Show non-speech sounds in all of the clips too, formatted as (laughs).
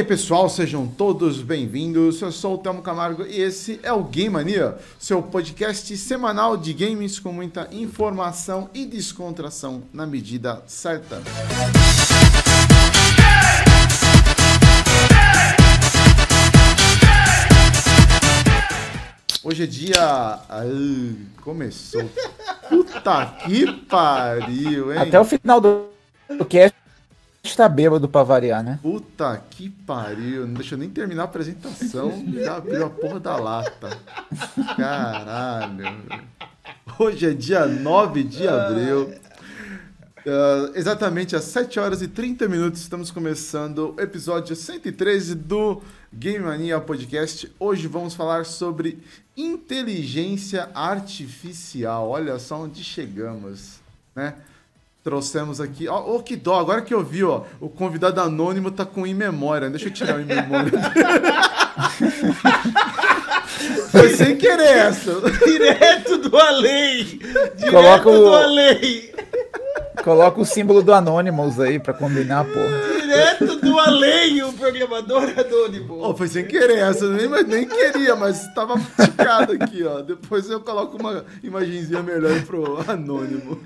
Aí, pessoal, sejam todos bem-vindos. Eu sou o Telmo Camargo e esse é o Game Mania, seu podcast semanal de games com muita informação e descontração na medida certa. Hoje é dia. Ai, começou. Puta que pariu, hein? Até o final do cast tá bêbado pra variar, né? Puta que pariu. Não deixa eu nem terminar a apresentação. Já abriu a porra da lata. Caralho. Hoje é dia 9 de abril. Uh, exatamente às 7 horas e 30 minutos estamos começando o episódio 113 do Game Mania Podcast. Hoje vamos falar sobre inteligência artificial. Olha só onde chegamos, né? Trouxemos aqui. Ó, oh, que dó, agora que eu vi, ó, o convidado anônimo tá com memória. Deixa eu tirar o memória. (laughs) Foi sem querer essa. Direto do além. Direto Coloca o- do além. Coloca o símbolo do Anonymous aí pra combinar, porra. Direto do além, o programador anônimo. Oh, foi sem querer essa, nem, mas nem queria, mas estava ticado aqui, ó. Depois eu coloco uma imagenzinha melhor pro anônimo.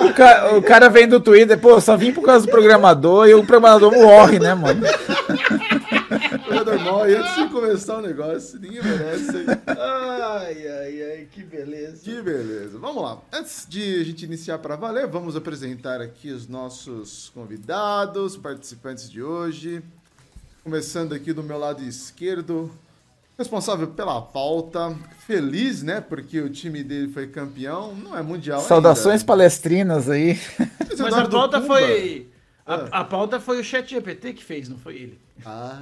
O, ca- o cara vem do Twitter, pô, só vim por causa do programador e o programador morre, né, mano? Coisa normal, e antes de começar o negócio, ninguém merece. hein? Ai, ai, ai, que beleza. Que beleza. Vamos lá. Antes de a gente iniciar para valer, vamos apresentar aqui os nossos convidados, participantes de hoje. Começando aqui do meu lado esquerdo, responsável pela pauta. Feliz, né? Porque o time dele foi campeão. Não é mundial Saudações ainda. palestrinas aí. Mas a pauta Pumba. foi. A, Ah. a pauta foi o chat GPT que fez, não foi ele. Ah,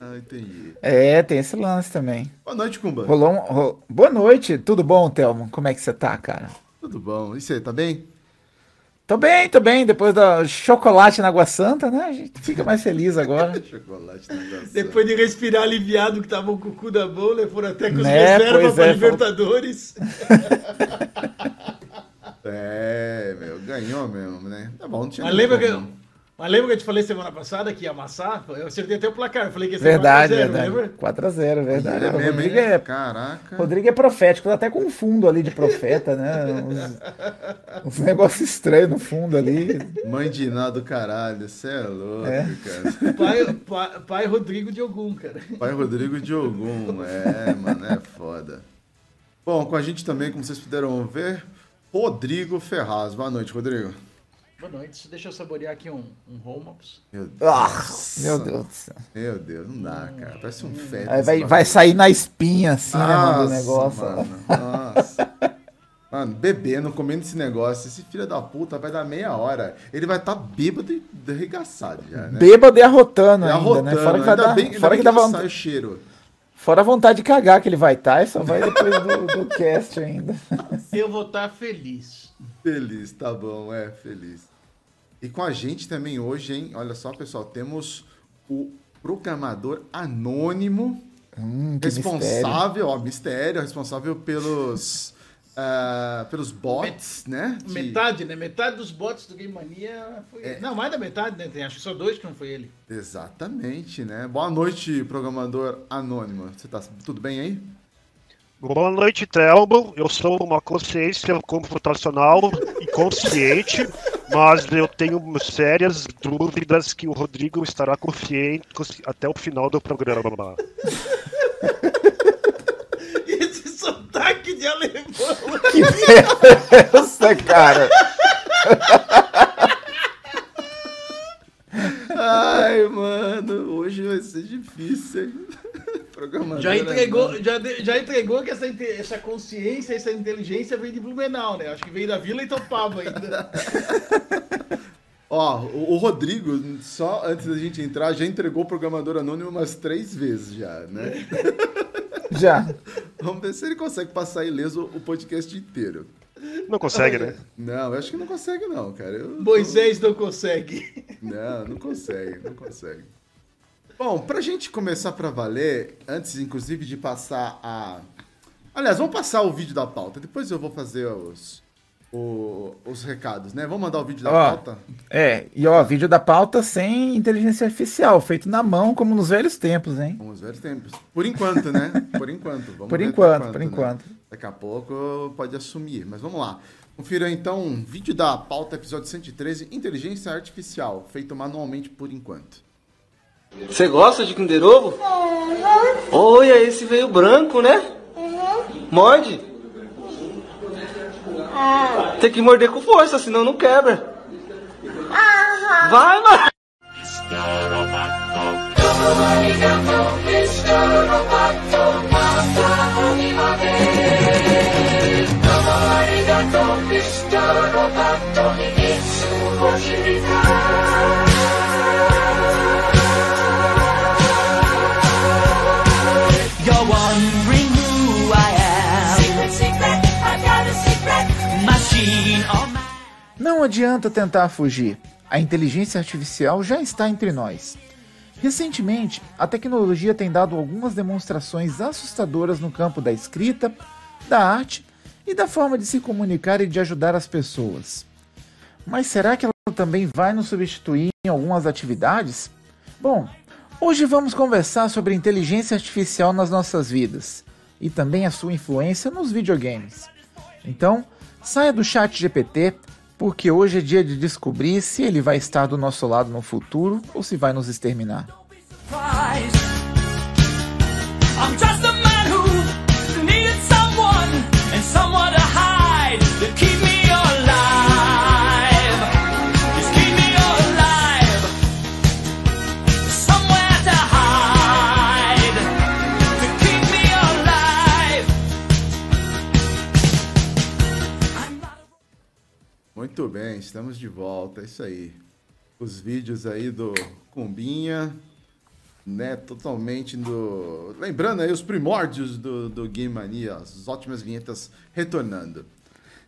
ah, entendi. É, tem esse lance também. Boa noite, Kumba. Rolou um, ro- Boa noite, tudo bom, Thelmo? Como é que você tá, cara? Tudo bom. E você, tá bem? Tô bem, tô bem. Depois do chocolate na Água Santa, né? A gente fica mais feliz agora. (laughs) Chocolate na graça. Depois de respirar aliviado que tava com o cu da mão, né? Foram até com os Né, reservas pra é, Libertadores. (laughs) É, meu, ganhou mesmo, né? Tá bom, não tinha Mas lembra, que, como. Mas lembra que eu te falei semana passada que ia amassar? Eu acertei até o placar. Eu falei que ia ser Verdade, 4x0, verdade. lembra? 4x0, verdade. É mesmo, Rodrigo é Caraca. Rodrigo é profético, eu até confundo ali de profeta, né? Uns, uns negócios estranhos no fundo ali. Mãe de Iná do caralho, você é louco, É. cara. Pai, pai, pai Rodrigo de Ogum, cara. Pai Rodrigo de Ogum, é, mano, é foda. Bom, com a gente também, como vocês puderam ver, Rodrigo Ferraz. Boa noite, Rodrigo. Boa noite. Deixa eu saborear aqui um, um Romops. Meu Deus. Meu Deus do céu. Meu Deus, não dá, cara. Parece um feto. Aí vai, vai sair na espinha, assim, né, mano, do Nossa, negócio. Mano, nossa. Mano, bebendo, comendo esse negócio, esse filho da puta vai dar meia hora. Ele vai estar bêbado e arregaçado já, né? Bêbado e arrotando É ainda, arrotando, né? Fora que, ainda dar, bem, fora que que dá não vontade, o cheiro. fora a vontade de cagar que ele vai estar, e só vai depois do, do cast ainda. Eu vou estar feliz. Feliz, tá bom, é, feliz. E com a gente também hoje, hein? Olha só, pessoal, temos o programador anônimo, Hum, que mistério. responsável, ó, mistério, responsável pelos, ah, (laughs) pelos bots, né? de- Metade, né? Metade dos bots do Game Mania foi É. ele. Não, mais da metade, né? Tem acho que só dois que não foi ele. Exatamente, né? Boa noite, programador anônimo. Você tá tudo bem aí? Boa noite, Telmo. Eu sou uma consciência computacional e consciente, mas eu tenho sérias dúvidas que o Rodrigo estará consciente consci- até o final do programa. (laughs) Esse sotaque de alemão. Que merda é essa, cara? Ai, mano, hoje vai ser difícil, hein? (laughs) Programador Já entregou, anônimo. já, de- já entregou que essa, essa consciência, essa inteligência veio de Blumenau, né? Acho que veio da Vila e Topava ainda. (laughs) Ó, o, o Rodrigo, só antes da gente entrar, já entregou o programador anônimo umas três vezes já, né? (laughs) Já. Vamos ver se ele consegue passar ileso o podcast inteiro. Não consegue, né? Não, eu acho que não consegue não, cara. Eu- Moisés não consegue. Não, não consegue, não consegue. Bom, pra gente começar pra valer, antes inclusive de passar a. Aliás, vamos passar o vídeo da pauta, depois eu vou fazer os, o- os recados, né? Vamos mandar o vídeo da Ó. pauta? É, e ó, vídeo da pauta sem inteligência artificial, feito na mão, como nos velhos tempos, hein? Vamos ver os tempos. Por enquanto, né? Por enquanto. Vamos Por enquanto, até por né? enquanto. Daqui a pouco pode assumir, mas vamos lá. Confira então um vídeo da pauta, episódio 113, Inteligência Artificial, feito manualmente por enquanto. Você gosta de Kinder Ovo? Olha, esse veio branco, né? Morde. Tem que morder com força, senão não quebra. Vai, mano. You're Não adianta tentar fugir. A inteligência artificial já está entre nós. Recentemente, a tecnologia tem dado algumas demonstrações assustadoras no campo da escrita, da arte e da forma de se comunicar e de ajudar as pessoas. Mas será que ela também vai nos substituir em algumas atividades? Bom, hoje vamos conversar sobre inteligência artificial nas nossas vidas e também a sua influência nos videogames. Então, saia do chat GPT, porque hoje é dia de descobrir se ele vai estar do nosso lado no futuro ou se vai nos exterminar. I'm just a Muito bem, estamos de volta, é isso aí. Os vídeos aí do Cumbinha, né, totalmente do... Lembrando aí os primórdios do, do Game Mania, as ótimas vinhetas retornando.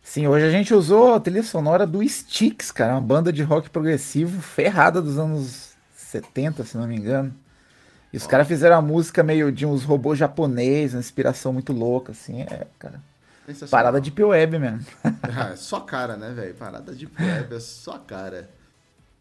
Sim, hoje a gente usou a trilha sonora do Styx, cara, uma banda de rock progressivo ferrada dos anos 70, se não me engano. E os caras fizeram a música meio de uns robôs japoneses, uma inspiração muito louca, assim, é, cara. Parada de P-Web mesmo. (laughs) Ah, é só cara, né, velho? Parada de web é só cara.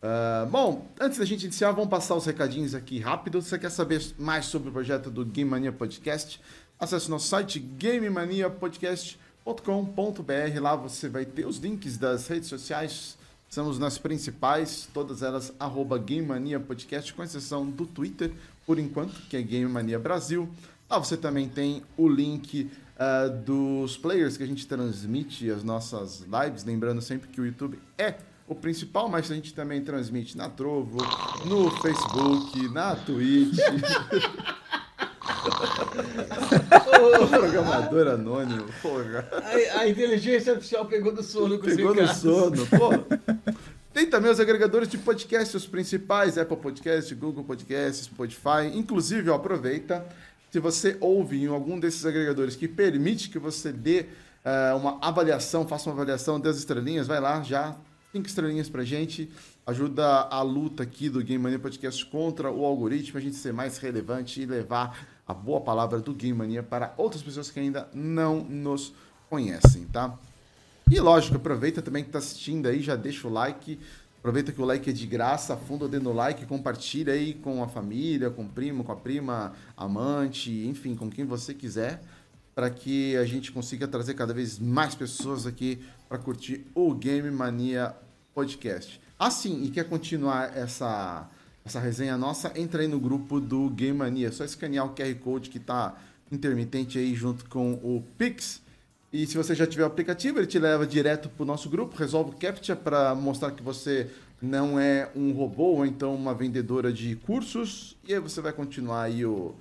Ah, bom, antes da gente iniciar, vamos passar os recadinhos aqui rápido. Se você quer saber mais sobre o projeto do Game Mania Podcast, acesse nosso site gamemaniapodcast.com.br. Lá você vai ter os links das redes sociais. Estamos nas principais, todas elas arroba Game Mania Podcast, com exceção do Twitter, por enquanto, que é Game Mania Brasil. Lá você também tem o link ah, dos players que a gente transmite as nossas lives, lembrando sempre que o YouTube é o principal, mas a gente também transmite na Trovo, no Facebook, na Twitch. (laughs) o programador anônimo, porra. A, a inteligência artificial pegou no sono com Pegou no sono, pô. (laughs) Tem também os agregadores de podcast, os principais, Apple Podcast, Google Podcast, Spotify. Inclusive, ó, aproveita, se você ouve em algum desses agregadores que permite que você dê eh, uma avaliação, faça uma avaliação das estrelinhas, vai lá já, cinco estrelinhas pra gente. Ajuda a luta aqui do Game Mania Podcast contra o algoritmo, a gente ser mais relevante e levar a boa palavra do Game Mania para outras pessoas que ainda não nos conhecem, tá? E lógico, aproveita também que está assistindo aí, já deixa o like. Aproveita que o like é de graça, afunda o dedo no like, compartilha aí com a família, com o primo, com a prima, amante, enfim, com quem você quiser, para que a gente consiga trazer cada vez mais pessoas aqui para curtir o Game Mania Podcast. Assim, e quer continuar essa, essa resenha nossa, entra aí no grupo do Game Mania. É só escanear o QR Code que está intermitente aí junto com o Pix. E se você já tiver o aplicativo, ele te leva direto para o nosso grupo, resolve o CAPTCHA para mostrar que você não é um robô ou então uma vendedora de cursos. E aí você vai continuar aí o,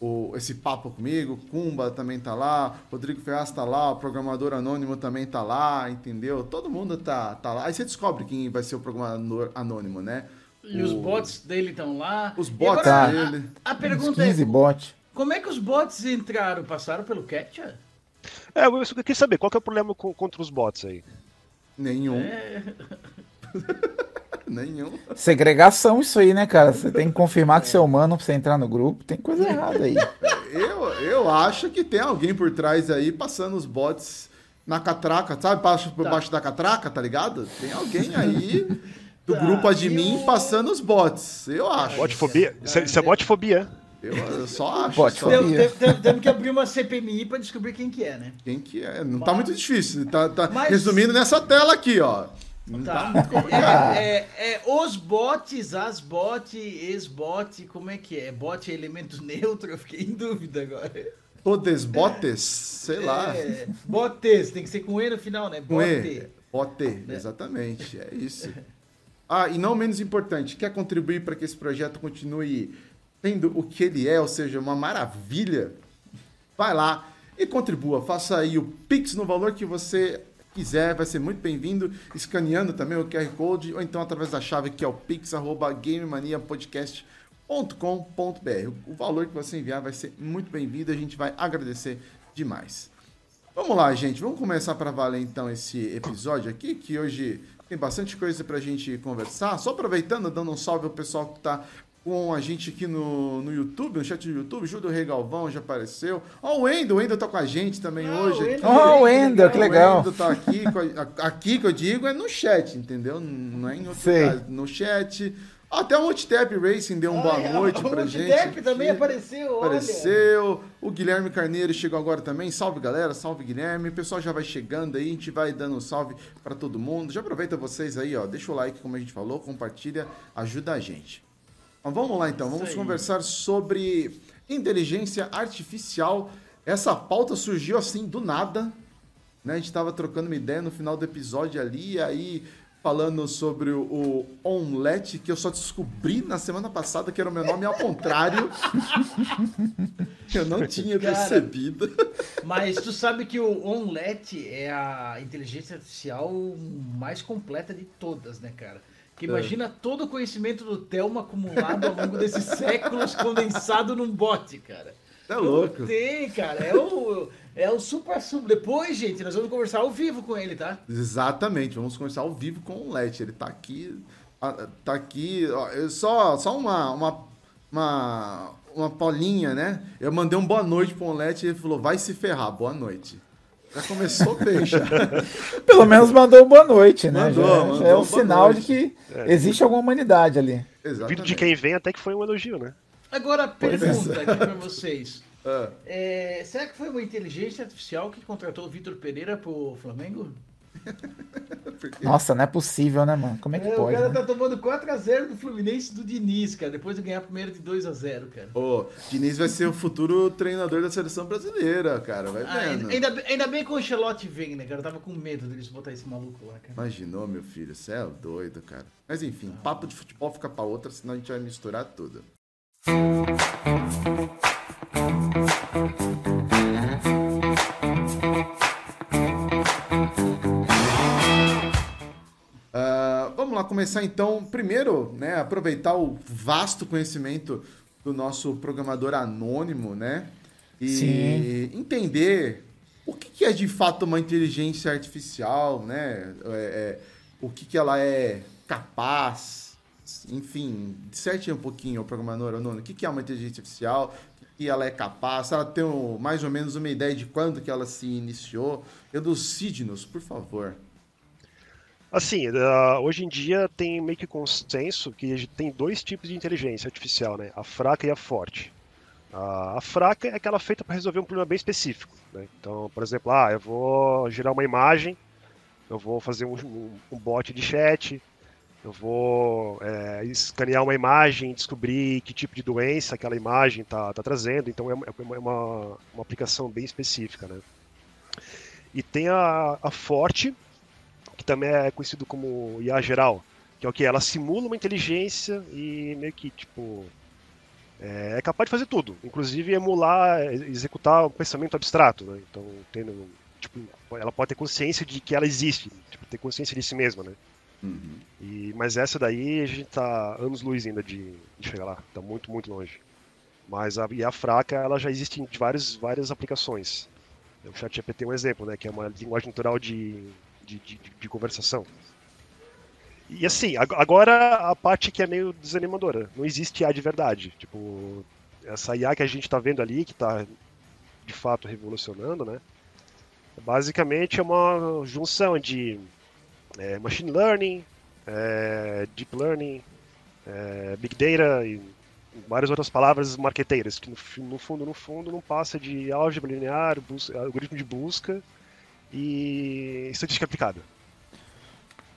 o, esse papo comigo. Kumba também tá lá, Rodrigo Ferraz tá lá, o programador anônimo também tá lá, entendeu? Todo mundo tá, tá lá. Aí você descobre quem vai ser o programador anônimo, né? E os O- bots dele estão lá. Os bots agora, dele. A, a pergunta é: 15 bot. como é que os bots entraram? Passaram pelo CAPTCHA? É, eu só queria saber, qual que é o problema com- contra os bots aí? Nenhum. É, (laughs) Nenhum. Segregação isso aí, né, cara? Você tem que confirmar que você é humano pra você entrar no grupo. Tem coisa errada aí. Eu, eu acho que tem alguém por trás aí passando os bots na catraca, sabe? Baixo, por Tá. baixo da catraca, tá ligado? Tem alguém aí (laughs) do Tá, grupo admin e o- passando os bots. Eu acho. Botfobia? Isso é, isso é botfobia. Eu, eu só acho. Botfobia. só. Tem- tem- tem- Temos que abrir uma CPMI pra descobrir quem que é, né? Quem que é? Não tá muito difícil. Tá, tá Mas- resumindo nessa tela aqui, ó. Tá, Tá. (laughs) É, é, é, os bots, as bot, ex-bot, como é que é? Bot é elemento neutro? Eu fiquei em dúvida agora. Todes botes, sei lá. É, botes, tem que ser com E no final, né? Com Bote. E. Bote, exatamente. É isso. Ah, e não menos importante, quer contribuir para que esse projeto continue tendo o que ele é, ou seja, uma maravilha? Vai lá e contribua. Faça aí o Pix no valor que você quiser, vai ser muito bem-vindo. Escaneando também o QR Code, ou então através da chave que é o pix.gamemaniapodcast.com.br. O valor que você enviar vai ser muito bem-vindo, a gente vai agradecer demais. Vamos lá, gente. Vamos começar para valer então esse episódio aqui, que hoje tem bastante coisa pra gente conversar. Só aproveitando, dando um salve ao pessoal que tá com a gente aqui no, no YouTube, no chat do YouTube. Júlio Regalvão já apareceu. Ó, o Wendel, o Wendel tá com a gente também Ah, hoje. o aqui. Wendel Oh, que legal. O Wendel tá aqui, a- aqui que eu digo é no chat, entendeu? Não é em outro Sei. No chat. Até o Multitap Racing deu uma boa noite (laughs) o pra gente. Multitap também aqui. apareceu, olha. Apareceu. O Guilherme Carneiro chegou agora também. Salve, galera. Salve, Guilherme. O pessoal já vai chegando aí. A gente vai dando um salve para todo mundo. Já aproveita vocês aí, ó. Deixa o like, como a gente falou. Compartilha. Ajuda a gente. Mas vamos lá, então. Vamos conversar sobre inteligência artificial. Essa pauta surgiu assim do nada. Né? A gente estava trocando uma ideia no final do episódio ali. E aí falando sobre o, o Omelette, que eu só descobri na semana passada que era o meu nome ao contrário. (laughs) eu não tinha Cara. percebido. Mas tu sabe que o Omelette é a inteligência artificial mais completa de todas, né, cara? Que É. imagina todo o conhecimento do Telmo acumulado ao longo desses (laughs) séculos condensado num bot, cara. É louco. Tem, cara. É o, é o super sub. Depois, gente, nós vamos conversar ao vivo com ele, tá? Exatamente, vamos conversar ao vivo com o Let. Ele tá aqui. ah, Tá aqui. ó, eu Só, só uma, uma, uma, uma polinha, né? Eu mandei um boa noite pro Let e ele falou: vai se ferrar, boa noite. Já começou já. (laughs) Pelo menos mandou boa noite, né? Mandou, já, já mandou é um sinal noite. de que existe alguma humanidade ali. Exatamente. Vindo de quem vem até que foi um elogio, né? Agora, pergunta aqui pra vocês. Ah, É, será que foi uma inteligência artificial que contratou o Vitor Pereira pro Flamengo? (laughs) Nossa, não é possível, né, mano? Como é que É, o pode? cara né? tá tomando 4x0 do Fluminense do Diniz, cara, depois de ganhar primeiro de 2x0, cara. Ô, Diniz vai ser o futuro treinador da seleção brasileira, cara. Vai Ah, vendo. ainda, ainda, ainda bem que o Ancelotti vem, né, cara? Eu tava com medo deles botar esse maluco lá, cara. Imaginou, meu filho? Você é doido, cara. Mas enfim, papo de futebol fica pra outra, senão a gente vai misturar tudo. Ah, lá começar então. Primeiro, né, aproveitar o vasto conhecimento do nosso programador anônimo, né? E Sim. entender o que, que é de fato uma inteligência artificial, né? É, é, o que, que ela é capaz, enfim, disserte um pouquinho o programador anônimo. O que, que é uma inteligência artificial? O que ela é capaz? Ela tem um- mais ou menos uma ideia de quando que ela se iniciou? Elucide-nos, por favor. Assim, ah, hoje em dia tem meio que consenso que tem dois tipos de inteligência artificial, né? A fraca e a forte. A, a fraca é aquela feita para resolver um problema bem específico. né? Então, por exemplo, ah, eu vou gerar uma imagem, eu vou fazer um, um- um bot de chat, eu vou é, escanear uma imagem, descobrir que tipo de doença aquela imagem está tá trazendo. Então, é uma, é uma, uma aplicação bem específica, né? E tem a, a forte, que também é conhecido como IA geral, que é o que? Ela simula uma inteligência e meio que, tipo, é, é capaz de fazer tudo, inclusive emular, executar um pensamento abstrato, né? Então, tendo, tipo, ela pode ter consciência de que ela existe, tipo, ter consciência de si mesma, né? E, mas essa daí a gente tá anos-luz ainda de, de chegar lá, tá muito, muito longe. Mas a IA fraca, ela já existe em várias, várias aplicações. O ChatGPT é um exemplo, né? Que é uma linguagem natural de, de, de, de conversação. E assim, ag- agora a parte que é meio desanimadora. Não existe IA de verdade. Tipo, essa IA que a gente tá vendo ali, que tá de fato revolucionando, né? Basicamente é uma junção de é, machine learning, é, deep learning, é, big data e várias outras palavras marqueteiras, que no, no fundo, no fundo, não passa de álgebra linear, algoritmo de busca e estatística aplicada.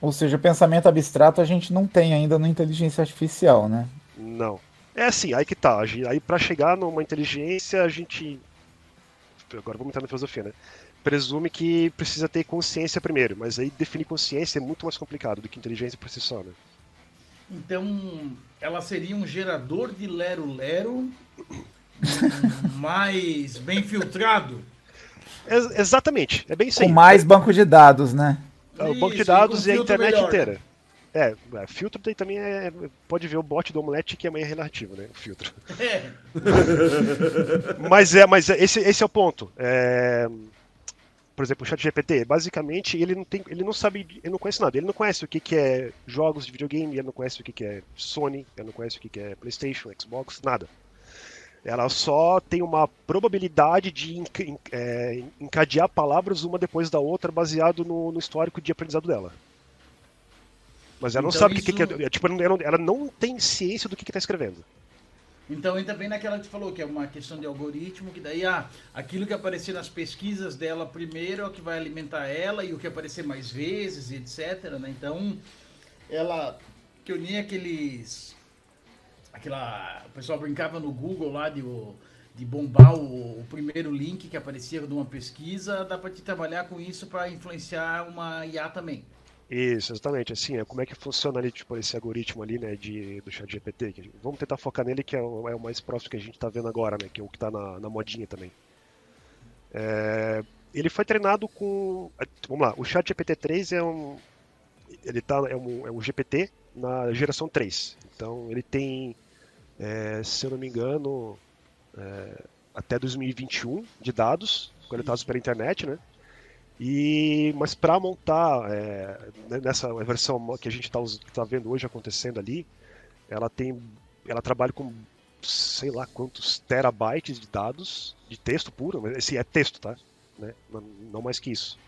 Ou seja, pensamento abstrato a gente não tem ainda no inteligência artificial, né? Não. É assim, aí que tá. Aí pra chegar numa inteligência, a gente. Agora vamos entrar na filosofia, né? Presume que precisa ter consciência primeiro, mas aí definir consciência é muito mais complicado do que inteligência por si só, né? Então, ela seria um gerador de lero-lero (laughs) mais bem filtrado. Ex- exatamente, é bem isso Com aí. mais banco de dados, né? É o banco de dados e a internet melhor, inteira. É, é, filtro daí também é. Pode ver o bot do omelete que é meio relativo, né? O filtro. É, (laughs) Mas é, mas é- esse, esse é o ponto. É, por exemplo, o ChatGPT, basicamente ele não tem, ele não sabe, ele não conhece nada. Ele não conhece o que, que é jogos de videogame, ele não conhece o que, que é Sony, ele não conhece o que, que é PlayStation, Xbox, nada. Ela só tem uma probabilidade de é, encadear palavras uma depois da outra baseado no, no histórico de aprendizado dela. Mas ela não Então sabe o que, que isso- é. Tipo, ela não, ela não tem ciência do que está escrevendo. Então entra bem naquela que tu falou, que é uma questão de algoritmo, que daí ah, aquilo que aparecer nas pesquisas dela primeiro é o que vai alimentar ela e o que aparecer mais vezes etc. Né? Então ela que eu nem aqueles. Aquela. O pessoal brincava no Google lá de, de bombar o, o primeiro link que aparecia de uma pesquisa, dá para te trabalhar com isso para influenciar uma IA também. Isso, exatamente. Assim, é como é que funciona ali, tipo, esse algoritmo ali, né, de, do chat GPT. que vamos tentar focar nele, que é o, é o mais próximo que a gente está vendo agora, né, que é o que está na, na modinha também. É, ele foi treinado com... Vamos lá, o chat GPT-3 é um... Ele tá, é, um, é um GPT na geração 3. Então, ele tem, é, se eu não me engano, é, até 2021 de dados, coletados pela internet, né? E, mas para montar é, né, nessa versão que a gente está vendo hoje acontecendo ali, ela tem, ela trabalha com sei lá quantos terabytes de dados de texto puro, mas esse é texto, tá? Né? Não, não mais que isso.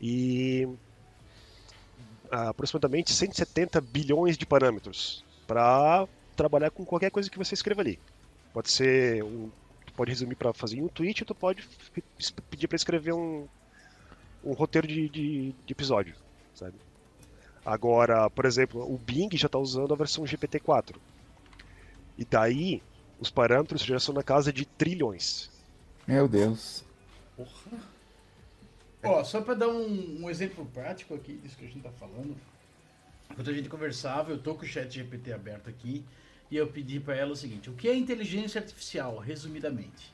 E aproximadamente 170 bilhões de parâmetros para trabalhar com qualquer coisa que você escreva ali. Pode ser um, tu pode resumir para fazer em um tweet, tu pode pedir para escrever um um roteiro de, de, de episódio, sabe? Agora, por exemplo, o Bing já está usando a versão GPT-4. E daí, os parâmetros já são na casa de trilhões. Meu Deus. Ó, só para dar um, um exemplo prático aqui disso que a gente tá falando. Enquanto a gente conversava, eu tô com o chat GPT aberto aqui e eu pedi para ela o seguinte: o que é inteligência artificial, resumidamente?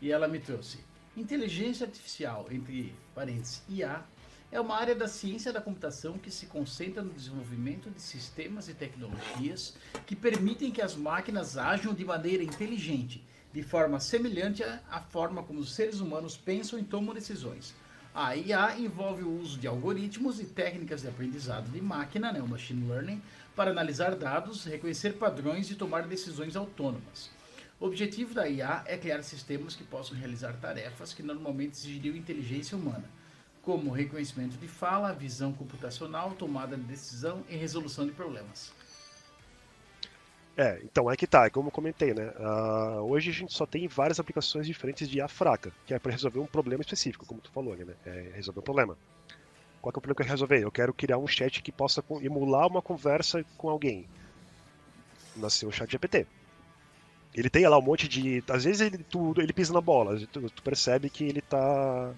E ela me trouxe: inteligência artificial, entre parênteses, IA, é uma área da ciência da computação que se concentra no desenvolvimento de sistemas e tecnologias que permitem que as máquinas ajam de maneira inteligente, de forma semelhante à forma como os seres humanos pensam e tomam decisões. A IA envolve o uso de algoritmos e técnicas de aprendizado de máquina, né, o machine learning, para analisar dados, reconhecer padrões e tomar decisões autônomas. O objetivo da IA é criar sistemas que possam realizar tarefas que normalmente exigiriam inteligência humana, como reconhecimento de fala, visão computacional, tomada de decisão e resolução de problemas. É, então é que tá, é como eu comentei, né? Ah, hoje a gente só tem várias aplicações diferentes de IA fraca, que é para resolver um problema específico, como tu falou, né? É resolver um problema. Qual é o problema que eu quero resolver? Eu quero criar um chat que possa emular uma conversa com alguém. Nasceu o chat GPT. Ele tem lá um monte de. Às vezes ele, tu, ele pisa na bola, tu, tu percebe que ele tá.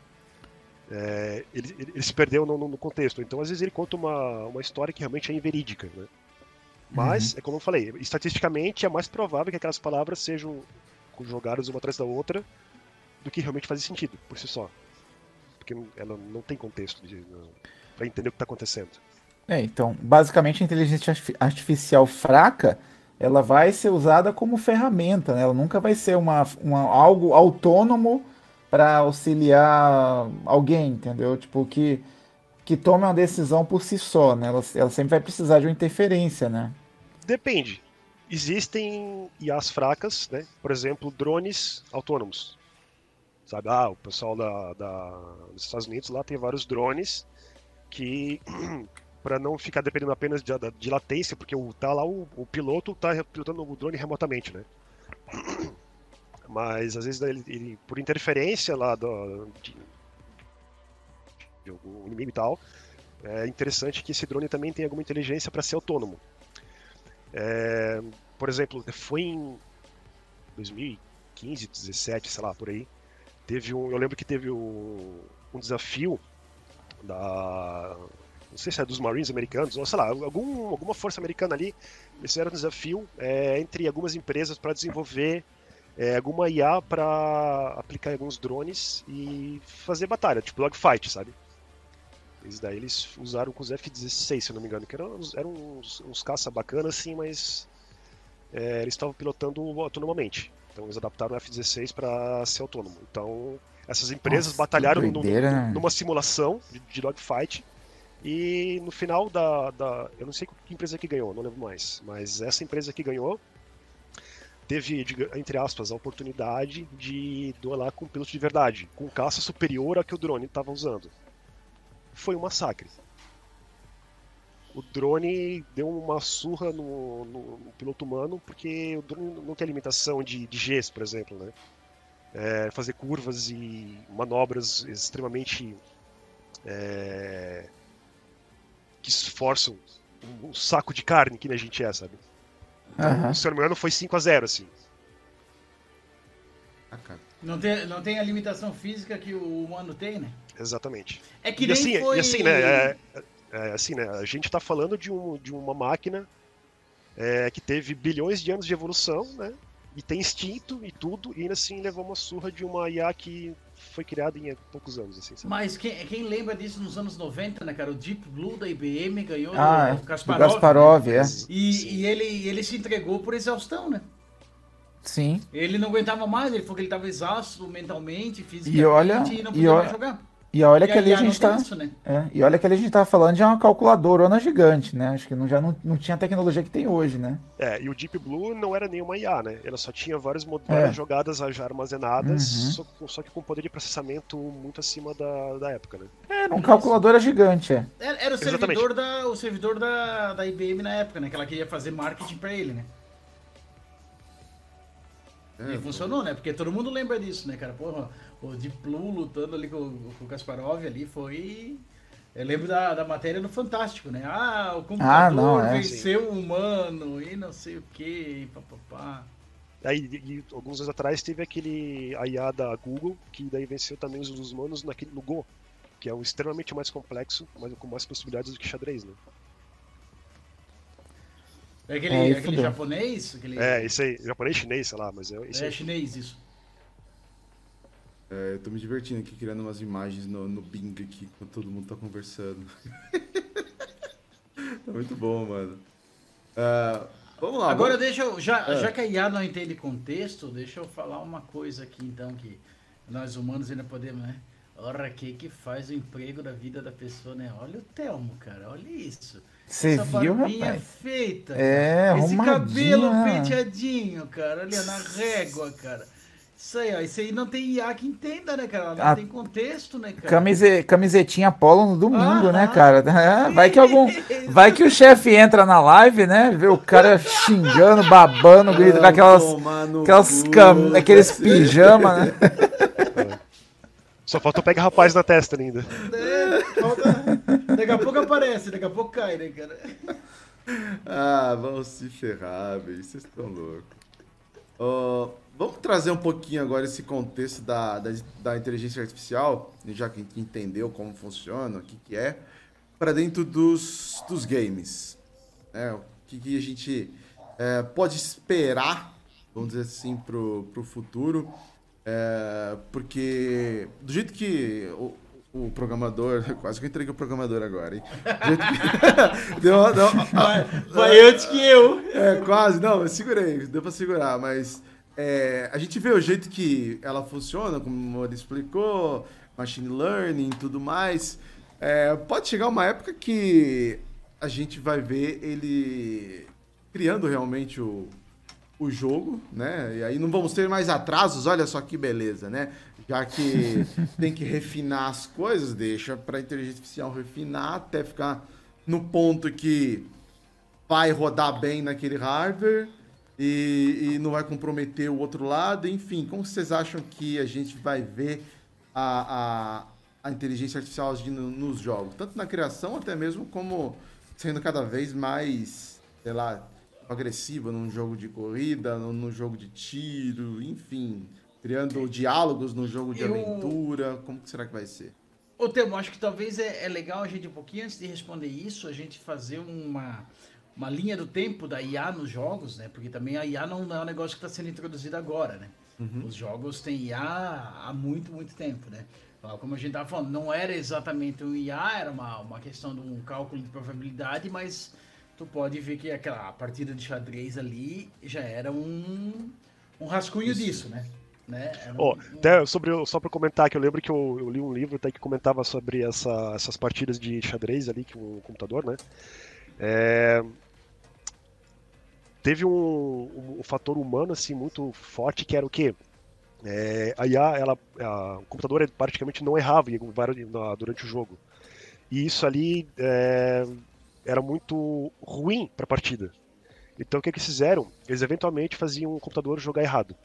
é, ele, ele- se perdeu no- no contexto. Então, às vezes, ele conta uma, uma história que realmente é inverídica. Né? Mas, é como eu falei, estatisticamente é mais provável que aquelas palavras sejam jogadas uma atrás da outra do que realmente faz sentido por si só. Porque ela não tem contexto para entender o que está acontecendo. É, então, basicamente a inteligência arti- artificial fraca, ela vai ser usada como ferramenta, né? Ela nunca vai ser uma, uma- algo autônomo para auxiliar alguém, entendeu? Tipo, que, que tome uma decisão por si só, né? Ela, ela sempre vai precisar de uma interferência, né? Depende. Existem IAs fracas, né? por exemplo, drones autônomos. Sabe, ah, o pessoal da, da- dos Estados Unidos lá tem vários drones que, (clears throat) para não ficar dependendo apenas de, de latência, porque o, tá lá o, o piloto tá pilotando o drone remotamente, né? (clears throat) Mas às vezes ele, ele- por interferência lá do, de, de algum inimigo e tal, é interessante que esse drone também tenha alguma inteligência para ser autônomo. É, por exemplo, foi em 2015, 17, sei lá, por aí. Teve um, eu lembro que teve um, um desafio da, não sei se é dos Marines americanos ou sei lá, algum, alguma força americana ali. Eles fizeram um desafio é, entre algumas empresas para desenvolver é, alguma IA para aplicar em alguns drones e fazer batalha, tipo dogfight, sabe? Eles daí eles usaram com os F-16, se eu não me engano, que eram, uns- eram uns, uns caça bacanas assim, mas é, eles estavam pilotando autonomamente. Então eles adaptaram o F-16 para ser autônomo. Então essas empresas Nossa, batalharam num- doideira, num- né? numa simulação de, de dogfight e no final da, da- Eu não sei que empresa que ganhou, não lembro mais. Mas essa empresa que ganhou teve, entre aspas, a oportunidade de duelar com um piloto de verdade, com caça superior a que o drone estava usando. Foi um massacre. O drone deu uma surra no, no- no piloto humano, porque o drone não tem limitação de, de Gs, por exemplo, né? É, fazer curvas e manobras extremamente é, que esforçam um, um saco de carne que a gente é, sabe? Então, Aham. se eu não me engano, foi 5 a 0 assim. Ah. Não tem, não tem a limitação física que o humano tem, né? Exatamente. É que E nem assim, foi... e assim, né? É, é, assim, né? A gente tá falando de, um, de uma máquina é, que teve bilhões de anos de evolução, né? E tem instinto e tudo, e ainda assim levou uma surra de uma IA que foi criada em poucos anos, assim, sabe? Mas quem, quem lembra disso nos anos 90, né, cara? O Deep Blue da IBM ganhou Ah, é. Do Kasparov. Kasparov, né? é. E, e ele, ele se entregou por exaustão, né? Sim. Ele não aguentava mais, ele falou que ele estava exausto mentalmente, fisicamente, E olha- não e podia olha- mais jogar. E olha E que ali a gente tá. isso, né? É, e olha que ali a gente tava falando de uma calculadorona gigante, né? Acho que não, já não, não tinha a tecnologia que tem hoje, né? É, e o Deep Blue não era nenhuma IA, né? Ela só tinha várias, É. várias jogadas já armazenadas, Uhum. só, só que com poder de processamento muito acima da, da época, né? Era um calculadora gigante, é. Era, era o Exatamente. servidor, da, o servidor da, da IBM na época, né? Que ela queria fazer marketing pra ele, né? É, e funcionou, né? Porque todo mundo lembra disso, né, cara? Porra, o Deep Blue lutando ali com, com o Kasparov ali foi... Eu lembro da, da matéria no Fantástico, né? Ah, o computador não, é. venceu o humano e não sei o que, e papapá. Aí, e, e alguns anos atrás teve aquele a IA da Google, que daí venceu também os, os humanos naquele, no Go, que é um extremamente mais complexo, mas com mais possibilidades do que xadrez, né? É aquele, É, aí aquele japonês? Aquele, É, isso aí, japonês, chinês, sei lá, mas é isso é aí. chinês, isso. É, eu tô me divertindo aqui, criando umas imagens no, no Bing aqui, enquanto todo mundo tá conversando. (laughs) tá muito bom, mano. Ah, vamos lá. Agora vamos... deixa eu, já, É. já que a IA não entende contexto, deixa eu falar uma coisa aqui então que nós humanos ainda podemos, né? Ora, que que faz o emprego da vida da pessoa, né? Olha o Telmo, cara, olha isso. Você Essa viu, barbinha rapaz? feita. É. Esse cabelo né? penteadinho, cara, ó, na régua, cara. Isso aí, ó, isso aí não tem IA que entenda, né, cara? Ela não A- tem contexto, né, cara? Camise, camisetinha polo no domingo, né, Aham. cara? É, (laughs) vai que algum. (laughs) Vai que o chefe entra na live, né? Vê o cara xingando, babando, gritando com aquelas. Aquelas cam... aqueles pijama, né? (laughs) Só falta o pega rapaz na testa ainda. É, falta- Daqui a pouco aparece, daqui a pouco cai, né, cara? Ah, vamos se ferrar, velho. Vocês estão loucos. Ó, vamos trazer um pouquinho agora esse contexto da, da, da inteligência artificial, já que a gente entendeu como funciona, o que, que é, para dentro dos, dos games. né? O que, que a gente é, pode esperar, vamos dizer assim, pro, pro futuro. É, porque do jeito que o, o programador. (laughs) Quase que eu entreguei o programador agora, hein? (laughs) Deu, deu, Vai antes que eu. é, quase, não, eu segurei, deu pra segurar, mas é, a gente vê o jeito que ela funciona, como ele explicou, machine learning e tudo mais. É, pode chegar uma época que a gente vai ver ele criando realmente o, o jogo, né? E aí não vamos ter mais atrasos, olha só que beleza, né? Já que (laughs) tem que refinar as coisas, deixa para a inteligência artificial refinar até ficar no ponto que vai rodar bem naquele hardware e, e não vai comprometer o outro lado. Enfim, como vocês acham que a gente vai ver a, a, a inteligência artificial agindo nos jogos? Tanto na criação, até mesmo como sendo cada vez mais, sei lá, agressiva num jogo de corrida, num, jogo de tiro, enfim, criando diálogos no jogo de Eu- aventura. Como que será que vai ser? Ô, Temo, acho que talvez é, é legal a gente, um pouquinho antes de responder isso, a gente fazer uma, uma linha do tempo da IA nos jogos, né? Porque também a IA não é um negócio que está sendo introduzido agora, né? Os jogos têm IA há muito, muito tempo, né? Como a gente estava falando, não era exatamente um IA, era uma, uma questão de um cálculo de probabilidade, mas tu pode ver que aquela partida de xadrez ali já era um, um rascunho disso, né? né? Era um- um- até sobre, só para comentar que eu lembro que eu, eu li um livro até que comentava sobre essa- essas partidas de xadrez ali que o computador, né? É, teve um, um, um fator humano assim muito forte que era o quê? É, a IA, ela, a- o computador praticamente não errava durante o jogo. E isso ali é, era muito ruim para a partida. Então o que, que eles fizeram? Eles eventualmente faziam o computador jogar errado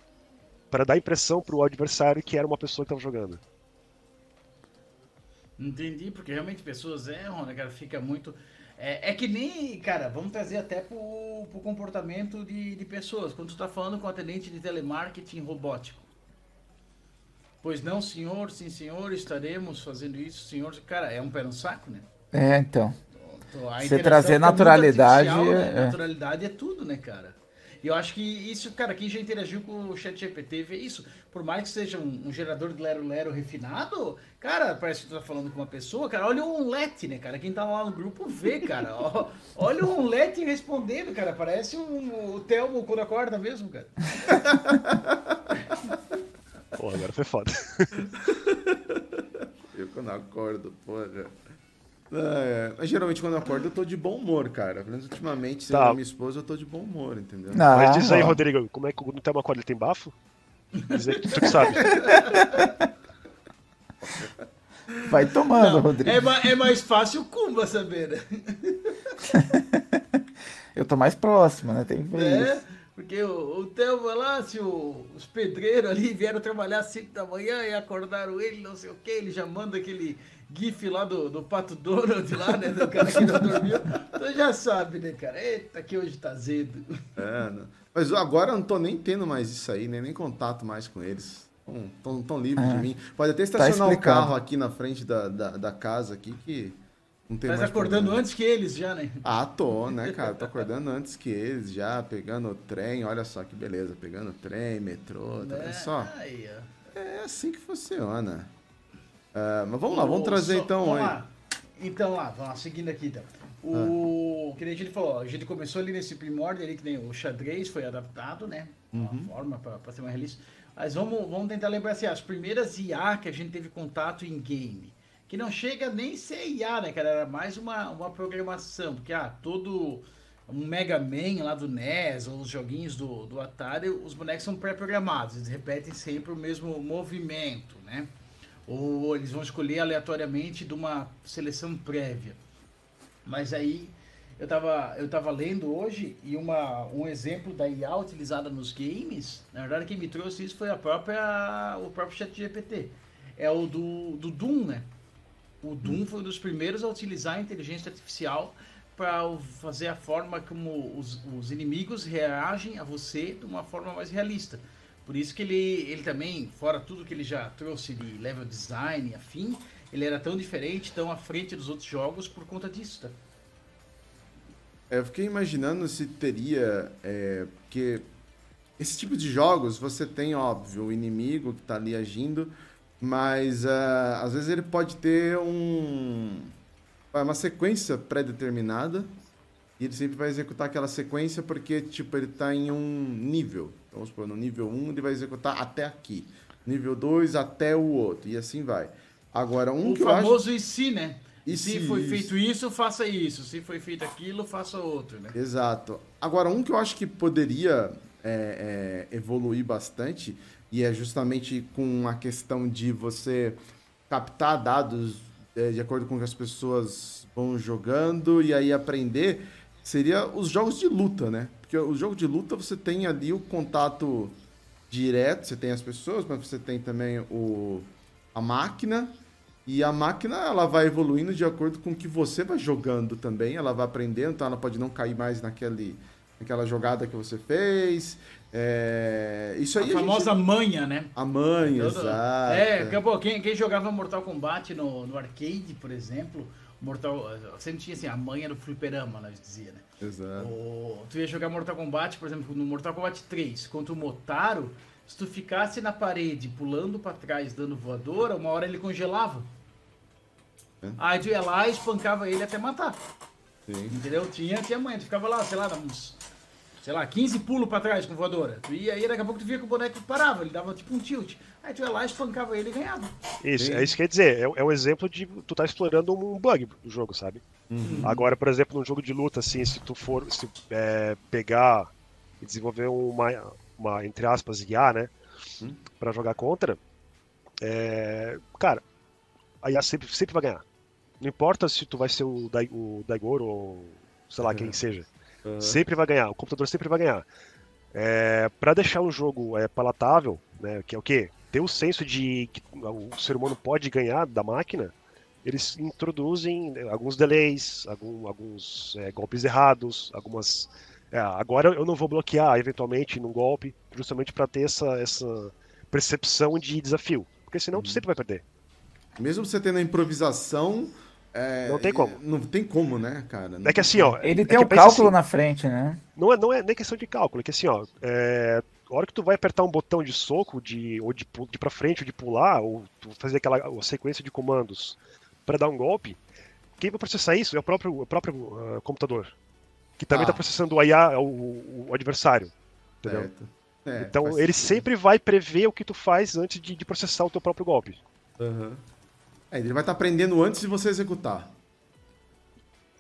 para dar impressão pro adversário que era uma pessoa que estava jogando. Entendi, porque realmente pessoas erram, né, cara? Fica muito. É, é que nem, cara, vamos trazer até pro, pro comportamento de, de pessoas. Quando tu tá falando com atendente de telemarketing robótico. Pois não, senhor, sim, senhor, estaremos fazendo isso, senhor. Cara, é um pé no saco, né? É, então. Você trazer naturalidade, artificial, né? é. Naturalidade é tudo, né, cara? E eu acho que isso, cara, quem já interagiu com o chat GPT vê isso. Por mais que seja um, um gerador de lero-lero refinado, cara, parece que tu tá falando com uma pessoa, cara. Olha o Onlete, né, cara? Quem tá lá no grupo vê, cara. Ó, olha o Onlete respondendo, cara. Parece um, o Telmo quando acorda mesmo, cara. Pô, agora foi foda. Eu quando acordo, porra. É, mas geralmente quando eu acordo eu tô de bom humor, cara. Pelo menos ultimamente, sendo Tá. a minha esposa, eu tô de bom humor, entendeu? Ah, Mas diz aí, ó, Rodrigo, como é que o Nutella acorda? Ele tem bafo? Diz aí, tu que sabe. (laughs) Vai tomando, Não, Rodrigo. é, ma- é mais fácil o Kumba saber, né? (laughs) Eu tô mais próximo, né? Tem que ver É, isso. porque o, o Theo lá, se o- os pedreiros ali vieram trabalhar às 5 da manhã e acordaram ele, não sei o que, ele já manda aquele gif lá do, do Pato Donald lá, né, do cara que não (laughs) dormiu. Então já sabe, né, cara? Eita, que hoje tá azedo. É, não. Mas agora eu não tô nem tendo mais isso aí, né? nem contato mais com eles. Tão, tão, tão livres de mim. Pode até estacionar o explicado. carro aqui na frente da, da, da casa aqui que não tem Tá mais acordando problema. antes que eles já, né? Ah, tô, né, cara? Tô acordando antes que eles já, pegando o trem. Olha só que beleza, pegando o trem, metrô, tá vendo É, só? Aí, ó. É assim que funciona. Ah, mas vamos lá, vamos O- trazer só- então vamos aí. lá. Então lá, vamos lá, seguindo aqui então. O Ah. que a gente falou, a gente começou ali nesse primórdio ali que nem o xadrez foi adaptado, né? Uma Uhum. forma para ser mais realista. Mas vamos, vamos tentar lembrar assim, as primeiras IA que a gente teve contato em game, que não chega nem ser IA, né, cara? Era mais uma, uma programação, porque ah, todo um Mega Man lá do NES, ou os joguinhos do, do Atari, os bonecos são pré-programados, eles repetem sempre o mesmo movimento, né? Ou eles vão escolher aleatoriamente de uma seleção prévia. Mas aí eu tava, eu tava lendo hoje e uma, um exemplo da IA utilizada nos games, na verdade quem me trouxe isso foi a própria, o próprio ChatGPT. É o do, do Doom, né? O Doom foi um dos primeiros a utilizar a inteligência artificial para fazer a forma como os, os inimigos reagem a você de uma forma mais realista. Por isso que ele, ele também, fora tudo que ele já trouxe de level design e afim, ele era tão diferente, tão à frente dos outros jogos por conta disso, tá? É, Eu fiquei imaginando se teria. É, porque esse tipo de jogos você tem, óbvio, o inimigo que tá ali agindo, mas ah, às vezes ele pode ter um, uma sequência pré-determinada e ele sempre vai executar aquela sequência porque, tipo, ele tá em um nível. Vamos supor, no nível 1 ele vai executar até aqui. Nível 2 até o outro, e assim vai. Agora, um o que eu acho. famoso e se, né? E se se foi isso. feito isso, faça isso. Se foi feito aquilo, faça outro, né? Exato. Agora, um que eu acho que poderia é, é, evoluir bastante e é justamente com a questão de você captar dados é, de acordo com o que as pessoas vão jogando e aí aprender seria os jogos de luta, né? Porque o jogo de luta você tem ali o contato direto, você tem as pessoas, mas você tem também o, a máquina e a máquina ela vai evoluindo de acordo com o que você vai jogando também, ela vai aprendendo, então ela pode não cair mais naquele, naquela jogada que você fez. É, isso A aí a gente- famosa manha, né? a manha, Todo- exato. É, pô, quem, quem jogava Mortal Kombat no, no arcade, por exemplo, Mortal, sempre tinha assim, a manha do fliperama, nós dizia, né? Exato. O- tu ia jogar Mortal Kombat, por exemplo, no Mortal Kombat 3 contra o Motaro, se tu ficasse na parede pulando pra trás dando voadora, uma hora ele congelava. É. Aí tu ia lá e espancava ele até matar. Sim. Entendeu? Tinha, tinha manha, tu ficava lá, sei lá, uns. Sei lá, 15 pulos pra trás com voadora. Tu ia aí, daqui a pouco tu via que o boneco parava, ele dava tipo um tilt. Aí tu ia lá, espancava ele e ganhava. Isso, é isso que quer dizer. É, é um exemplo de tu tá explorando um bug do jogo, sabe? Agora, por exemplo, num jogo de luta, assim, se tu for se, é, pegar e desenvolver uma, uma, entre aspas, IA, né? Pra jogar contra, é, cara, a IA sempre, sempre vai ganhar. Não importa se tu vai ser o, Dai, o Daigoro ou sei lá quem seja. Sempre vai ganhar. O computador sempre vai ganhar. É, para deixar o jogo é, palatável, né, que é o quê? Ter o senso de que o ser humano pode ganhar da máquina, eles introduzem né, alguns delays, algum- alguns é, golpes errados, algumas. é, agora eu não vou bloquear eventualmente num golpe, justamente para ter essa, essa percepção de desafio, porque senão tu sempre vai perder. Mesmo você tendo a improvisação. É, Não tem como. Não tem como, né, cara? Não É que assim, ó. Ele é tem que o pensa cálculo assim, na frente, né? Não é, não é nem questão de cálculo, é que assim, ó, é, a hora que tu vai apertar um botão de soco, de, ou de, de pra frente, ou de pular, ou tu fazer aquela sequência de comandos para dar um golpe, quem vai processar isso é o próprio, o próprio ah, computador. Que também Ah. está processando o IA, o, o- adversário. Entendeu? Certo. É, então ele sentido. sempre vai prever o que tu faz antes de, de processar o teu próprio golpe. Aham. É, ele vai estar aprendendo antes de você executar.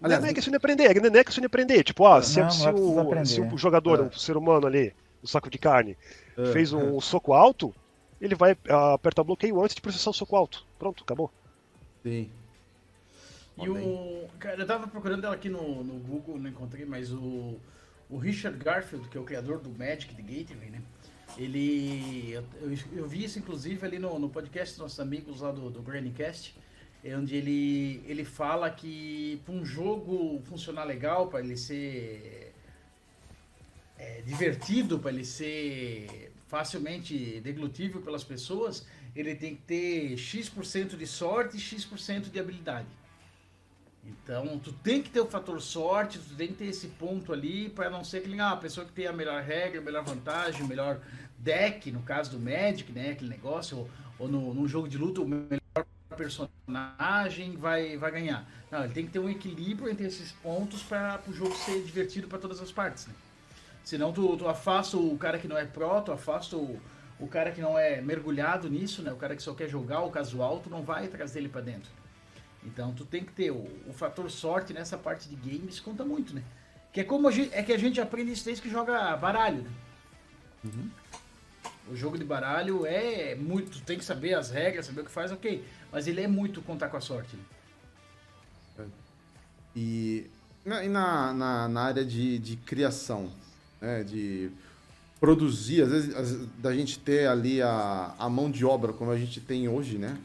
Aliás, não é questão de aprender, é- não é questão de aprender. Tipo, ó, se, Não, se não é o, se o jogador, É. um ser humano ali, um saco de carne, É, fez um soco alto, ele vai ah, apertar o bloqueio antes de processar o soco alto. Pronto, acabou. Sim. E o. Cara, eu tava procurando ela aqui no, no Google, não encontrei, mas o, o Richard Garfield, que é o criador do Magic the Gateway, né? Ele. Eu, eu- vi isso inclusive ali no, no podcast dos nossos amigos lá do, do Grannycast, é onde ele, ele fala que para um jogo funcionar legal, para ele ser é, divertido, para ele ser facilmente deglutível pelas pessoas, ele tem que ter X% de sorte e X% de habilidade. Então, tu tem que ter o fator sorte, tu tem que ter esse ponto ali para não ser que ah, a pessoa que tem a melhor regra, a melhor vantagem, melhor deck, no caso do Magic, né, aquele negócio, ou, ou no, num jogo de luta, o melhor personagem vai, vai ganhar. Não, ele tem que ter um equilíbrio entre esses pontos para o jogo ser divertido para todas as partes, né? Senão tu, tu afasta o cara que não é pró, tu afasta o, o cara que não é mergulhado nisso, né? O cara que só quer jogar o casual, tu não vai trazer ele para dentro. Então tu tem que ter o, o fator sorte nessa parte de games conta muito, né? Que é como gente, é que a gente aprende isso desde que joga baralho, né? O jogo de baralho é muito, tem que saber as regras, saber o que faz, ok. Mas ele é muito contar com a sorte. Né? E, na, e na, na, na área de, de criação, né, de produzir, às vezes, da gente ter ali a, a mão de obra como a gente tem hoje, né?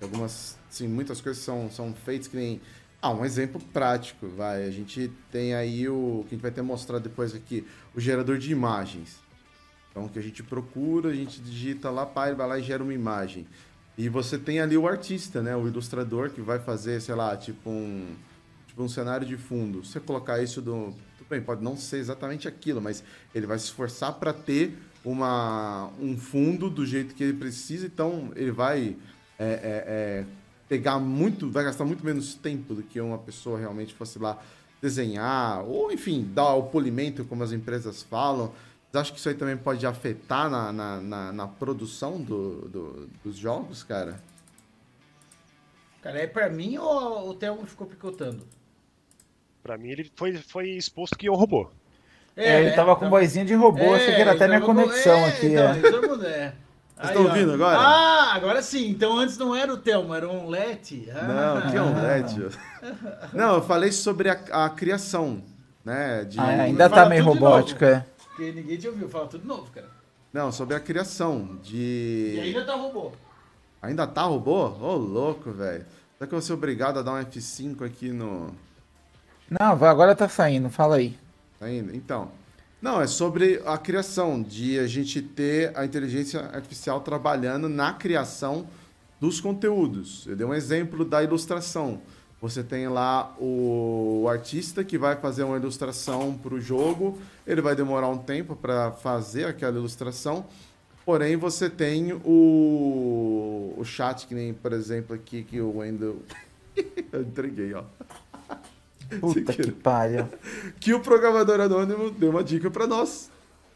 Algumas, sim, muitas coisas são, são feitas que nem... Ah, um exemplo prático, vai. A gente tem aí o que a gente vai ter mostrado depois aqui, o gerador de imagens. Então, que a gente procura, a gente digita lá, ele vai lá e gera uma imagem. E você tem ali o artista, né? O ilustrador que vai fazer, sei lá, tipo um, tipo um cenário de fundo. Você colocar isso do. Tudo bem, pode não ser exatamente aquilo, mas ele vai se esforçar para ter uma, um fundo do jeito que ele precisa, então ele vai é, é, é, pegar muito, vai gastar muito menos tempo do que uma pessoa realmente fosse lá desenhar, ou enfim, dar o polimento, como as empresas falam. Você acha que isso aí também pode afetar na, na, na, na produção do, do- dos jogos, cara? Cara, é pra mim ou o Thelmo ficou picotando? Pra mim, ele foi, foi exposto que é um robô. É, ele tava com vozinha de robô, achei que era até minha conexão é, aqui. Então, é. é. Vocês estão ouvindo agora? Ah, agora sim. Então antes não era o Telmo, era um Let. Ah. Não, que é um LED. Não, eu falei sobre a, a criação, né? De... Ah, ainda tá meio tudo Porque ninguém te ouviu. Fala tudo novo, cara. Não, sobre a criação de... E ainda tá robô. Ainda tá robô? Ô, louco, velho. Será que eu vou ser obrigado a dar um F5 aqui no... Não, vai- agora tá saindo, fala aí. Ainda? Então. Não, é sobre a criação, de a gente ter a inteligência artificial trabalhando na criação dos conteúdos. Eu dei um exemplo da ilustração. Você tem lá o artista que vai fazer uma ilustração para o jogo, ele vai demorar um tempo para fazer aquela ilustração, porém você tem o, o chat, que nem, por exemplo, aqui que o Wendel. (laughs) Eu entreguei, ó. Puta (laughs) que pariu. que o programador anônimo deu uma dica pra nós,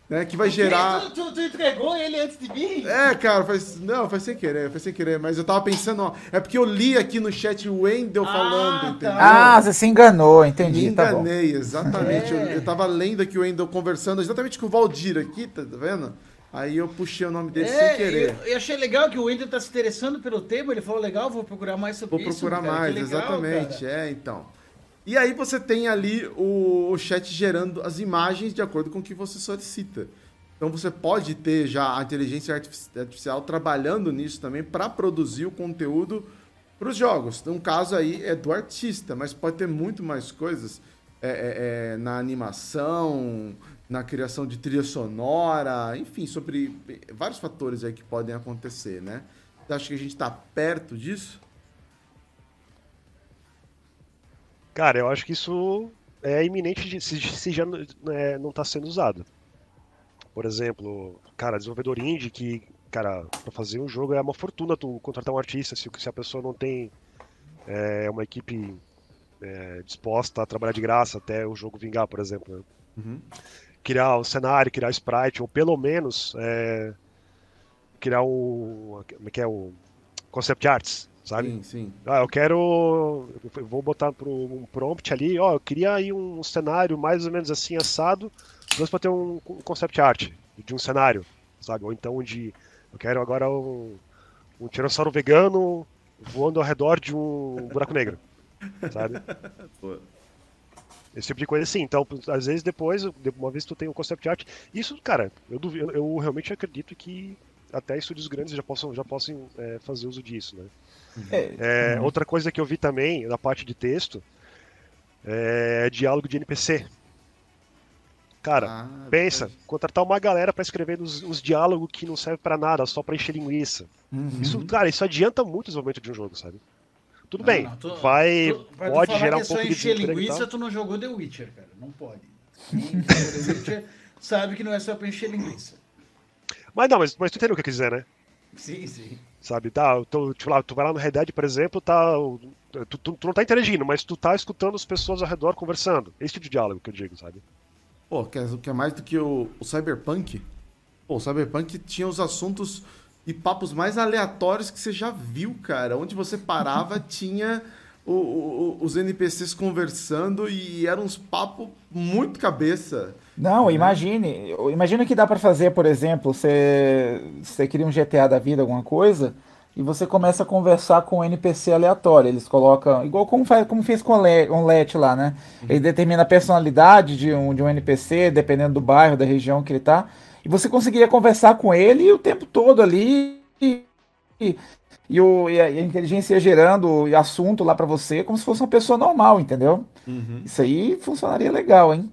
né? Que vai gerar. Tu, tu, tu entregou ele antes de mim? É, cara, faz... não, foi sem querer, foi sem querer, mas eu tava pensando, ó, é porque eu li aqui no chat o Wendel Ah, falando, tá. entendeu? Ah, você se enganou, entendi, Me tá bom. enganei, exatamente. Eu, É. eu tava lendo aqui o Wendel conversando exatamente com o Valdir aqui, tá vendo? Aí eu puxei o nome dele sem É, querer. eu, eu achei legal que o Wendel tá se interessando pelo tema. Ele falou, legal, vou procurar mais sobre Vou isso. procurar cara, que mais, legal, exatamente. cara. É, então. E aí você tem ali o, o chat gerando as imagens de acordo com o que você solicita. Então você pode ter já a inteligência artifici- artificial trabalhando nisso também para produzir o conteúdo para os jogos. Um caso aí é do artista, mas pode ter muito mais coisas é, é, é, na animação, na criação de trilha sonora, enfim, sobre vários fatores aí que podem acontecer, né? Você acha que a gente está perto disso? Cara, eu acho que isso é iminente de, se, se já né, não está sendo usado. Por exemplo, cara, desenvolvedor indie que, cara, para fazer um jogo é uma fortuna tu contratar um artista se, se a pessoa não tem é, uma equipe é, disposta a trabalhar de graça até o jogo vingar, por exemplo. né? Uhum. Criar o cenário, criar sprite, ou pelo menos é, criar o. Como é que é? O concept arts, sabe? Sim, sim. Ah, eu quero. Eu vou botar pro, um prompt ali, ó, eu queria aí um cenário mais ou menos assim assado, mas para ter um, concept art de um cenário, sabe? Ou então de. Eu quero agora um, um tiranossauro vegano voando ao redor de um buraco negro, sabe? (laughs) Pô. Esse tipo de coisa assim. Então, às vezes depois, de- uma vez que tu tem um concept art, isso, cara, eu, duvido, eu realmente acredito que até estúdios grandes já possam, já possam é, fazer uso disso, né? É, É, Outra coisa que eu vi também na parte de texto é diálogo de NPC. Cara, Ah, pensa, verdade. contratar uma galera pra escrever uns, uns diálogos que não servem pra nada, só pra encher linguiça. Uhum. Isso, cara, isso adianta muito o desenvolvimento de um jogo, sabe? Tudo Não, bem, não, tu- vai, tu- tu pode falar gerar um é pouco de encher linguiça, tu não jogou The Witcher, cara. Não pode. The Witcher sabe que não é só pra encher linguiça. Mas não, mas, mas tu entendeu o que eu quis dizer, né? Sim, sim. Sabe, tá, tu, tipo, lá, tu vai lá no Red Dead, por exemplo, tá, tu, tu, tu não tá interagindo, mas tu tá escutando as pessoas ao redor conversando. Esse tipo de diálogo que eu digo, sabe? Pô, quer, quer mais do que o, o Cyberpunk? Pô, o Cyberpunk tinha os assuntos e papos mais aleatórios que você já viu, cara. Onde você parava (laughs) tinha o- o- os NPCs conversando e eram uns papos muito cabeça. Não, imagine. Imagina que dá pra fazer, por exemplo, você, você cria um GTA da vida, alguma coisa, e você começa a conversar com um NPC aleatório. Eles colocam, igual como, faz, como fez com o Le- o Let lá, né? Ele determina a personalidade de um, de um NPC, dependendo do bairro, da região que ele tá. E você conseguiria conversar com ele o tempo todo ali. E, e, e o, e a, e a inteligência ia gerando assunto lá pra você como se fosse uma pessoa normal, entendeu? Isso aí funcionaria legal, hein?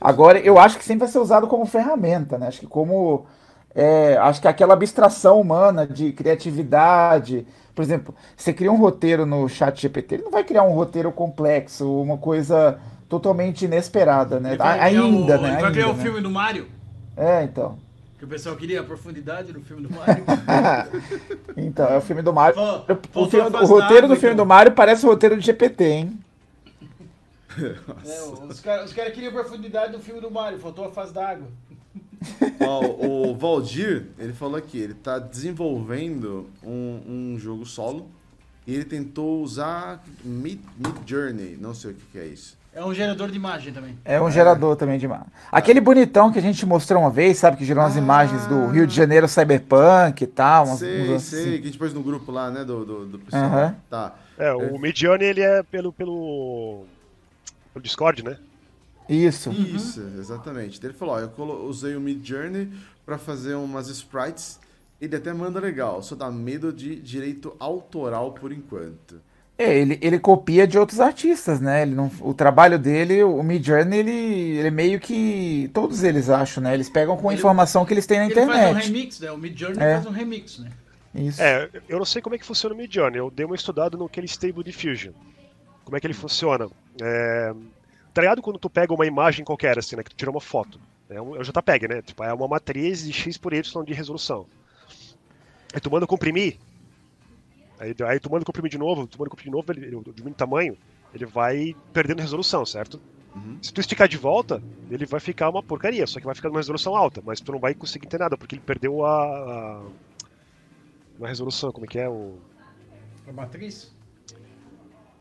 Agora, eu acho que sempre vai ser usado como ferramenta, né? Acho que como. é, acho que aquela abstração humana de criatividade. Por exemplo, você cria um roteiro no chat GPT, ele não vai criar um roteiro complexo, uma coisa totalmente inesperada, né? Ainda, o, né? Ele vai criar o né? filme do Mario. É, então. Que o pessoal queria a profundidade no filme do Mario. (laughs) então, é o filme do Mario. O, filme- o roteiro do filme do Mario parece o roteiro do GPT, hein? (laughs) É, os caras cara queriam a profundidade do filme do Mario, faltou a fase d'água. (laughs) Ó, o Valdir, ele falou aqui, ele tá desenvolvendo um, um jogo solo e ele tentou usar Mid, Mid Journey, não sei o que, que é isso. É um gerador de imagem também. É um gerador também de imagem. Aquele bonitão que a gente mostrou uma vez, sabe? Que gerou umas Ah. imagens do Rio de Janeiro Cyberpunk e tal. Umas, Sei, uns- sei, que a gente pôs no grupo lá, né, do, do, do pessoal. Aham. Tá. É, o Midjourney ele é pelo, pelo, pelo Discord, né? Isso. Isso, exatamente. Ele falou, ó, eu colo- usei o Mid Journey pra fazer umas sprites. Ele até manda legal, só dá medo de direito autoral por enquanto. É, ele, ele copia de outros artistas, né? Ele não, o trabalho dele, o Midjourney, ele, ele meio que. Todos eles acho, né? Eles pegam com a Ele- informação que eles têm na Ele faz um internet. remix, né? O Midjourney É. faz um remix, né? Isso. É, eu não sei como é que funciona o Midjourney. Eu dei uma estudada no aquele Stable Diffusion. Como é que ele funciona? É, tá ligado quando tu pega uma imagem qualquer, assim, né? Que tu tira uma foto. É um, é um JPEG, né? Tipo, é uma matriz de X por Y de resolução. Aí tu manda comprimir. Aí, aí tu manda comprimir de novo, tu manda comprimir de novo, ele, ele diminui o tamanho, ele vai perdendo resolução, certo? Uhum. Se tu esticar de volta, ele vai ficar uma porcaria, só que vai ficar numa resolução alta, mas tu não vai conseguir ter nada, porque ele perdeu a. a uma resolução, como é que é? O... A matriz.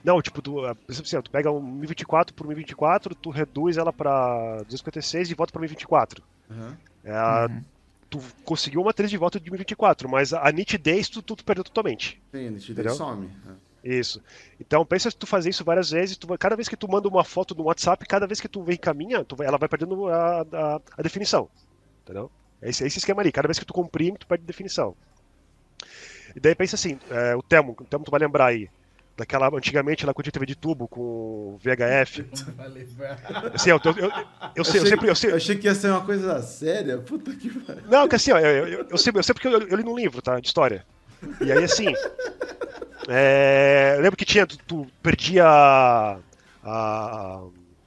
Não, tipo, tu, exemplo, assim, tu pega um 1024 por 1024, tu reduz ela pra 256 e volta pra 1024. Aham. É, Uhum. Tu conseguiu uma matriz de volta de 1024, mas a, nitidez tu, tu, tu perdeu totalmente. Tem, a nitidez Entendeu? some. É. Isso. Então pensa se tu fazer isso várias vezes, tu cada vez que tu manda uma foto no WhatsApp, cada vez que tu vem caminha, tu vai- ela vai perdendo a, a, a definição. Entendeu? É esse, é esse esquema ali. Cada vez que tu comprime, tu perde definição. E daí pensa assim, é, o Temo, o Temo tu vai lembrar aí. Daquela, antigamente, lá quando tinha TV de tubo com VHF. Assim, (laughs) eu, eu, eu, eu sei, eu sempre. Eu sei, achei que ia ser uma coisa séria. Puta que pariu. Não, que assim, ó, eu, eu, eu sei, eu sei porque eu, eu li num livro, tá? De história. E aí, assim. é, eu lembro que tinha. Tu, tu perdia a, a,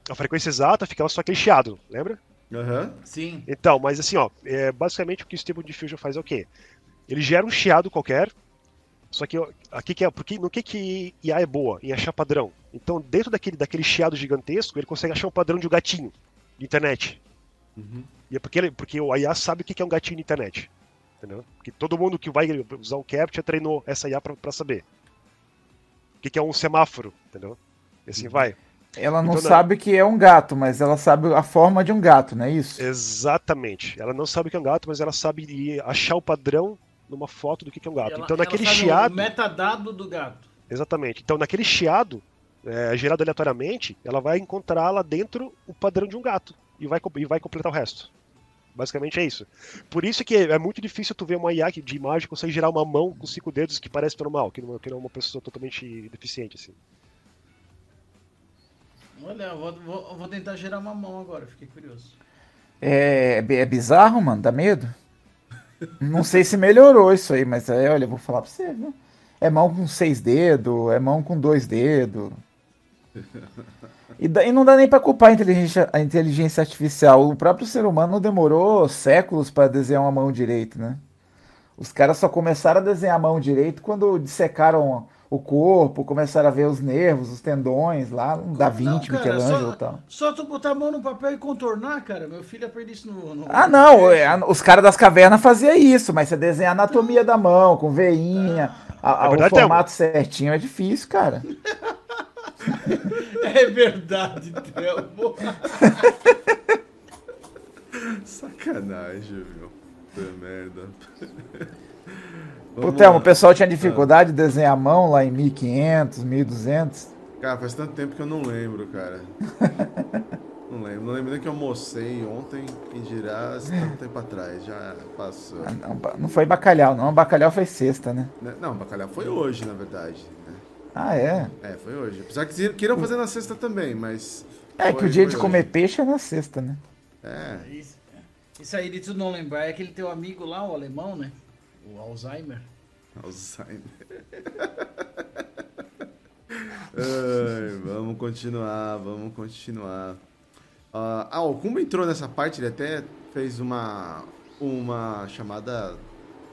a frequência exata, ficava só aquele chiado, lembra? Aham. Sim. Então, mas assim, ó, é, basicamente o que o Stable Diffusion faz é o quê? Ele gera um chiado qualquer, só que aqui que é, porque no que que IA é boa? Em achar padrão. Então, dentro daquele, daquele chiado gigantesco, ele consegue achar um padrão de um gatinho de internet. Uhum. E é porque, ele, porque o IA sabe o que que é um gatinho de internet. Entendeu? Porque todo mundo que vai usar o Captcha treinou essa IA pra, pra saber. O que que é um semáforo, entendeu? E assim vai. Ela não Então, não. sabe que é um gato, mas ela sabe a forma de um gato, não é isso? Exatamente. Ela não sabe o que é um gato, mas ela sabe achar o padrão numa foto do que é um gato. Ela- então, ela naquele sabe chiado. O metadado do gato. Exatamente. Então, naquele chiado, é, gerado aleatoriamente, ela vai encontrar lá dentro o padrão de um gato e vai, e vai completar o resto. Basicamente é isso. Por isso que é muito difícil tu ver uma IA de imagem que consegue gerar uma mão com cinco dedos que parece normal, que não, que não é uma pessoa totalmente deficiente, assim. Olha, eu vou, vou, vou tentar gerar uma mão agora, fiquei curioso. É, é bizarro, mano, dá medo? Não sei se melhorou isso aí, mas é, olha, eu vou falar pra você, viu? É mão com seis dedos, é mão com dois dedos. E, daí não dá nem pra culpar a inteligência, a inteligência artificial. O próprio ser humano demorou séculos pra desenhar uma mão direito, né? Os caras só começaram a desenhar a mão direito quando dissecaram o corpo, começaram a ver os nervos, os tendões lá, um Da Vinci, Não, cara, Michelangelo e tal. só tu botar a mão no papel e contornar, cara. Meu filho aprende isso no. no- Ah, não, é, a- os caras das cavernas faziam isso, mas você desenha a anatomia da mão, com veinha, a- a- É o verdade, formato certinho é difícil, cara. (laughs) É verdade, Thelmo. Sacanagem, meu. Puta merda. Vamos Thelmo, lá. o pessoal tinha dificuldade de desenhar a mão lá em 1500, 1200. Cara, faz tanto tempo que eu não lembro, cara. (laughs) não lembro. Não lembro nem que eu almocei ontem, quem dirá, tanto tempo atrás. Já passou. Ah, Não, não foi bacalhau, não. Bacalhau foi sexta, né? Né? Não, bacalhau foi hoje, na verdade. né? Ah, é? É, foi hoje. Apesar que queriam fazer na sexta também, mas. É que foi- o dia de hoje. comer peixe é na sexta, né? É. Isso, isso aí de tu não lembrar é aquele teu amigo lá, o alemão, né? O Alzheimer. Alzheimer. (laughs) Ai, vamos continuar, vamos continuar. Ah, ah, o Kumba entrou nessa parte, ele até fez uma, uma chamada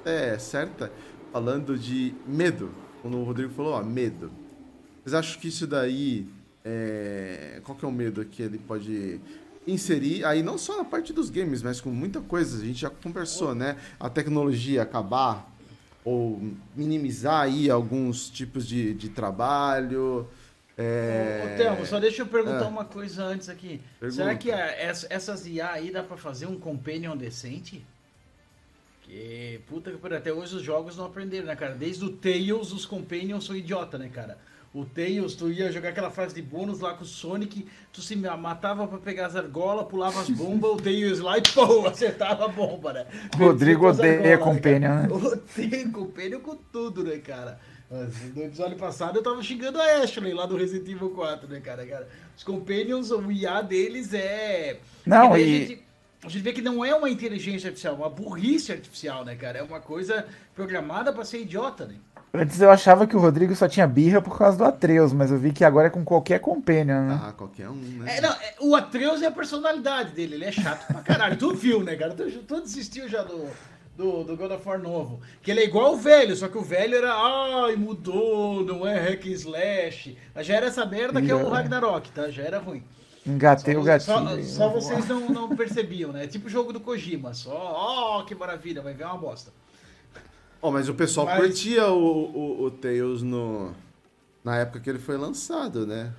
é, certa, falando de medo. Quando o Rodrigo falou, ó, medo. Vocês acham que isso daí, é, qual que é o medo que ele pode inserir, aí não só na parte dos games, mas com muita coisa, a gente já conversou, né? A tecnologia acabar ou minimizar aí alguns tipos de, de trabalho. É... Ô, Thelmo, só deixa eu perguntar Ah. uma coisa antes aqui. Pergunta. Será que a- ess- essas IA aí dá pra fazer um companion decente? Que puta que até hoje os jogos não aprenderam, né, cara? Desde o Tails, os companions são idiota, né, cara? O Tails, tu ia jogar aquela fase de bônus lá com o Sonic, tu se ma- matava pra pegar as argolas, pulava as bombas, o Tails lá e pô, (laughs) acertava a bomba, né? Rodrigo odeia companion, né? (laughs) Odeia companion com tudo, né, cara? Mas No episódio passado eu tava xingando a Ashley lá do Resident Evil 4, né, cara? cara os companions, o IA deles é. Não, daí e- gente, a gente vê que não é uma inteligência artificial, é uma burrice artificial, né, cara? É uma coisa programada pra ser idiota, né? Antes eu achava que o Rodrigo só tinha birra por causa do Atreus, mas eu vi que agora é com qualquer companion, né? Ah, qualquer um, né? É, não, é, o Atreus é a personalidade dele, ele é chato pra caralho. tu viu, né, cara? Tu, tu desistiu já do, do, do God of War novo. Que ele é igual o velho, só que o velho era, ai, mudou, não é hack and slash. Mas já era essa merda que é o. Ragnarok, tá? Já era ruim. Engatei o Só, gatilho. só vocês não, não percebiam, né? Tipo o jogo do Kojima, só, ó, que maravilha, vai ver uma bosta. Ó, mas o pessoal Mas- curtia o, o, o Tails no... na época que ele foi lançado, né?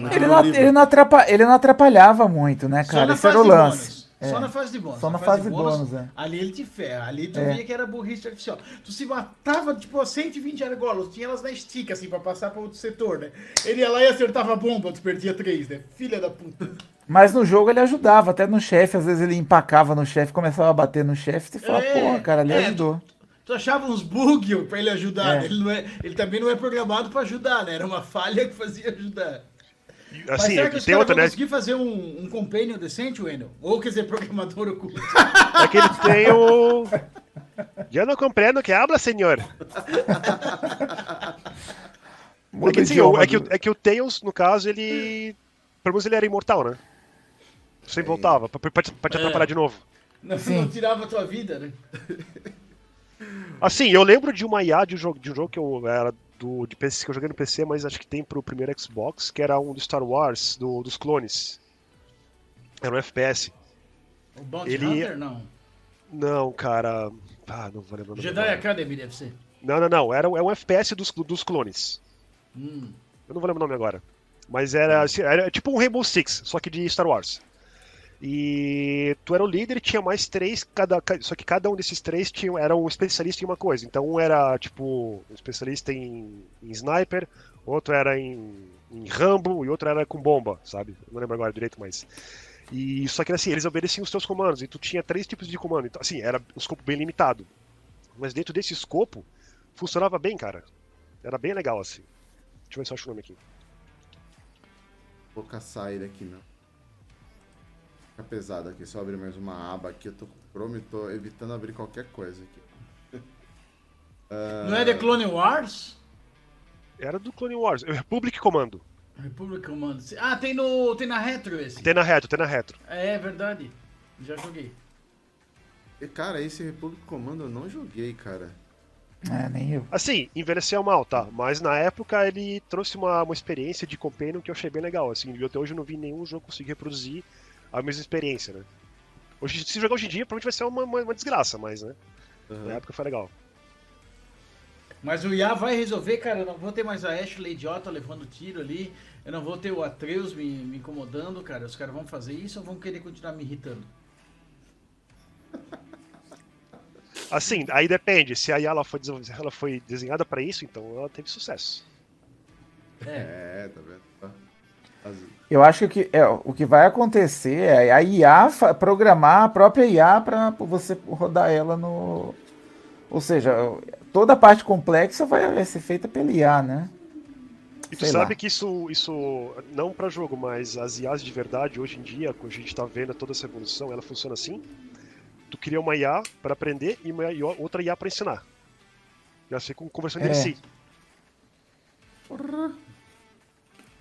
Naquele Ele não, ele, não atrapa- ele não atrapalhava muito, né, cara? na Esse era fase o lance. bônus. É. Só na fase de bônus. Só na fase de bônus, é. Ali ele te ferra. Ali tu É. via que era burrice artificial. Tu se matava, tipo, a 120 argolas. Tinha elas na estica, assim, pra passar pra outro setor, né? Ele ia lá e acertava a bomba, tu perdia três, né? Filha da puta. Mas no jogo ele ajudava, até no chefe, às vezes ele empacava no chefe, começava a bater no chefe, você fala, É, porra, cara, ele é, ajudou. Tu achava uns bugs pra ele ajudar, É. Ele, não é, ele também não é programado pra ajudar, né? Era uma falha que fazia ajudar. Mas Assim, será que os tem outra, né? conseguir fazer um, um companion decente, Wendel? Ou, quer dizer, programador oculto? (laughs) É que ele tem o. Eu não compreendo que habla, senhor. É que, assim, o, é, que, é que o Tails, no caso, ele. Pelo menos ele era imortal, né? Sempre voltava, pra, pra, pra te É. atrapalhar de novo. Não, não tirava a tua vida, né? (laughs) Assim, eu lembro de uma IA de um jogo, de um jogo que eu era do, de PC, que eu joguei no PC, mas acho que tem pro primeiro Xbox, que era um do Star Wars, do, dos clones. Era um FPS. O Bounty Ele- Hunter, não. Não, cara. Ah, não vou lembrar. o nome Jedi agora. Academy deve ser. Não, não, não. Era, um- é um FPS dos, dos clones. Hum. Eu não vou lembrar o nome agora. Mas era, assim, era tipo um Rainbow Six, só que de Star Wars. E tu era o líder e tinha mais três, cada, ca- só que cada um desses três tinha, era um especialista em uma coisa. Então um era tipo um especialista em, em sniper, outro era em, em Rambo e outro era com bomba, sabe? Não lembro agora direito, mas. E só que assim, eles obedeciam os teus comandos, e tu tinha três tipos de comando. Então, assim, era um escopo bem limitado. Mas dentro desse escopo, funcionava bem, cara. Era bem legal, assim. Deixa eu ver se eu acho o nome aqui. Vou caçar ele aqui, não. Fica pesado aqui. Se eu abrir mais uma aba aqui, eu tô tô evitando abrir qualquer coisa aqui. (laughs) Não é The Clone Wars? Era do Clone Wars. Republic Commando. Republic Command. Ah, tem, no, tem na Retro esse. Tem na retro, tem na retro. É, é verdade. Já joguei. E, cara, esse Republic Commando eu não joguei, cara. É, nem eu. Assim, envelheceu mal, tá? Mas na época ele trouxe uma, uma experiência de companion que eu achei bem legal. Assim, e até hoje eu não vi nenhum jogo conseguir reproduzir a mesma experiência, né? Hoje, se jogar hoje em dia, provavelmente vai ser uma, uma, uma desgraça, mas, né? Aham. Na época foi legal. Mas o IA vai resolver, cara. Eu não vou ter mais a Ashley idiota levando tiro ali. Eu não vou ter o Atreus me, me incomodando, cara. Os caras vão fazer isso ou vão querer continuar me irritando? Assim, aí depende. Se a IA ela foi, ela foi desenhada pra isso, então ela teve sucesso. É. É, tá vendo? Eu acho que é, o que vai acontecer é a IA programar a própria IA para você rodar ela no. Ou seja, toda a parte complexa vai, vai ser feita pela IA, né? E tu Sei sabe lá. que isso, isso, não pra jogo, mas as IAs de verdade, hoje em dia, quando a gente tá vendo toda essa evolução, ela funciona assim. Tu cria uma IA pra aprender e uma, outra IA pra ensinar. Elas ficam conversando entre É. si. Tá indo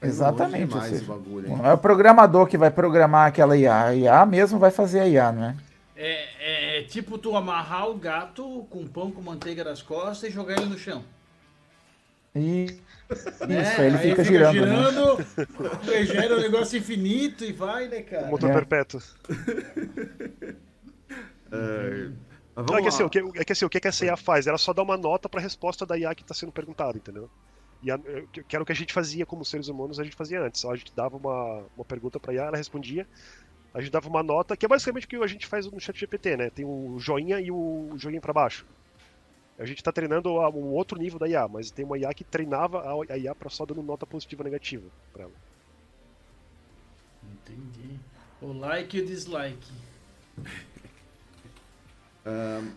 Exatamente, ou seja, bagulho? Não é o programador que vai programar aquela IA. A IA mesmo vai fazer a IA, não é? É, é tipo tu amarrar o gato com pão com manteiga nas costas e jogar ele no chão. E isso, né? aí ele fica, girando. né? girando aí gera um negócio infinito e vai, né, cara? Motor É. perpétuo. (laughs) É, Não, é, que vamos assim, lá. o que, é que assim, o que que essa IA faz? Ela só dá uma nota pra resposta da IA que tá sendo perguntada, entendeu? E a, que que era o que a gente fazia como seres humanos, a gente fazia antes. A gente dava uma, uma pergunta pra IA, ela respondia, a gente dava uma nota, que é basicamente o que a gente faz no chat GPT, né? Tem o joinha e o joinha pra baixo. A gente tá treinando a- um outro nível da IA, mas tem uma IA que treinava a a IA pra só dando nota positiva ou negativa pra ela. Entendi. O like e o dislike. (laughs)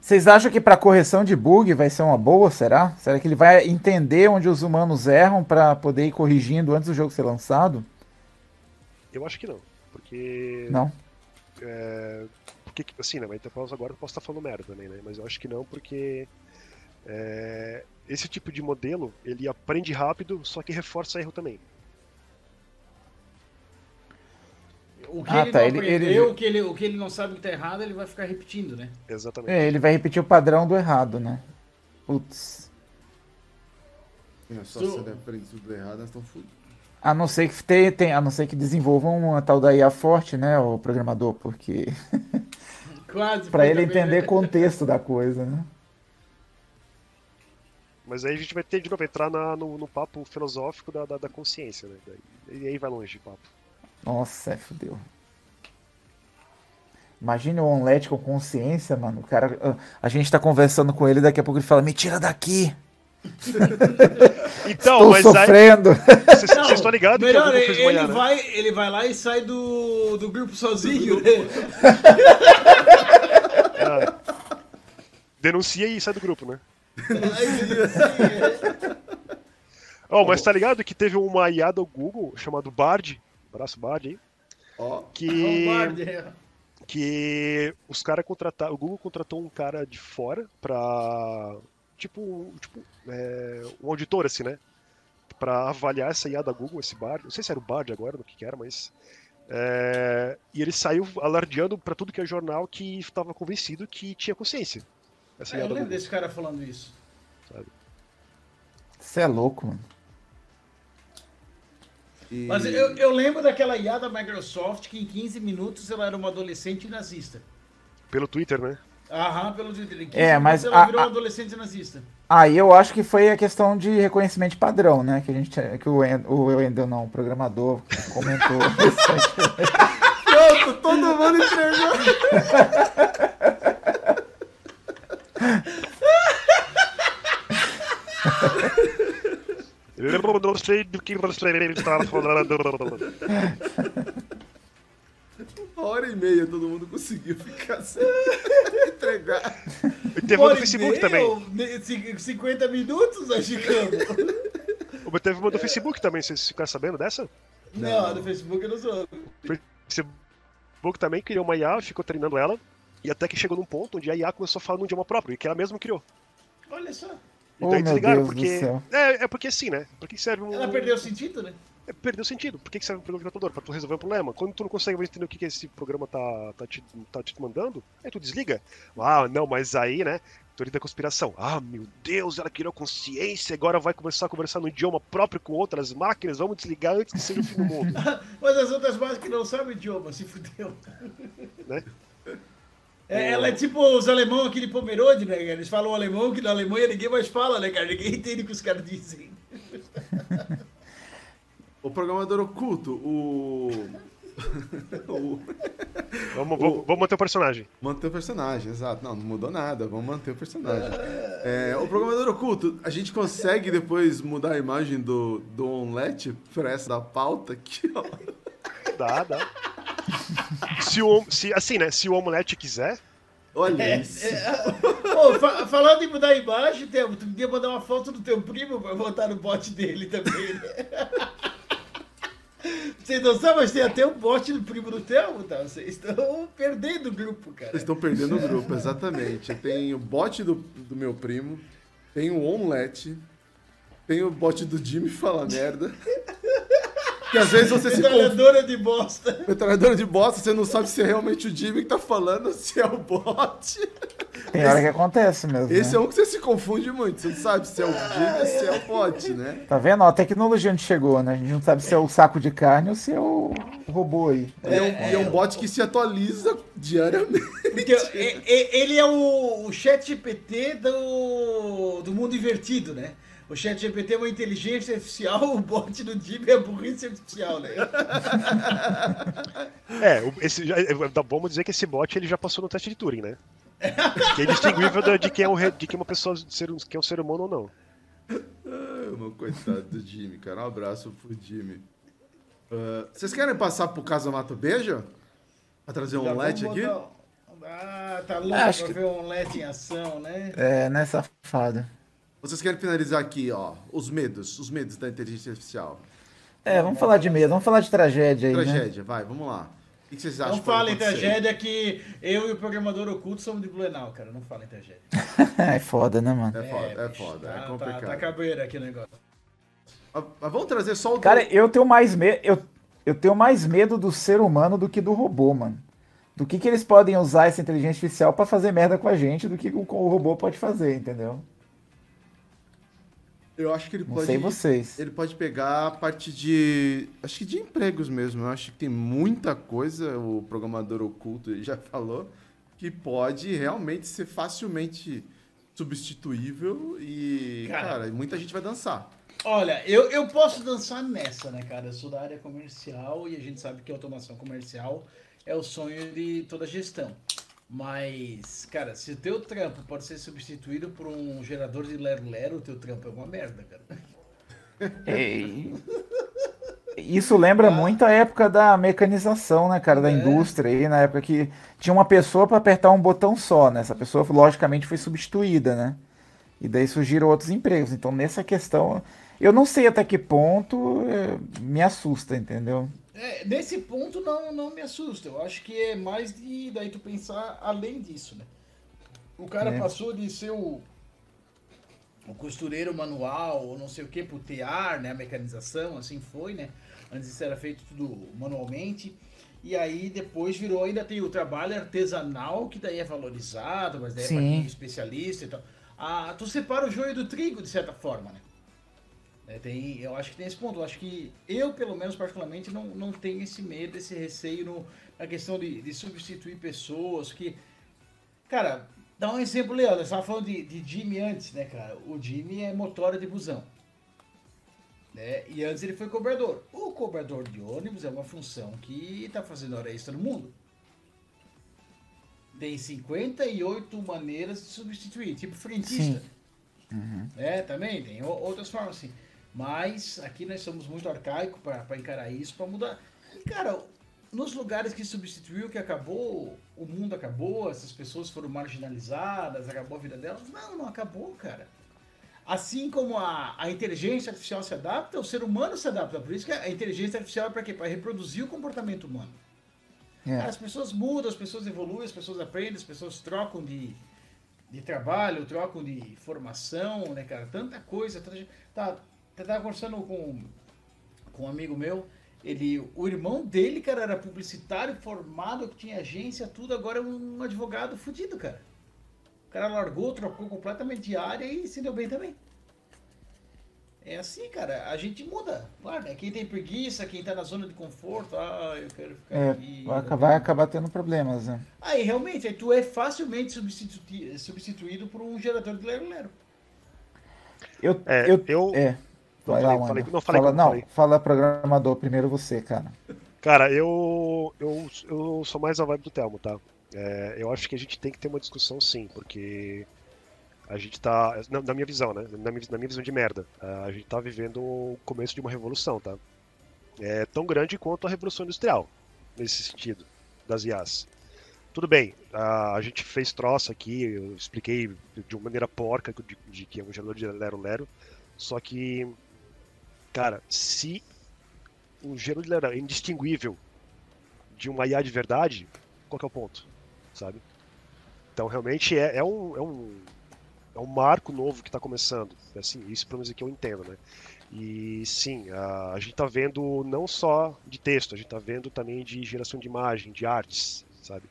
Vocês acham que para correção de bug vai ser uma boa, será? Será que ele vai entender onde os humanos erram para poder ir corrigindo antes do jogo ser lançado? Eu acho que não, porque Não. É, porque, assim, né, mas então, agora eu posso estar falando merda também, né? Mas eu acho que não, porque é, esse tipo de modelo, ele aprende rápido, só que reforça erro também. O que Ah, ele tá, não ele- aprendeu, ele- O, que ele, o que ele não sabe que tá errado, ele vai ficar repetindo, né? Exatamente. É, ele vai repetir o padrão do errado, né? Putz. É, só Tu- se ele aprende tudo errado, nós estamos fodidos. A não ser que tem, tem- a não ser que desenvolvam uma tal da IA forte, né, o programador, porque (laughs) Quase. para ele também, entender né? contexto da coisa, né? Mas aí a gente vai ter de novo entrar na- no, no papo filosófico da, da, da consciência, né? E aí vai longe o papo. Nossa, é, fudeu. Imagine o Omelete com consciência, mano. O cara, ah, a gente tá conversando com ele, daqui a pouco ele fala: "Me tira daqui, (laughs) Então, tô mas aí. sofrendo". Vocês estão ligados que melhor, alguma coisa ele, manhã, né? vai, ele vai lá e sai do, do grupo sozinho, né? Denuncia e sai do grupo, né? Oh, mas tá ligado que teve uma IA do Google chamado Bard, abraço Bard aí, Ó, que, que os caras contrataram, o Google contratou um cara de fora pra, tipo, tipo é, um auditor assim, né, Pra avaliar essa IA da Google, esse Bard, não sei se era o Bard agora, no que que era, mas é, e ele saiu alardeando pra tudo que é jornal que estava convencido que tinha consciência. Essa É, IA eu da lembro Google. desse cara falando isso. Você é louco, mano. E- Mas eu, eu lembro daquela IA da Microsoft que em 15 minutos ela era uma adolescente nazista. Pelo Twitter, né? Aham, pelo Twitter. Em 15 É, mas ela a- virou a- uma adolescente nazista. Aí eu acho que foi a questão de reconhecimento de padrão, né? Que a gente, que o Wendel, o não, o programador comentou. (laughs) Pronto, todo mundo entregou. (laughs) Eu não sei do que você está falando. Uma hora e meia todo mundo conseguiu ficar sem (laughs) entregar. E teve uma e Facebook também. ou ne- cin- 50 minutos. Mas Teve uma do Facebook também, vocês ficaram sabendo dessa? Não, do Facebook eu não sou. Facebook também criou uma IA, ficou treinando ela, e até que chegou num ponto onde a IA começou a falar no idioma próprio, e que ela mesma criou. Olha só. E Oh, daí desligaram, porque. É, é porque assim, né? Por que serve um. Ela perdeu o sentido, né? É, perdeu sentido. Por que que serve um programa de computador? Pra tu resolver um problema. Quando tu não consegue mais entender o que, que esse programa tá, tá, te, tá te mandando, aí tu desliga. Ah, não, mas aí, né? Teoria da conspiração. Ah, meu Deus, ela criou consciência, agora vai começar a conversar no idioma próprio com outras máquinas, vamos desligar antes que seja o fim do mundo. (laughs) Mas as outras máquinas que não sabem o idioma, se fudeu. né? É, ela é tipo os alemão aqui de Pomerode, né? cara? Eles falam alemão que na Alemanha ninguém mais fala, né, cara? Ninguém entende o que os caras dizem. O programador oculto, o. (laughs) o... Vamos, vamos, vamos manter o personagem. Manter o personagem, exato. Não, não mudou nada, vamos manter o personagem. É, o programador oculto, a gente consegue depois mudar a imagem do, do Omelete pra essa da pauta aqui, ó. Dá, dá. Se o, se, assim, né? Se o omelete quiser, Olha É, isso. é, (laughs) fa- falando em mudar a imagem, Temo, tu podia mandar uma foto do teu primo pra botar no bot dele também, né? (laughs) Vocês não sabem, mas tem até um bot do primo do Temo, tá? Vocês estão perdendo o grupo, cara. Vocês estão perdendo o grupo, exatamente. Tem o bot do, do meu primo, tem o Omelete, tem o bot do Jimmy Fala Merda. Que às vezes você se confunde. Metralhadora de bosta. Metralhadora de bosta, você não sabe se é realmente o Jimmy que tá falando ou se é o bot. Tem hora que acontece mesmo. Esse né? é um que você se confunde muito. Você não sabe se é o Jimmy ou se é o bot, né? Tá vendo? Ó, a tecnologia onde chegou, né? A gente não sabe se é o saco de carne ou se é o robô aí. E é, um, e é um bot que se atualiza diariamente. Porque e- e- ele é o, o chat GPT do, do mundo invertido, né? O chat GPT é uma inteligência artificial, o bot do Dib é burrice artificial, né? É, esse, já- é, dá- vamos dizer que esse bot ele já passou no teste de Turing, né? Que é distinguível de quem é, um, de quem é uma pessoa ser, um- que é um ser humano ou não. Ai, meu coitado do Jimmy, cara. Um abraço pro Jimmy. Ah, vocês querem passar pro Casa Mato Beijo? Pra trazer um vamos aqui? botar- Ah, tá louco Acho pra que- ver um omelete em ação, né? É, né, safado. Vocês querem finalizar aqui, ó, os medos, os medos da inteligência artificial. É, vamos falar de medo, vamos falar de tragédia aí, né? Tragédia, vai, vamos lá. O que vocês acham Não que pode fala em acontecer? tragédia que eu e o programador oculto somos de Blumenau, cara. Não fala em tragédia. (laughs) é foda, né, mano? É foda, é bicho, foda, tá, é Tá, complicado. tá cabreiro aqui o negócio. Mas mas vamos trazer só o... Cara, eu tenho mais medo. Eu, eu tenho mais medo do ser humano do que do robô, mano. Do que, que eles podem usar essa inteligência artificial pra fazer merda com a gente do que o, o robô pode fazer, entendeu? Eu acho que ele Não pode... sei vocês. Ele pode pegar a parte de. Acho que de empregos mesmo. Eu acho que tem muita coisa, o programador oculto ele já (laughs) falou, que pode realmente ser facilmente substituível e, Cara. cara, muita gente vai dançar. Olha, eu, eu posso dançar nessa, né, cara? Eu sou da área comercial e a gente sabe que automação comercial é o sonho de toda gestão. Mas, cara, se o teu trampo pode ser substituído por um gerador de lero-lero, o teu trampo é uma merda, cara. E- Isso lembra muito a época da mecanização, né, cara, da É. indústria aí, na época que tinha uma pessoa pra apertar um botão só, né? Essa pessoa, logicamente, foi substituída, né? E daí surgiram outros empregos. Então, nessa questão, eu não sei até que ponto eh, me assusta, entendeu? É, nesse ponto não, não me assusta. Eu acho que é mais de daí tu pensar além disso, né? O cara É. passou de ser o, o costureiro manual, ou não sei o que, pro tear, né? A mecanização, assim foi, né? Antes isso era feito tudo manualmente. E aí depois virou, ainda tem o trabalho artesanal, que daí é valorizado, mas daí é pra Sim. quem é especialista e tal. Ah, tu separa o joio do trigo, de certa forma, né? É, tem, eu acho que tem esse ponto. Eu acho que eu, pelo menos, particularmente, não, não tenho esse medo, esse receio no, na questão de, de substituir pessoas. Que, cara, dá um exemplo, Leandro. Você estava falando de, de Jimmy antes, né, cara? O Jimmy é motora de busão. Né? E antes ele foi cobrador. O cobrador de ônibus é uma função que está fazendo hora extra no mundo. Tem 58 maneiras de substituir, tipo frentista. É, também tem outras formas assim. Mas aqui nós somos muito arcaicos para encarar isso, para mudar. E, cara, nos lugares que substituiu, que acabou, o mundo acabou, essas pessoas foram marginalizadas, acabou a vida delas. Não, não acabou, cara. Assim como a, a inteligência artificial se adapta, o ser humano se adapta. Por isso que a inteligência artificial é para quê? Para reproduzir o comportamento humano. É. As pessoas mudam, as pessoas evoluem, as pessoas aprendem, as pessoas trocam de, de trabalho, trocam de formação, né, cara? Tanta coisa. Tanta... gente- Tá, eu tava conversando com, com um amigo meu, ele, o irmão dele, cara, era publicitário, formado, que tinha agência, tudo, agora é um advogado fudido, cara. O cara largou, trocou completamente de área e se deu bem também. É assim, cara, a gente muda. Claro, né? Quem tem preguiça, quem tá na zona de conforto, ah, eu quero ficar É, aqui. vai acabar, vai acabar tendo problemas, né? Aí realmente, aí tu é facilmente substitui- substituído por um gerador de lero-lero. Eu, É, eu, eu- é. Não, Vai falei- lá, falei- não, falei fala, não, fala programador, primeiro você, cara. Cara, eu, eu, eu sou mais a vibe do Telmo, tá? É, eu acho que a gente tem que ter uma discussão sim, porque a gente tá. Na, na minha visão, né? Na minha, na minha visão de merda, a gente tá vivendo o começo de uma revolução, tá? É tão grande quanto a Revolução Industrial, nesse sentido, das IAs. Tudo bem, a, a gente fez troça aqui, eu expliquei de uma maneira porca de, de que é um gerador de lero-lero, só que, cara, se de lero é indistinguível de uma IA de verdade, qual que é o ponto, sabe? Então, realmente, é, é um, é, um, é um marco novo que está começando, assim, isso pelo menos é que eu entendo, né? E sim, a, a gente está vendo não só de texto, a gente está vendo também de geração de imagem, de artes, sabe?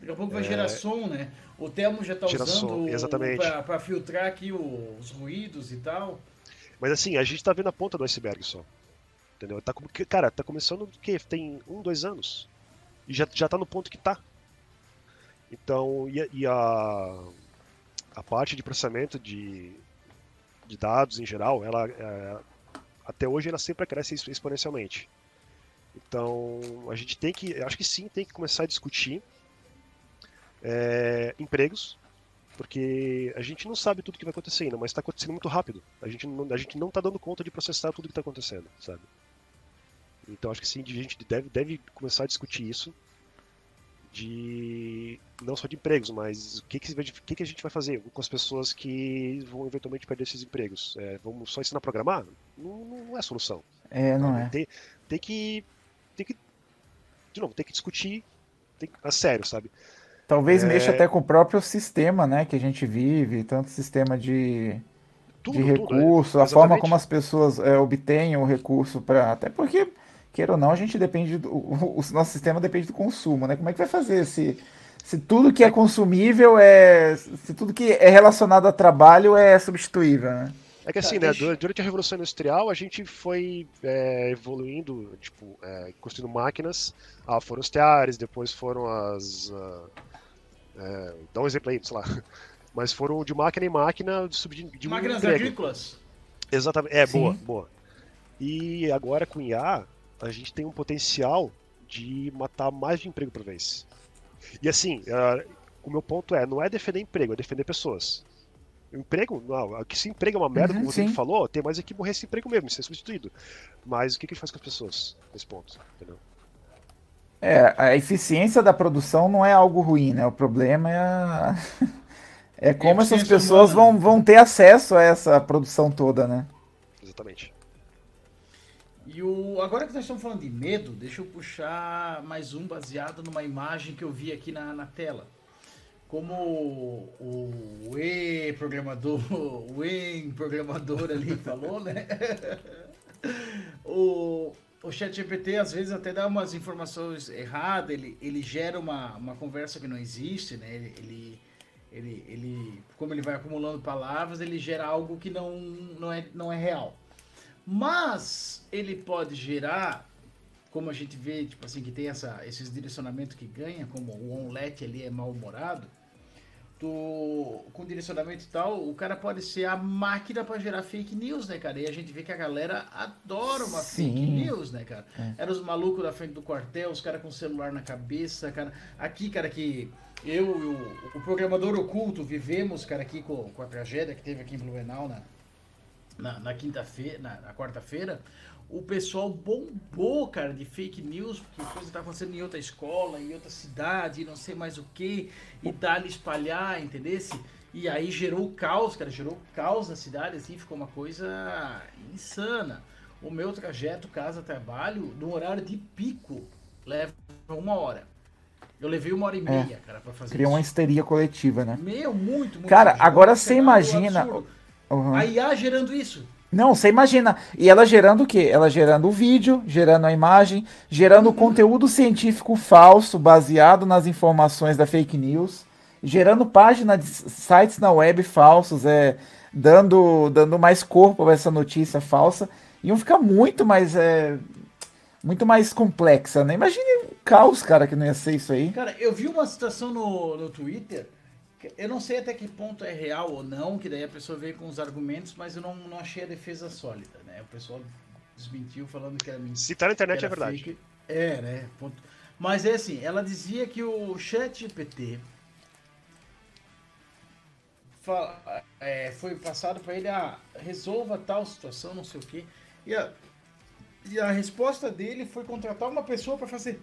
Daqui a pouco vai gerar som, né? O Telmo já tá Gera usando para filtrar aqui o- os ruídos e tal. Mas assim, a gente tá vendo a ponta do iceberg só. Entendeu? Tá, cara, tá começando o quê? Tem um, dois anos. E já, já tá no ponto que tá. Então, e, a- e a, a parte de processamento de, de dados em geral, ela é, até hoje ela sempre cresce exp- exponencialmente. Então a gente tem que, acho que sim, tem que começar a discutir é, empregos, porque a gente não sabe tudo que vai acontecer ainda, mas está acontecendo muito rápido. A gente não, a gente não está dando conta de processar tudo que está acontecendo, sabe? Então acho que sim, a gente deve, deve começar a discutir isso de não só de empregos, mas o que que, que que a gente vai fazer com as pessoas que vão eventualmente perder esses empregos? É, vamos só ensinar a programar? Não, não é solução. É, não é. Tem, tem que tem que de novo tem que discutir tem, a sério, sabe? Talvez É. mexa até com o próprio sistema, né, que a gente vive, tanto sistema de, Tudo, de tudo, é. recurso, a forma como as pessoas é, obtêm o recurso para. Até porque, queira ou não, a gente depende do. O, o nosso sistema depende do consumo, né? Como é que vai fazer se, se tudo que é consumível é. Se tudo que é relacionado a trabalho é substituível, né? É que assim, Tá, né, durante a Revolução Industrial a gente foi é, evoluindo, tipo, é, construindo máquinas, ah, foram os teares, depois foram as... ah, é, dá um exemplo aí, sei lá, (laughs) mas foram de máquina em máquina subdividindo de Máquinas agrícolas. Exatamente, é, Sim. boa, boa. E agora com IA, a gente tem um potencial de matar mais de emprego por vez. E assim, ah, o meu ponto é, não é defender emprego, é defender pessoas. Emprego, não, que se emprego é uma merda, Uhum, como o Rodrigo falou, tem mais é que morrer esse emprego mesmo, ser substituído. Mas o que, que a gente faz com as pessoas nesse ponto? Entendeu? É, a eficiência da produção não é algo ruim, né? O problema é a... (laughs) É como essas pessoas humana. vão, vão ter acesso a essa produção toda, né? Exatamente. E o, agora que nós estamos falando de medo, deixa eu puxar mais um baseado numa imagem que eu vi aqui na, na tela. Como o, o e-programador, (laughs) o e-programador ali falou, né? (laughs) o, o ChatGPT às vezes até dá umas informações erradas, ele, ele gera uma, uma conversa que não existe, né? Ele, ele, ele, ele- como ele vai acumulando palavras, ele gera algo que não, não, é, não é real. Mas ele pode gerar, como a gente vê, tipo assim, que tem essa, esses direcionamentos que ganha, como o onlet ali é mal-humorado, tu- com direcionamento e tal, o cara pode ser a máquina para gerar fake news, né, cara? E a gente vê que a galera adora uma fake Sim. news, né, cara? Era os malucos da frente do quartel, os caras com o celular na cabeça, cara. Aqui, cara, que eu e o, o programador oculto vivemos, cara, aqui com, com a tragédia que teve aqui em Blumenau, na, na, na quinta-feira, na, na quarta-feira, o pessoal bombou, cara, de fake news, porque coisa tá acontecendo em outra escola, em outra cidade, e não sei mais o que, e dá-lhe espalhar, entendesse? E aí gerou caos, cara, gerou caos na cidade, assim, ficou uma coisa insana. O meu trajeto casa-trabalho, no horário de pico, leva uma hora. Eu levei uma hora e meia, cara, pra fazer Cria uma isso. histeria coletiva, né? Meu, muito, muito. Cara, agora você imagina-. Uhum. A IA gerando isso. Não, você imagina. E ela gerando o quê? Ela gerando o vídeo, gerando a imagem, gerando conteúdo científico falso baseado nas informações da fake news, gerando páginas de sites na web falsos, é, dando, dando mais corpo a essa notícia falsa. Iam ficar muito mais. É, muito mais complexa, né? Imagine o caos, cara, que não ia ser isso aí. Cara, eu vi uma situação no, no Twitter, eu não sei até que ponto é real ou não, que daí a pessoa veio com os argumentos, mas eu não, não achei a defesa sólida, né? O pessoal desmentiu falando que era mentira. Se tá na internet é verdade. fake. É, né? Ponto. Mas é assim, ela dizia que o chat GPT é, foi passado para ele, ah, resolva tal situação, não sei o quê. E a, e a resposta dele foi contratar uma pessoa para fazer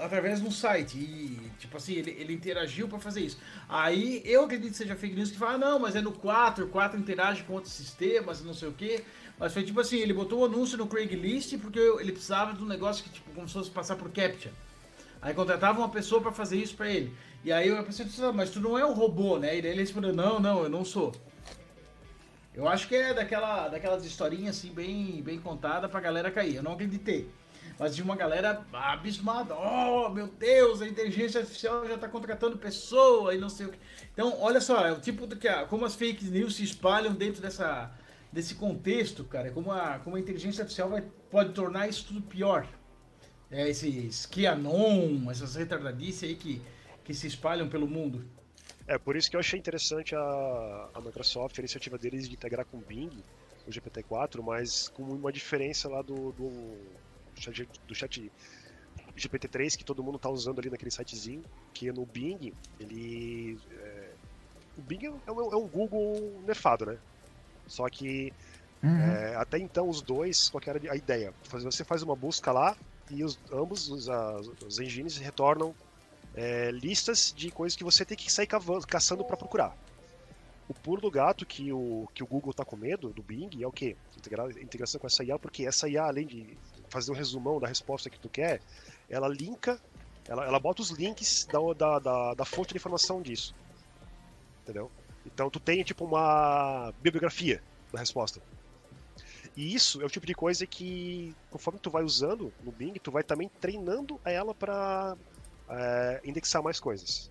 através de um site. E tipo assim ele, ele interagiu para fazer isso. Aí eu acredito que seja fake news que fala ah, não mas é no 4 o 4 interage com outros sistemas não sei o que mas foi tipo assim ele botou um anúncio no Craigslist porque ele precisava de um negócio que tipo como se fosse passar por captcha. Aí contratava uma pessoa para fazer isso para ele. E aí a pessoa disse ah, mas tu não é um robô né? E daí ele respondeu não não eu não sou. Eu acho que é daquela, daquelas historinhas assim, bem, bem contada pra galera cair. Eu não acreditei. Mas de uma galera abismada. Oh, meu Deus, a inteligência artificial já tá contratando pessoa e não sei o que. Então, olha só, é o tipo do que a, como as fake news se espalham dentro dessa, desse contexto, cara. É Como a, como a inteligência artificial vai, pode tornar isso tudo pior. É, esses QAnon, essas retardadices aí que, que se espalham pelo mundo. É, por isso que eu achei interessante a, a Microsoft, a iniciativa deles de integrar com o Bing, o GPT-4, mas com uma diferença lá do, do, chat, do chat GPT-3 que todo mundo tá usando ali naquele sitezinho, que no Bing, ele... é, o Bing é um, é um Google nerfado, né? Só que Uhum. é, até então os dois, qual que era a ideia? Você faz uma busca lá e os, ambos os, as- os engines retornam é, listas de coisas que você tem que sair cavando, caçando para procurar. O pulo do gato que o, que o Google tá com medo do Bing é o quê? Integrar, integração com essa IA, porque essa IA, além de fazer um resumão da resposta que tu quer, ela linka, ela, ela bota os links da, da, da, da fonte de informação disso. Entendeu? Então tu tem tipo uma bibliografia da resposta. E isso é o tipo de coisa que, conforme tu vai usando no Bing, tu vai também treinando ela para indexar mais coisas.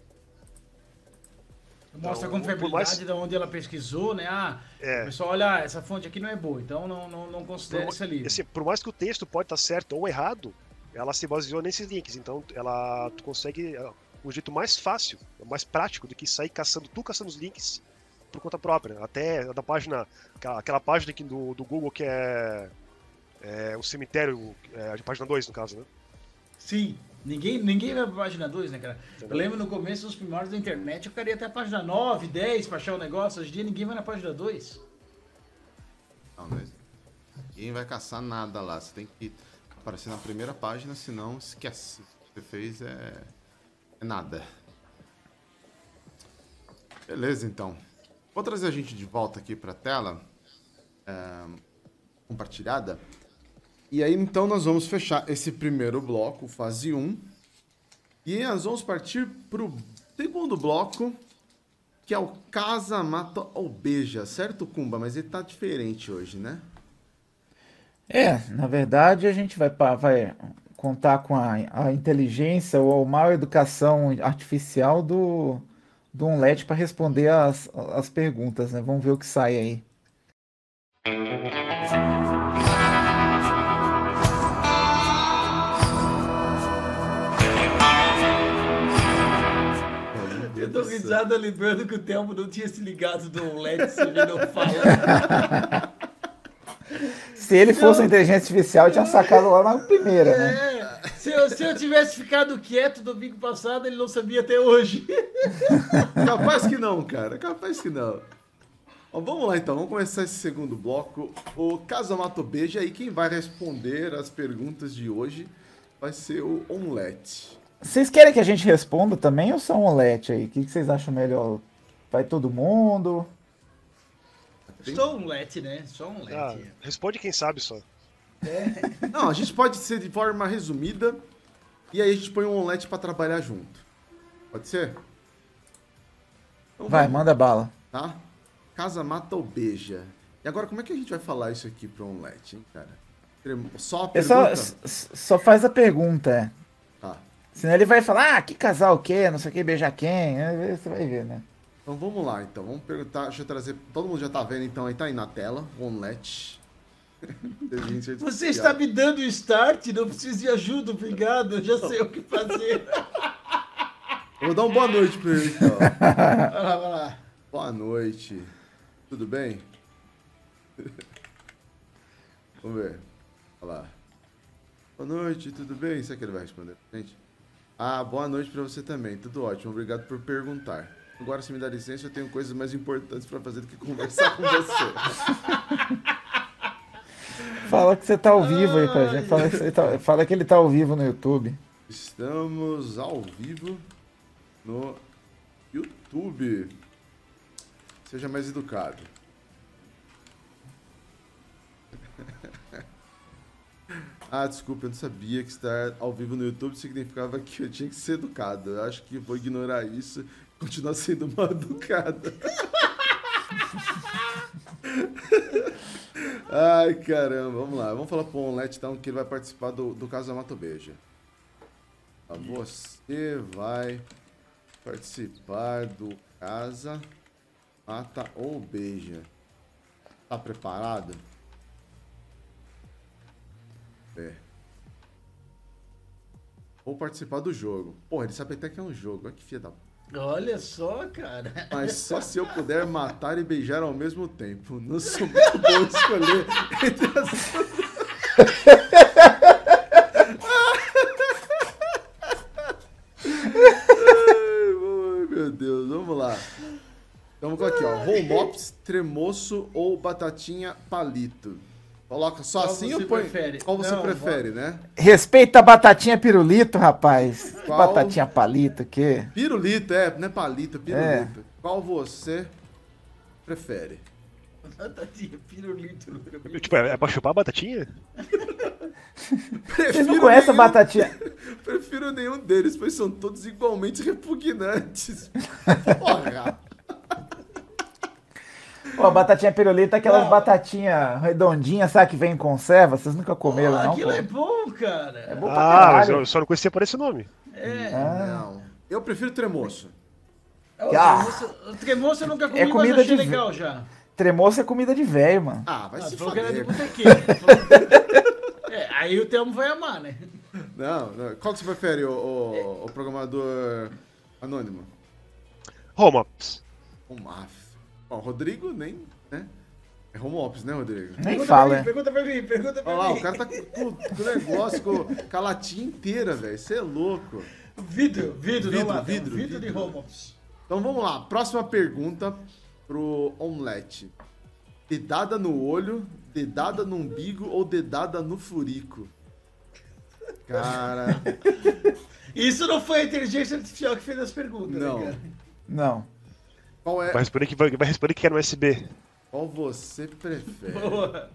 Mostra Então, por confiabilidade mais- de onde ela pesquisou, né? Ah, É. o pessoal, olha, essa fonte aqui não é boa, então não, não, não considere Por, esse ali. assim, por mais que o texto pode estar certo ou errado, ela se baseou nesses links. Então, ela tu consegue um jeito mais fácil, mais prático do que sair caçando, tu caçando os links por conta própria. Até da página, aquela, aquela página aqui do, do Google que é, é o cemitério, é, de página 2 no caso, né? Sim, ninguém, ninguém vai pra página 2, né, cara? Eu lembro no começo dos primórdios da internet, eu queria até a página 9, 10 pra achar o negócio. Hoje em dia ninguém vai na página 2. Não, mas ninguém vai caçar nada lá. Você tem que aparecer na primeira página, senão esquece. O que você fez é, é nada. Beleza, então. Vou trazer a gente de volta aqui para a tela é, compartilhada. E aí, então, nós vamos fechar esse primeiro bloco, fase 1. E nós vamos partir para o segundo bloco, que é o Casa Mata ou Beija, certo, Kumba? Mas ele tá diferente hoje, né? É, na verdade a gente vai, vai contar com a, a inteligência ou a mal educação artificial do, do Omelete para responder as, as perguntas, né? Vamos ver o que sai aí. Eu tô risada lembrando que o Telmo não tinha se ligado do LED, você já não fala. (laughs) Se ele fosse uma inteligência artificial, eu tinha sacado lá na primeira, né? É, se, eu, se eu tivesse ficado quieto domingo passado, ele não sabia até hoje. (laughs) Capaz que não, cara. Capaz que não. Ó, vamos lá então, vamos começar esse segundo bloco. O Casa Mato Beija e quem vai responder as perguntas de hoje vai ser o Omelete. Vocês querem que a gente responda também ou só um Omelete aí? O que que vocês acham melhor? Vai todo mundo? Só um LED, né? Só um LED. Ah, responde quem sabe só. Não, a gente pode ser de forma resumida e aí a gente põe um Omelete pra trabalhar junto. Pode ser? Então Vai, vamos, manda bala. Tá? Casa Mata ou Beija. E agora, como é que a gente vai falar isso aqui pro Omelete, hein, cara? Só a É só, pergunta? s- só faz a pergunta, é. Senão ele vai falar, ah, que casal o quê? Não sei o que, beijar quem? Você vai ver, né? Então vamos lá, então. Vamos perguntar. Deixa eu trazer. Todo mundo já tá vendo, então, aí tá aí na tela. O Omelete. (laughs) Você está me dando start, não preciso de ajuda, obrigado, eu já sei o que fazer. Eu vou dar uma boa noite pra ele, então. (laughs) Vai lá, vai lá. Boa noite. Tudo bem? (laughs) Vamos ver. Olha lá. Boa noite, tudo bem? Será que ele vai responder pra gente? Ah, boa noite pra você também. Tudo ótimo. Obrigado por perguntar. Agora, se me dá licença, eu tenho coisas mais importantes pra fazer do que conversar com você. (laughs) Fala que você tá ao vivo aí pra gente. Fala que, tá- fala que ele tá ao vivo no YouTube. Estamos ao vivo no YouTube. Seja mais educado. Ah, desculpa, eu não sabia que estar ao vivo no YouTube significava que eu tinha que ser educado. Eu acho que vou ignorar isso e continuar sendo mal educado. (laughs) Ai, caramba, vamos lá. Vamos falar pro Onlet então que ele vai participar do, do Casa Mato Beija. Você vai participar do Casa Mata ou Beija. Tá preparado? É. Vou participar do jogo. Porra, ele sabe até que é um jogo. Olha que filha da. Olha só, cara. Mas só se eu puder (laughs) matar e beijar ao mesmo tempo. Não sou muito bom de escolher entre as Ai, meu Deus, vamos lá. Então vamos aqui, ó. Romops, tremoço ou batatinha palito? Coloca só Qual assim ou põe? prefere? Qual você Não, prefere, né? Respeita a batatinha pirulito, rapaz. Que Qual? Batatinha palito, que? Pirulito, é, não é palito, pirulito. Qual você prefere? Batatinha, pirulito. Tipo, é, é pra chupar a batatinha? (laughs) Vocês não conhecem a nenhum- batatinha? Prefiro nenhum deles, pois são todos igualmente repugnantes. (laughs) Porra! Pô, a batatinha pirulito é aquelas batatinhas redondinhas, sabe, que vem em conserva? Vocês nunca comeram, Ah, não, aquilo pô? é bom, cara. É bom pra Ah, mas caralho. eu só não conhecia por esse nome. É. Não. Eu prefiro tremoço. O Ah. tremoço- O tremoço eu nunca comi, É comida mas achei de legal já. Tremoço é comida de velho, mano. Ah, vai Ah, se falou que era de foder. botequeiro. (laughs) (laughs) É, aí o Telmo vai amar, né? Não, não. Qual que você prefere, o, o, o programador anônimo? Romops. Um af. Ó, o Rodrigo nem, né? É home office, né, Rodrigo? Nem Pergunta fala, pra é. mim, pergunta pra mim, pergunta pra Olha lá, mim. o cara tá com, com, com o negócio, com, com a latinha inteira, velho. Você é louco. Vidro, vidro, Vidro, não lata, vidro, vidro, de vidro. home office. Então vamos lá. Próxima pergunta pro Omelete. Dedada no olho, dedada no umbigo ou dedada no furico? Cara, (laughs) Isso não foi a inteligência artificial que fez as perguntas, Não. né, cara? Não. Qual é. Vai responder que, vai, vai responder que é no USB. Qual você prefere? (laughs) Boa.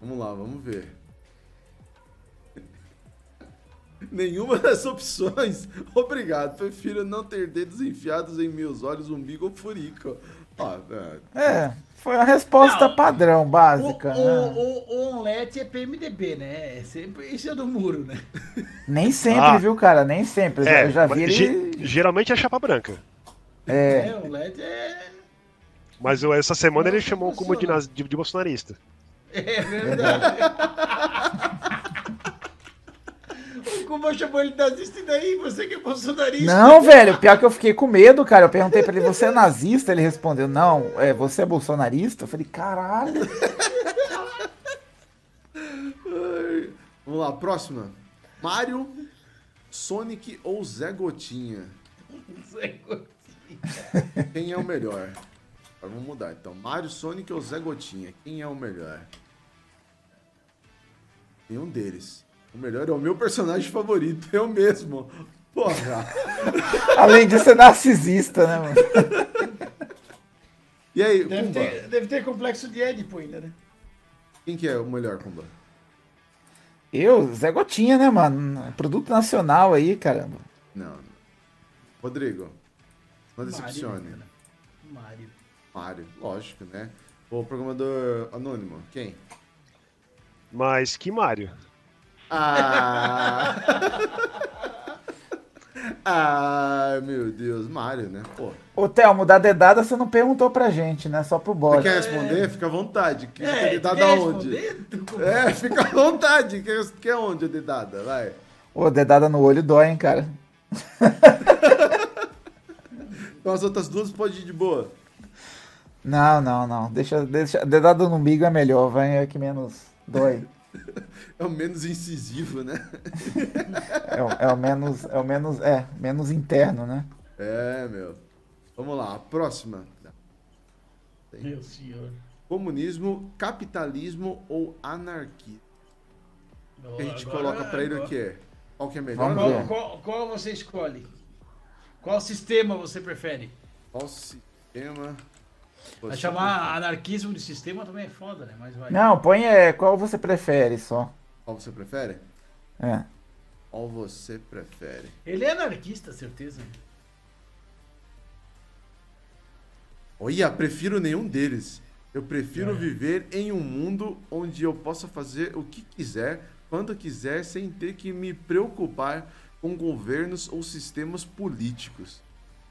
Vamos lá, vamos ver. (laughs) Nenhuma das opções. (laughs) Obrigado. Prefiro não ter dedos enfiados em meus olhos, umbigo ou furico. Ó, é, É, foi a resposta Não. padrão, básica. o, né? o, o omelete é PMDB, né? É sempre isso é do muro, né? Nem sempre, Ah. viu, cara? Nem sempre. Eu já- É, eu já vi ele. geralmente é chapa branca. É, É, omelete é. Mas eu- essa semana ele Nossa, chamou como de, de, de bolsonarista. É verdade. (laughs) o Kuma chamou ele de nazista e daí? Você que é bolsonarista. Não, velho, pior que eu fiquei com medo, cara. Eu perguntei pra ele, você é nazista? Ele respondeu, não, é, você é bolsonarista? Eu falei, caralho. Vamos lá, próxima. Mario, Sonic ou Zé Gotinha? (laughs) Quem é o melhor? Agora vamos mudar então. Mario, Sonic ou Zé Gotinha? Quem é o melhor? Nenhum deles. O melhor é o meu personagem favorito, eu mesmo. Porra! (laughs) Além de ser narcisista, né, mano? E aí, Deve Kumba? ter, deve ter complexo de Édipo ainda, né? Quem que é o melhor, Kumba? Eu, Zé Gotinha, né, mano? Produto nacional aí, caramba. Não. Rodrigo. Não Mário, decepcione. cara. Mário. Mário, lógico, né? O programador anônimo, quem? Mas que Mario? Ah! (laughs) ah, meu Deus, Mário, né? Pô. Ô, Thelmo, da dedada você não perguntou pra gente, né? Só pro Você bode. quer responder? Fica à vontade. Que É, dedada quer? Tu- É, fica à vontade. Quer, quer onde a dedada? Vai. Ô, dedada no olho dói, hein, cara. (laughs) As outras duas pode ir de boa. Não, não, não. Deixa, deixa. Dedada no umbigo é melhor, vai, é que menos dói. (laughs) É o menos incisivo, né? (laughs) É, o- é o menos, é o menos, é, menos interno, né? É, meu. Vamos lá, a próxima. Meu senhor. Comunismo, capitalismo ou anarquia? O que a gente Agora- coloca pra ele o agora- que é? Qual que é melhor? Qual, qual, qual você escolhe? Qual sistema você prefere? Qual sistema? Você chamar anarquismo de sistema também é foda, né? Mas vai. Não, põe é, qual você prefere só. Qual você prefere? É. Qual você prefere? Ele é anarquista, certeza. Olha, prefiro nenhum deles. Eu prefiro É. viver em um mundo onde eu possa fazer o que quiser, quando quiser, sem ter que me preocupar com governos ou sistemas políticos.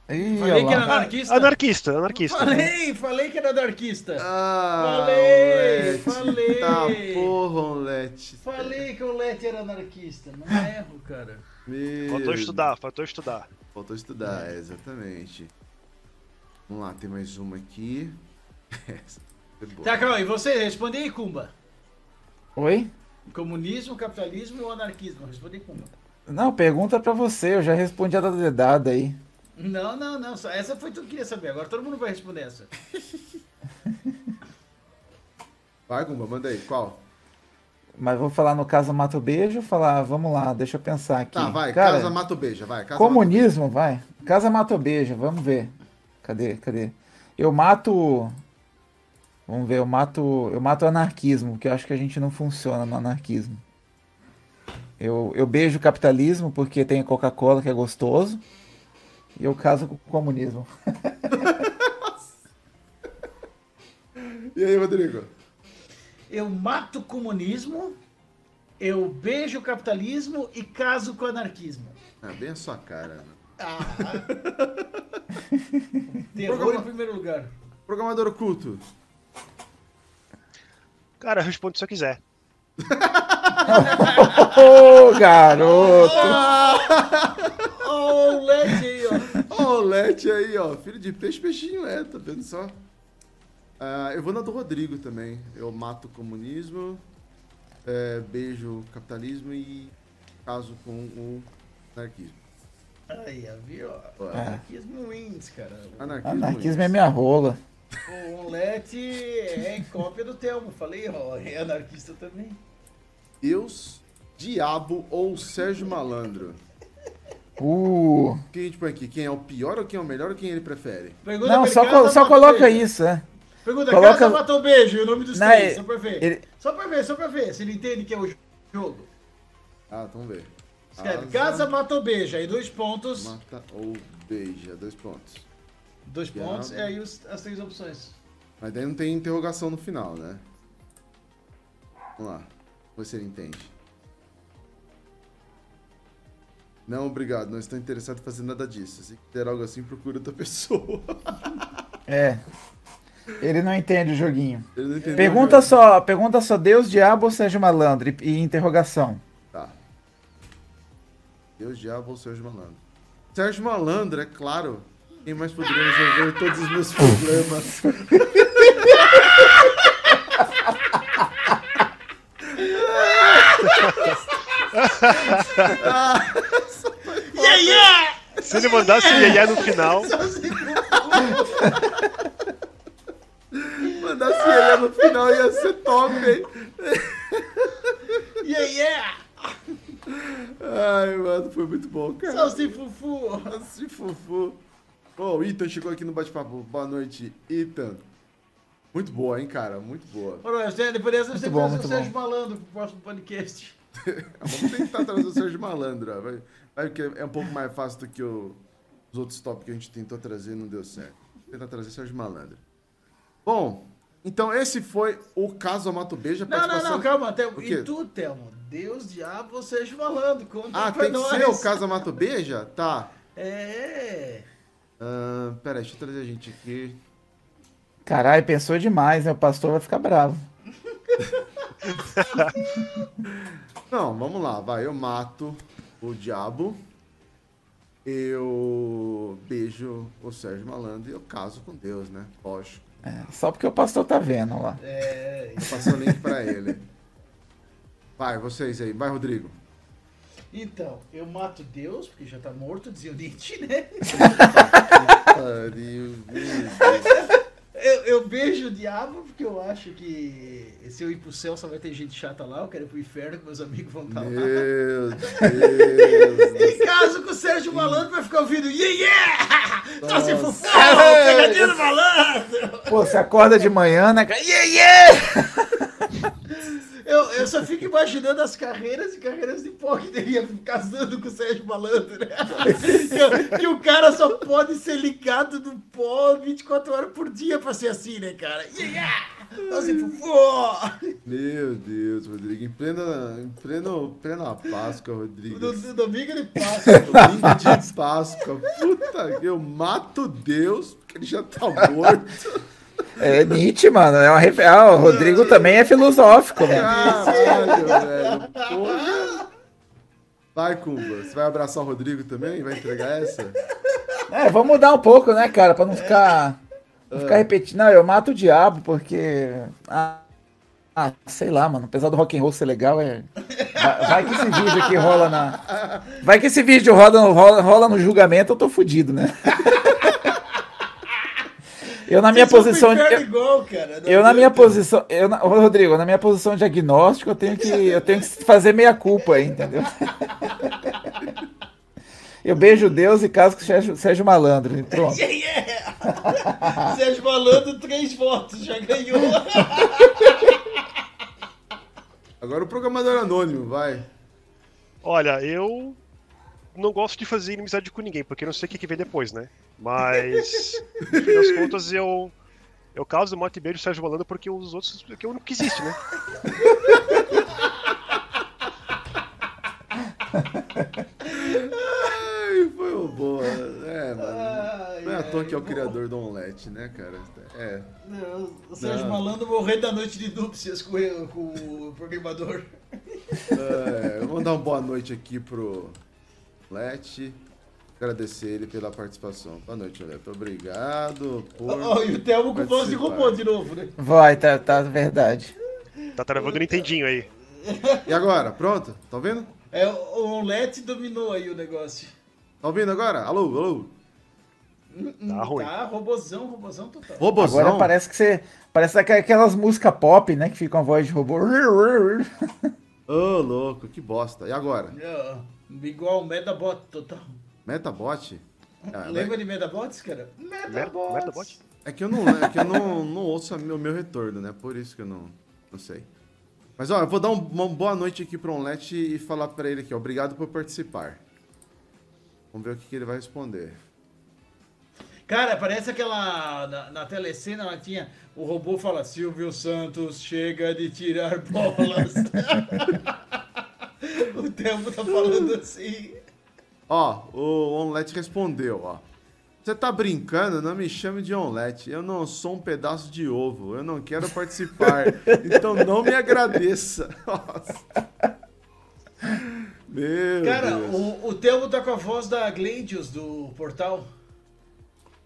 Ih, Falei que era anarquista. Anarquista, anarquista. Falei, falei que era anarquista. Ah, Falei, Olete, falei. Tá porra, Olete. Falei que o Lete era anarquista. Não erro, cara. Meu Faltou estudar, faltou estudar. Faltou estudar, é, exatamente. Vamos lá, tem mais uma aqui. (laughs) Essa foi boa. Tá, calma aí. Você, responde aí, Kumba. Oi? Comunismo, capitalismo ou anarquismo? Responde aí, Kumba. Não, pergunta pra você, eu já respondi a da dedada aí. Não, não, não. só- Essa foi tu que queria saber. Agora todo mundo vai responder essa. (laughs) Vai, Gumba, manda aí. Qual? Mas vou falar no Casa Mato Beijo, falar, vamos lá, deixa eu pensar aqui. Tá, vai. Cara, Casa Mato Beija, vai. Casa comunismo, vai. Casa Mato Beijo, vamos ver. Cadê, cadê? Eu mato... Vamos ver, eu mato, eu mato o anarquismo, porque eu acho que a gente não funciona no anarquismo. Eu, eu beijo o capitalismo porque tem Coca-Cola que é gostoso. E eu caso com o comunismo. (laughs) E aí, Rodrigo? Eu mato o comunismo, eu beijo o capitalismo e caso com o anarquismo. É bem a sua cara. Né? (laughs) Terror Programa- em primeiro lugar. Programador oculto. Cara, responde se eu quiser. (laughs) (laughs) Ô, garoto! Oh, o LED aí, ó. Ó, o Lete aí, ó. Filho de peixe, peixinho é, tá vendo só? Ah, eu vou na do Rodrigo também. Eu mato o comunismo, é, beijo o capitalismo e caso com o anarquismo. Aí, viu? Ó, Anarquismo wins, cara. Anarquismo, Anarquismo é minha rola. O Omelete é cópia do Telmo. Falei, ó, é anarquista também. Deus, Diabo ou Sérgio Malandro? Uh. O que a gente põe aqui? Quem é o pior ou quem é o melhor ou quem ele prefere? Pergunta Não, só, casa co- só coloca beijo. isso, é. Pergunta, Coloca- casa matou beijo e o nome dos Não, três, ele- só pra ver. ele- Só pra ver, só pra ver, se ele entende que é o jogo. Ah, vamos ver. Escreve, Asa, casa matou beijo, aí dois pontos. Mata ou beija, dois pontos. Dois Diabo. pontos, e aí os- as três opções. Mas daí não tem interrogação no final, né? Vamos lá. Ele entende. Não, obrigado. Não estou interessado em fazer nada disso. Se quiser algo assim, procura outra (laughs) pessoa. É. Ele não entende o joguinho. Entendeu Pergunta o jogo. só, pergunta só Deus, diabo ou Sérgio Malandro? E, e interrogação. Tá. Deus, diabo ou Sérgio Malandro? Sérgio Malandro, é claro. Quem mais poderia resolver todos os meus (laughs) problemas? (laughs) Yeah, yeah! Se ele mandasse iê no final, Mandasse ele no final ia ser top, hein? Yeah, yeah! Ai, mano, foi muito bom, cara. Salsi fufu! Assim, fufu. Ó, o Ethan chegou aqui no bate-papo. Boa noite, Ethan. Muito boa, hein, cara? Muito boa. Ora, depois dessa você bom, traz o Sérgio Malandro pro próximo podcast. (laughs) Vamos tentar trazer o Sérgio Malandro. Vai, vai que é um pouco mais fácil do que o- os outros tópicos que a gente tentou trazer e não deu certo. Vou tentar trazer o Sérgio Malandro. Bom, então esse foi o caso Amato Beija. Não, não, não, calma. O quê? E tu, Telmo? Deus, diabo ou Sérgio Malandro? Conta Ah, pra tem que nós. ser o caso Amato Beija? Tá. É. Ah, pera aí, deixa eu trazer a gente aqui. Caralho, pensou demais, né? O pastor vai ficar bravo. (laughs) Não, vamos lá, vai. Eu mato o diabo. Eu beijo o Sérgio Malandro e eu caso com Deus, né? Lógico. É, só porque o pastor tá vendo lá. É. Vou passar o link pra ele. Vai, vocês aí. Vai, Rodrigo. Então, eu mato Deus, porque já tá morto, dizia o Nietzsche, né? (laughs) Pariu. Eu, beijo o diabo, porque eu acho que se eu ir pro céu só vai ter gente chata lá, eu quero ir pro inferno, que meus amigos vão estar lá. Meu Deus. (laughs) Em caso com o Sérgio Malandro vai ficar ouvindo Yeah, yeah! Tá se Nossa. fufão, pegadinha do malandro! Pô, você acorda de manhã, né? cara? Yeah, yeah! (laughs) Eu, eu só fico imaginando as carreiras e carreiras de pó que teria casando com o Sérgio Malandro, né? Que, que o cara só pode ser ligado no pó 24 horas por dia pra ser assim, né, cara? Yeah, fufão! Meu Deus, Rodrigo. Em plena, em pleno, plena Páscoa, Rodrigo. No, no domingo ele passa. (laughs) Domingo de Páscoa. Puta, eu mato Deus, porque ele já tá morto. É Nietzsche, mano. É uma refer... ah, o Rodrigo também é filosófico, né? Caralho, velho. Porra. Vai, Kumba. Você vai abraçar o Rodrigo também? Vai entregar essa? É, vamos mudar um pouco, né, cara? Pra não ficar. Não ficar repetindo. Não, eu mato o diabo, porque. Ah, ah, sei lá, mano. Apesar do rock and roll ser legal, é. Vai, que esse vídeo aqui rola na. Vai que esse vídeo rola, rola no julgamento, eu tô fudido, né? (laughs) Eu na minha Vocês posição. inferno Eu, igual, cara. não eu na minha posição. Eu, na- Ô, Rodrigo, na minha posição de agnóstico, eu tenho que, eu tenho que fazer meia culpa aí, entendeu? (laughs) Eu beijo Deus e caso com o Sérgio, Sérgio Malandro. Pronto. (laughs) Yeah, yeah. Sérgio Malandro, três votos, já ganhou. (laughs) Agora o programador anônimo, vai. Olha, eu não gosto de fazer inimizade com ninguém, porque eu não sei o que, que vem depois, né? Mas, no fim das contas, eu. Eu causo morte e beijo o Sérgio Malandro porque os outros. porque o único que existe, né? Ai, foi uma boa. É, mano. Não é à toa que é o criador do Omelete, né, cara? É. Não, o Sérgio Não. Malandro morreu da noite de núpcias com, ele- com o programador. É, vamos dar uma boa noite aqui pro Let. Agradecer ele pela participação. Boa noite, Leto. Obrigado por. Ó, e o Thelmo com voz de participar. robô de novo, né? Vai, tá, tá verdade. Tá travando o Nintendinho aí. E agora? Pronto? Tá ouvindo? É, o Omelete dominou aí o negócio. Tá ouvindo agora? Alô, alô? Tá ruim. Tá, robozão, robozão total. Robozão? Agora parece que você. Parece aqu- aquelas músicas pop, né? Que ficam a voz de robô. Ô, louco, que bosta. E agora? É, igual o Medabot total. Metabot? Ah, Lembra de Medabots, cara? Medabots. Metabot? É que eu não, é que eu não, não ouço o meu, meu retorno, né? Por isso que eu não, não sei. Mas ó, eu vou dar um- uma boa noite aqui pro Onlet e falar pra ele aqui, ó. Obrigado por participar. Vamos ver o que, que ele vai responder. Cara, parece aquela. Na, na telecena ela tinha. O robô fala: Silvio Santos chega de tirar bolas. (laughs) o tempo tá falando assim. Ó, o Onlet respondeu, ó. Você tá brincando? Não me chame de Onlet. Eu não sou um pedaço de ovo. Eu não quero participar. (laughs) então não me agradeça. (laughs) Nossa. Meu Cara, Deus. o, o Telmo tá com a voz da Gladius do portal.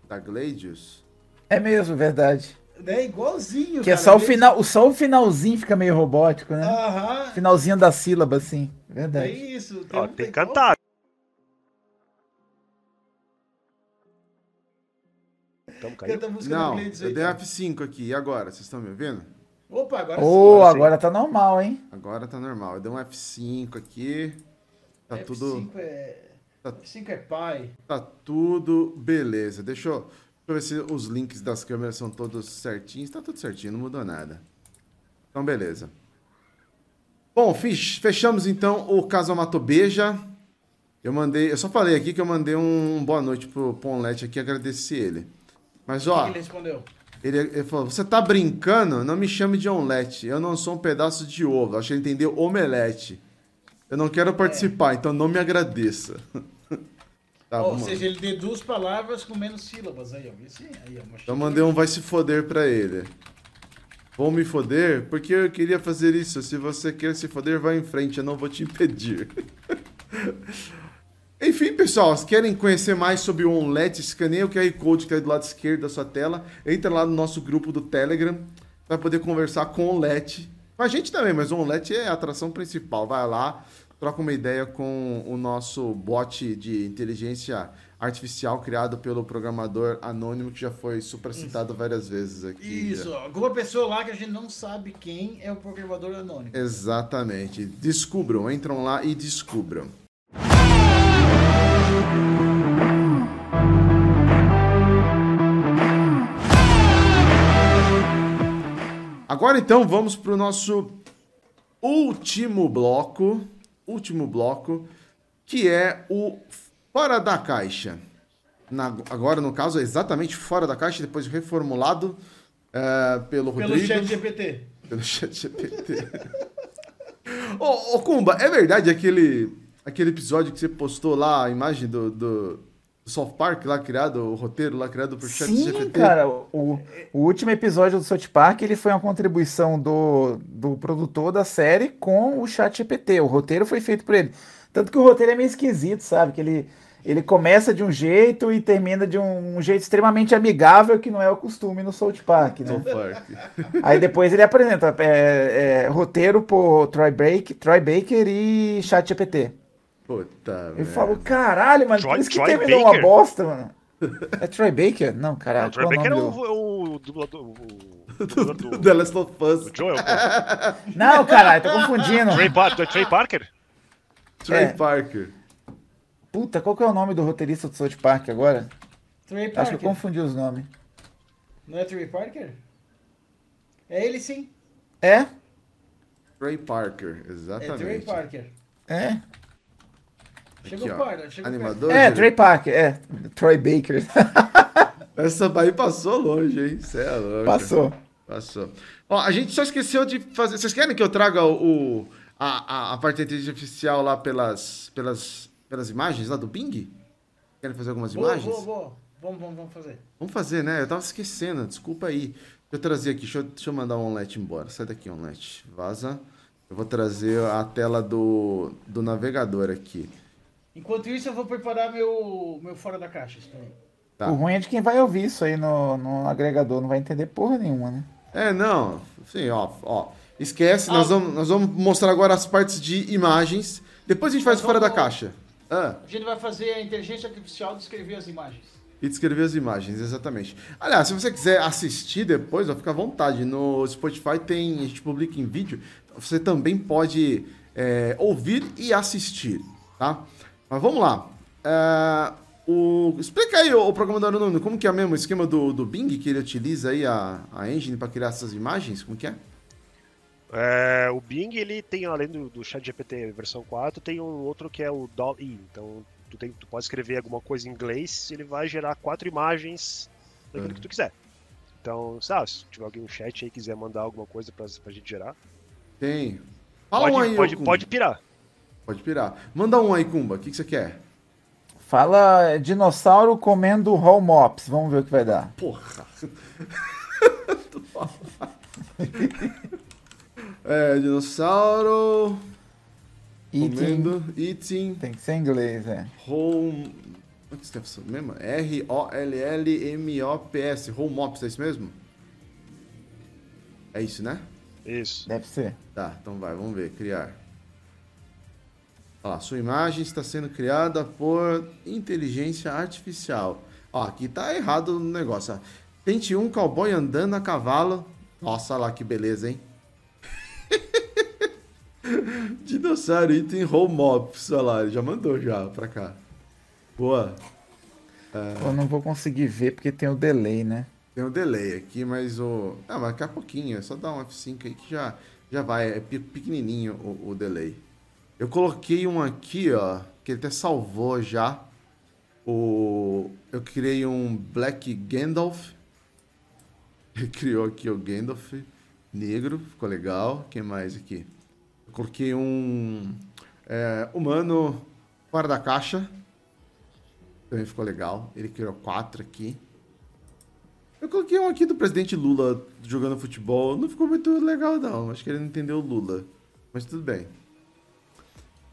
Da Gladius? É mesmo, verdade. Né? Igualzinho. Que é cara. só o final, só o finalzinho fica meio robótico, né? Aham. Finalzinho da sílaba, assim. É Verdade. isso. o Ó, tem que cantar. Caindo. Canta a música Não, Gladius eu aí. dei cara. F5 aqui. E agora? Vocês estão me ouvindo? Opa, agora Ô, Agora sim. agora tá normal, hein? Agora tá normal. Eu dei um F5 aqui. Tá sim. tudo. F5 é. Tá- F5 é pai. Tá tudo beleza. Deixa eu, deixa eu ver se os links das câmeras são todos certinhos. Tá tudo certinho, não mudou nada. Então, beleza. Bom, fech- fechamos então o Casamato Beija. Eu mandei, eu só falei aqui que eu mandei um boa noite pro Ponlete aqui, agradeci ele. Mas O ó, que ele respondeu? ele, ele falou: Você tá brincando? Não me chame de omelete. Eu não sou um pedaço de ovo. Acho que ele entendeu omelete. Eu não quero participar, então não me agradeça. (laughs) tá, Ou vamos lá. seja, ele deduz palavras com menos sílabas aí, ó. Aí, ó, Então mandei um vai se foder pra ele. Vou me foder? Porque eu queria fazer isso. Se você quer se foder, vai em frente, eu não vou te impedir. (laughs) Enfim, pessoal, se querem conhecer mais sobre o Onlet, escaneia o QR Code que tá aí do lado esquerdo da sua tela. Entra lá no nosso grupo do Telegram para poder conversar com o Onlet. Com a gente também, mas o Onlet é a atração principal. Vai lá, troca uma ideia com o nosso bot de inteligência artificial criado pelo programador anônimo que já foi supracitado várias vezes aqui. Isso, ó. Alguma pessoa lá que a gente não sabe quem é o programador anônimo. Exatamente. Descubram, entram lá e descubram. Agora então vamos para o nosso último bloco, último bloco, que é o fora da caixa. Na- agora no caso é exatamente fora da caixa, depois reformulado eh, pelo Pelo Rodrigo. chat GPT. Pelo chat GPT. (laughs) ô, ô, Kumba, é verdade aquele, aquele episódio que você postou lá, a imagem do, do, do South Park lá criado, o roteiro lá criado por Chat Sim, GPT? cara, o, o último episódio do South Park ele foi uma contribuição do, do produtor da série com o chat GPT. O roteiro foi feito por ele. Tanto que o roteiro é meio esquisito, sabe? Que ele, ele começa de um jeito e termina de um, um jeito extremamente amigável, que não é o costume no South Park, né? South Park. (laughs) Aí depois ele apresenta é, é, roteiro por Troy, Break, Troy Baker e chat GPT. Puta, Ele merda. falou, caralho, mano, por isso que Troy terminou uma Baker? bosta, mano. (laughs) É Troy Baker? Não, caralho. o Troy qual é o Baker é nome do- o, o dublador. O, (laughs) o dublador do, The Last of Us. do Joel. (laughs) Não, caralho, tô confundindo. Trey, do Trey Parker? Trey É. Parker. Puta, qual que é o nome do roteirista do South Park agora? Trey Acho que Parker. eu confundi os nomes. Não é Trey Parker? É ele sim. É? Trey Parker, É Trey exatamente. Parker. É. Chegou Aqui, ó. perto, chegou Animador. É. Trey Parker, é. Troy Baker. (laughs) Essa aí passou longe, hein? Cê é louco. Passou. Passou. Ó, a gente só esqueceu de fazer. Vocês querem que eu traga o, a, a, a parte da inteligência artificial lá pelas, pelas, pelas imagens lá do Bing? Querem fazer algumas Boa, imagens? boa, boa. Vamos, vamos, vamos fazer. Vamos fazer, né? Eu tava esquecendo, desculpa aí. Deixa eu trazer aqui, deixa eu, deixa eu mandar o Onlet embora. Sai daqui, Onlet. Vaza. Eu vou trazer a tela do, do navegador aqui. Enquanto isso, eu vou preparar meu, meu fora da caixa. Tá. O ruim é de quem vai ouvir isso aí no, no agregador, não vai entender porra nenhuma, né? É, não. Sim, ó, ó. Esquece, nós, vamos, nós vamos mostrar agora as partes de imagens. Depois a gente faz o fora da caixa. Ah, A gente vai fazer a inteligência artificial descrever as imagens. e descrever as imagens, exatamente. Aliás, se você quiser assistir depois, ó, fica à vontade. No Spotify tem, a gente publica em vídeo. Você também pode é, ouvir e assistir, tá? Mas vamos lá. É, o, explica aí, o programador Nuno, como que é mesmo o esquema do, do Bing, que ele utiliza aí a, a engine para criar essas imagens? Como que é? É, o Bing, ele tem, além do, do ChatGPT versão 4, tem um outro que é o DALL-E. Então, tu, tem, tu pode escrever alguma coisa em inglês, ele vai gerar quatro imagens daquilo Uhum. que tu quiser. Então, sabe, se tiver alguém no chat aí quiser mandar alguma coisa pra, pra gente gerar, Tem. Fala pode, um aí, pode, pode pirar. Pode pirar. Manda um aí, Kumba. O que, que você quer? Fala é, dinossauro comendo home mops. Vamos ver o que vai dar. Porra. (laughs) é, dinossauro Eating. comendo, eating, Tem que ser em inglês, é. home... Como é que escreve isso mesmo? R-O-L-L-M-O-P-S. Home Ops, é isso mesmo? É isso, né? Isso. Deve ser. Tá, então vai, vamos ver. Criar. Ó, sua imagem está sendo criada por inteligência artificial. Ó, aqui tá errado o negócio. Tente um cowboy andando a cavalo. Nossa, olha lá que beleza, hein? (laughs) Dinossauro item home ops. Olha lá, ele já mandou já pra cá. Boa. Eu não vou conseguir ver porque tem o delay, né? Tem um delay aqui, mas o. Ah, mas daqui a pouquinho, é só dar um F5 aí que já, já vai. É pe- pequenininho o, o delay. Eu coloquei um aqui, ó, que ele até salvou já. O. Eu criei um Black Gandalf. (laughs) Ele criou aqui o Gandalf negro, ficou legal. Quem mais aqui? Eu coloquei um. é, humano fora da caixa. Também ficou legal. Ele criou quatro aqui. Eu coloquei um aqui do presidente Lula jogando futebol. Não ficou muito legal, não. Acho que ele não entendeu o Lula. Mas tudo bem.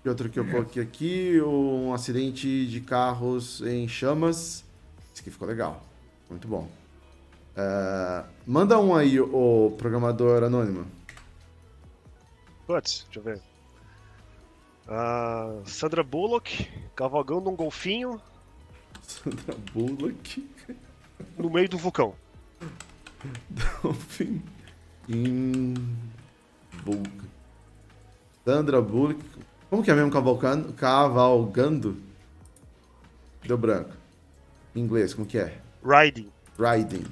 E outro que eu coloquei aqui, um acidente de carros em chamas. Esse aqui ficou legal. Muito bom. É, manda um aí, o programador anônimo. Putz, deixa eu ver. Ah, Sandra Bullock cavalgando um golfinho Sandra Bullock. no meio do vulcão. Dolphin. Em. Bullock. Sandra Bullock. Como que é mesmo cavalcando? Cavalgando? Deu branco. Em inglês, como que é? Riding. Riding.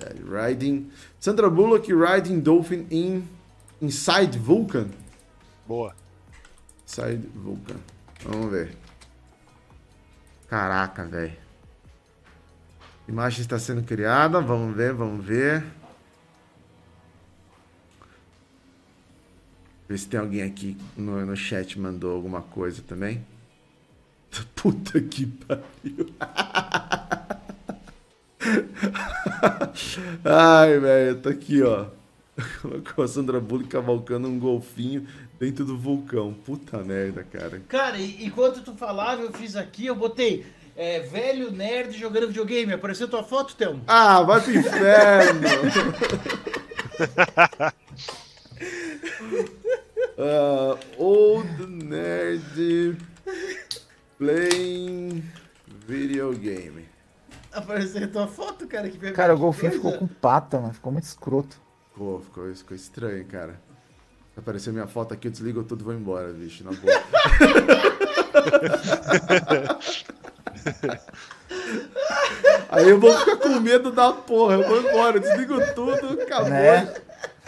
É, riding. Sandra Bullock riding dolphin in inside Vulcan. Boa. Inside Vulcan. Vamos ver. Caraca, velho. Imagem está sendo criada. Vamos ver, vamos ver. Ver se tem alguém aqui no, no chat mandou alguma coisa também. (laughs) Puta que pariu. (laughs) Ai, velho, tá aqui, ó. (laughs) Com a Sandra Bullock cavalcando um golfinho dentro do vulcão. Puta merda, cara. Cara, e, enquanto tu falava, eu fiz aqui, eu botei é, velho nerd jogando videogame. Apareceu tua foto, Thelmo? Ah, vai pro inferno! Ah, old nerd playing video game. Apareceu tua foto, cara. Que Cara, o golfinho coisa. ficou com pata, mano. Ficou muito escroto. Pô, ficou, ficou estranho, cara. Se aparecer minha foto aqui, eu desligo tudo e vou embora, bicho, na boa. (laughs) Aí eu vou ficar com medo da porra, eu vou embora, eu desligo tudo, acabou. Né?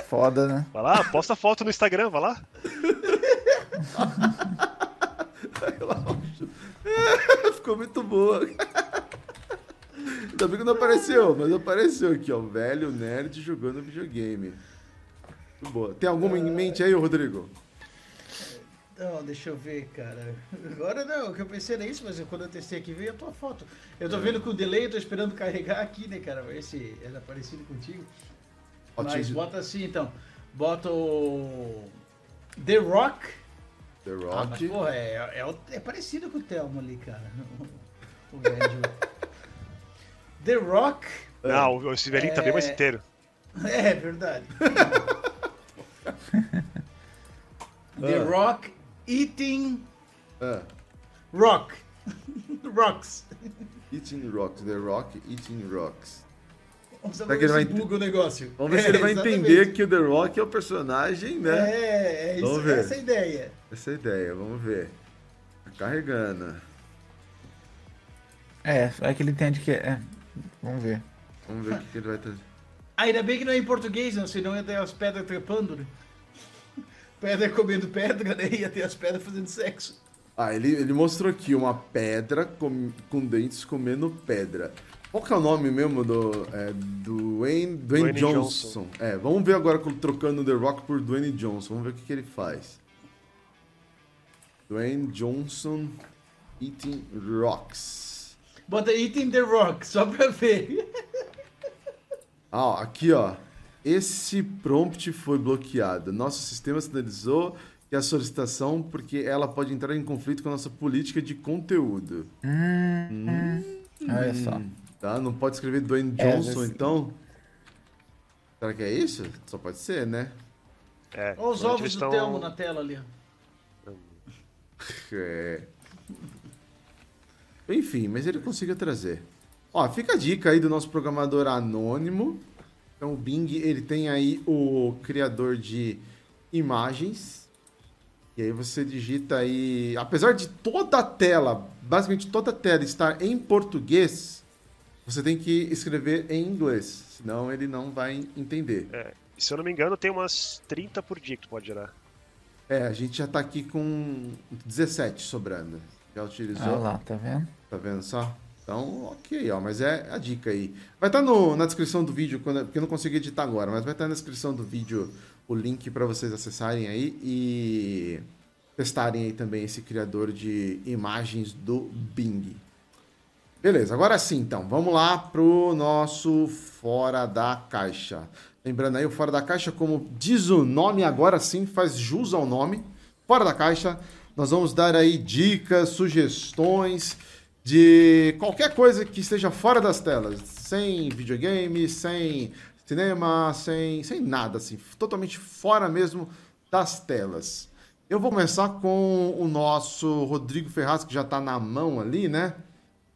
Foda, né? Vai lá, posta foto no Instagram, vai lá. (laughs) Ficou muito boa. Ainda bem que não apareceu, mas apareceu aqui, ó. Velho nerd jogando videogame. Muito boa. Tem alguma em mente aí, Rodrigo? Não, deixa eu ver, cara. Agora não, o que eu pensei era isso, mas quando eu testei aqui veio a tua foto. Eu tô vendo com o delay, eu tô esperando carregar aqui, né, cara? Ver se era parecido contigo. Ó, Mas bota assim então. Bota o. The Rock. The Ah, mas Rock. porra, é, é, é parecido com o Thelmo ali, cara. (laughs) O, o velho. The Rock. Não, esse velhinho tá bem mais É. inteiro. É verdade. (laughs) The Ah. Rock eating Ah, rock. (laughs) Rocks. Eating Rocks. The Rock Eating Rocks. Vamos Será que ele vai buga o negócio. Vamos ver se É, ele vai exatamente. entender que o The Rock é o personagem, né? É, é isso, Vamos ver. essa é a ideia. Essa é a ideia, vamos ver. Tá carregando. É, é que ele entende que é. Vamos ver. Vamos ver o que, que ele vai trazer. Ainda bem que não é em português, não, senão ia ter as pedras trepando, né? Pedra comendo pedra, né? Ia ter as pedras fazendo sexo. Ah, ele, ele mostrou aqui uma pedra com, com dentes comendo pedra. Qual que é o nome mesmo do. É, Dwayne, Dwayne, Dwayne Johnson. É, vamos ver agora trocando The Rock por Dwayne Johnson. Vamos ver o que, que ele faz. Dwayne Johnson eating rocks. Bota Eating the Rock, só pra ver. Ah, ó, aqui ó. Esse prompt foi bloqueado. Nosso sistema sinalizou que a solicitação porque ela pode entrar em conflito com a nossa política de conteúdo. Olha só. Tá? Não pode escrever Dwayne É, Johnson, mas- então? Será que é isso? Só pode ser, né? É, Olha os ovos eles do Thelmo na tela ali. (laughs) É. Enfim, mas ele consiga trazer. Ó, fica a dica aí do nosso programador anônimo. Então o Bing, ele tem aí o criador de imagens. E aí você digita aí, apesar de toda a tela, basicamente toda a tela estar em português, você tem que escrever em inglês, senão ele não vai entender. É, se eu não me engano, tem umas 30 por dia que tu pode gerar. É, a gente já tá aqui com 17 sobrando. Já utilizou? Olha lá, tá vendo? Tá vendo só? Então, ok, ó, mas é a dica aí. Vai estar no, na descrição do vídeo, quando, porque eu não consegui editar agora, mas vai estar na descrição do vídeo o link para vocês acessarem aí e testarem aí também esse criador de imagens do Bing. Beleza, agora sim, então, vamos lá pro nosso Fora da Caixa. Lembrando aí, o Fora da Caixa, como diz o nome, agora sim faz jus ao nome. Fora da Caixa, nós vamos dar aí dicas, sugestões de qualquer coisa que esteja fora das telas. Sem videogame, sem cinema, sem, sem nada, assim. Totalmente fora mesmo das telas. Eu vou começar com o nosso Rodrigo Ferraz, que já tá na mão ali, né?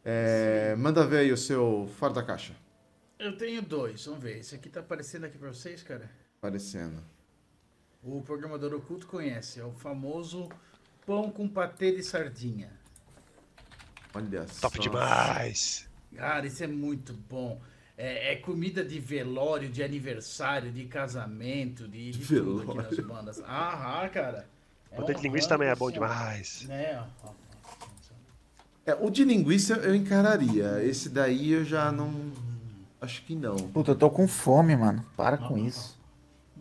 É, manda ver aí o seu Fora da Caixa. Eu tenho dois, vamos ver. Esse aqui tá aparecendo aqui pra vocês, cara. Aparecendo. O programador oculto conhece. É o famoso pão com patê de sardinha. Olha Top só. demais. Cara, isso é muito bom. É, é comida de velório, de aniversário, de casamento, de, de tudo aqui nas Velório. bandas. Ah, cara. É Patê de linguiça também é bom assim, demais. É, ó. É, o de linguiça eu encararia. Esse daí eu já não. Acho que não. Puta, eu tô com fome, mano. Para com isso.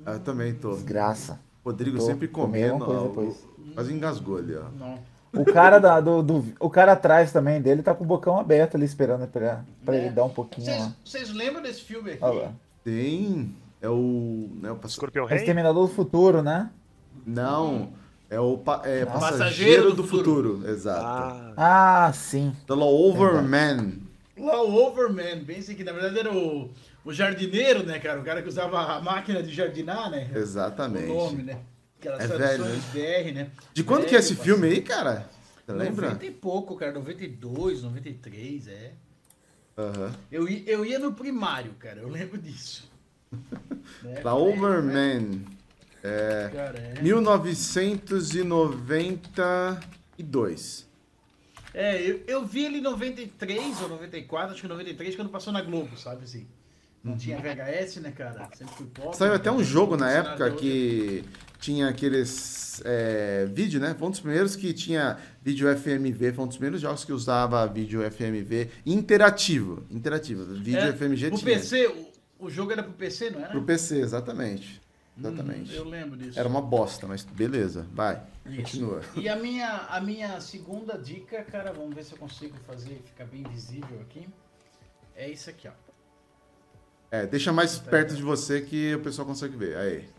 Ah, Eu também tô. Desgraça. Rodrigo Tô sempre comendo ó, Quase engasgou ali, ó. Não. O cara, da, do, do- o cara atrás também dele tá com o bocão aberto ali esperando pra, pra ele dar um pouquinho Vocês- lembram desse filme aqui? Olha lá. Tem. É o. Né, o Escorpião É Rei? Exterminador do Futuro, né? Não. É o pa- é, Não. passageiro, Passageiro do, do futuro. Exato. Ah, Ah, sim. The Overman. Overman, bem assim, que na verdade era o, o jardineiro, né, cara? O cara que usava a máquina de jardinar, né? Exatamente. O nome, né? Aquelas É velho, BR, né? De quando que é esse filme aí, cara? Você lembra? 90 e pouco, cara. 92, 93, é. Aham. Eu, eu ia no primário, cara. Eu lembro disso. (laughs) né? Overman. É. Cara, é. 1992. É, eu, eu vi ele em 93 ou 94, acho que 93, quando passou na Globo, sabe assim. Não tinha VHS, né, cara? Sempre fui pobre. Uhum. Saiu até um jogo na época hoje. que tinha aqueles é, vídeo, né? Foi um dos primeiros que tinha vídeo FMV, foi um dos primeiros jogos que usava vídeo FMV interativo. Interativo. Vídeo É, FMG pro tinha. PC, o, o jogo era pro PC, não era? Pro PC, exatamente. Exatamente. Hum, eu lembro disso. Era uma bosta, mas beleza, vai. Isso. Continua. E a minha, a minha segunda dica, cara, vamos ver se eu consigo fazer ficar bem visível aqui. É isso aqui, ó. É, deixa mais perto de você que o pessoal consegue ver. Aí.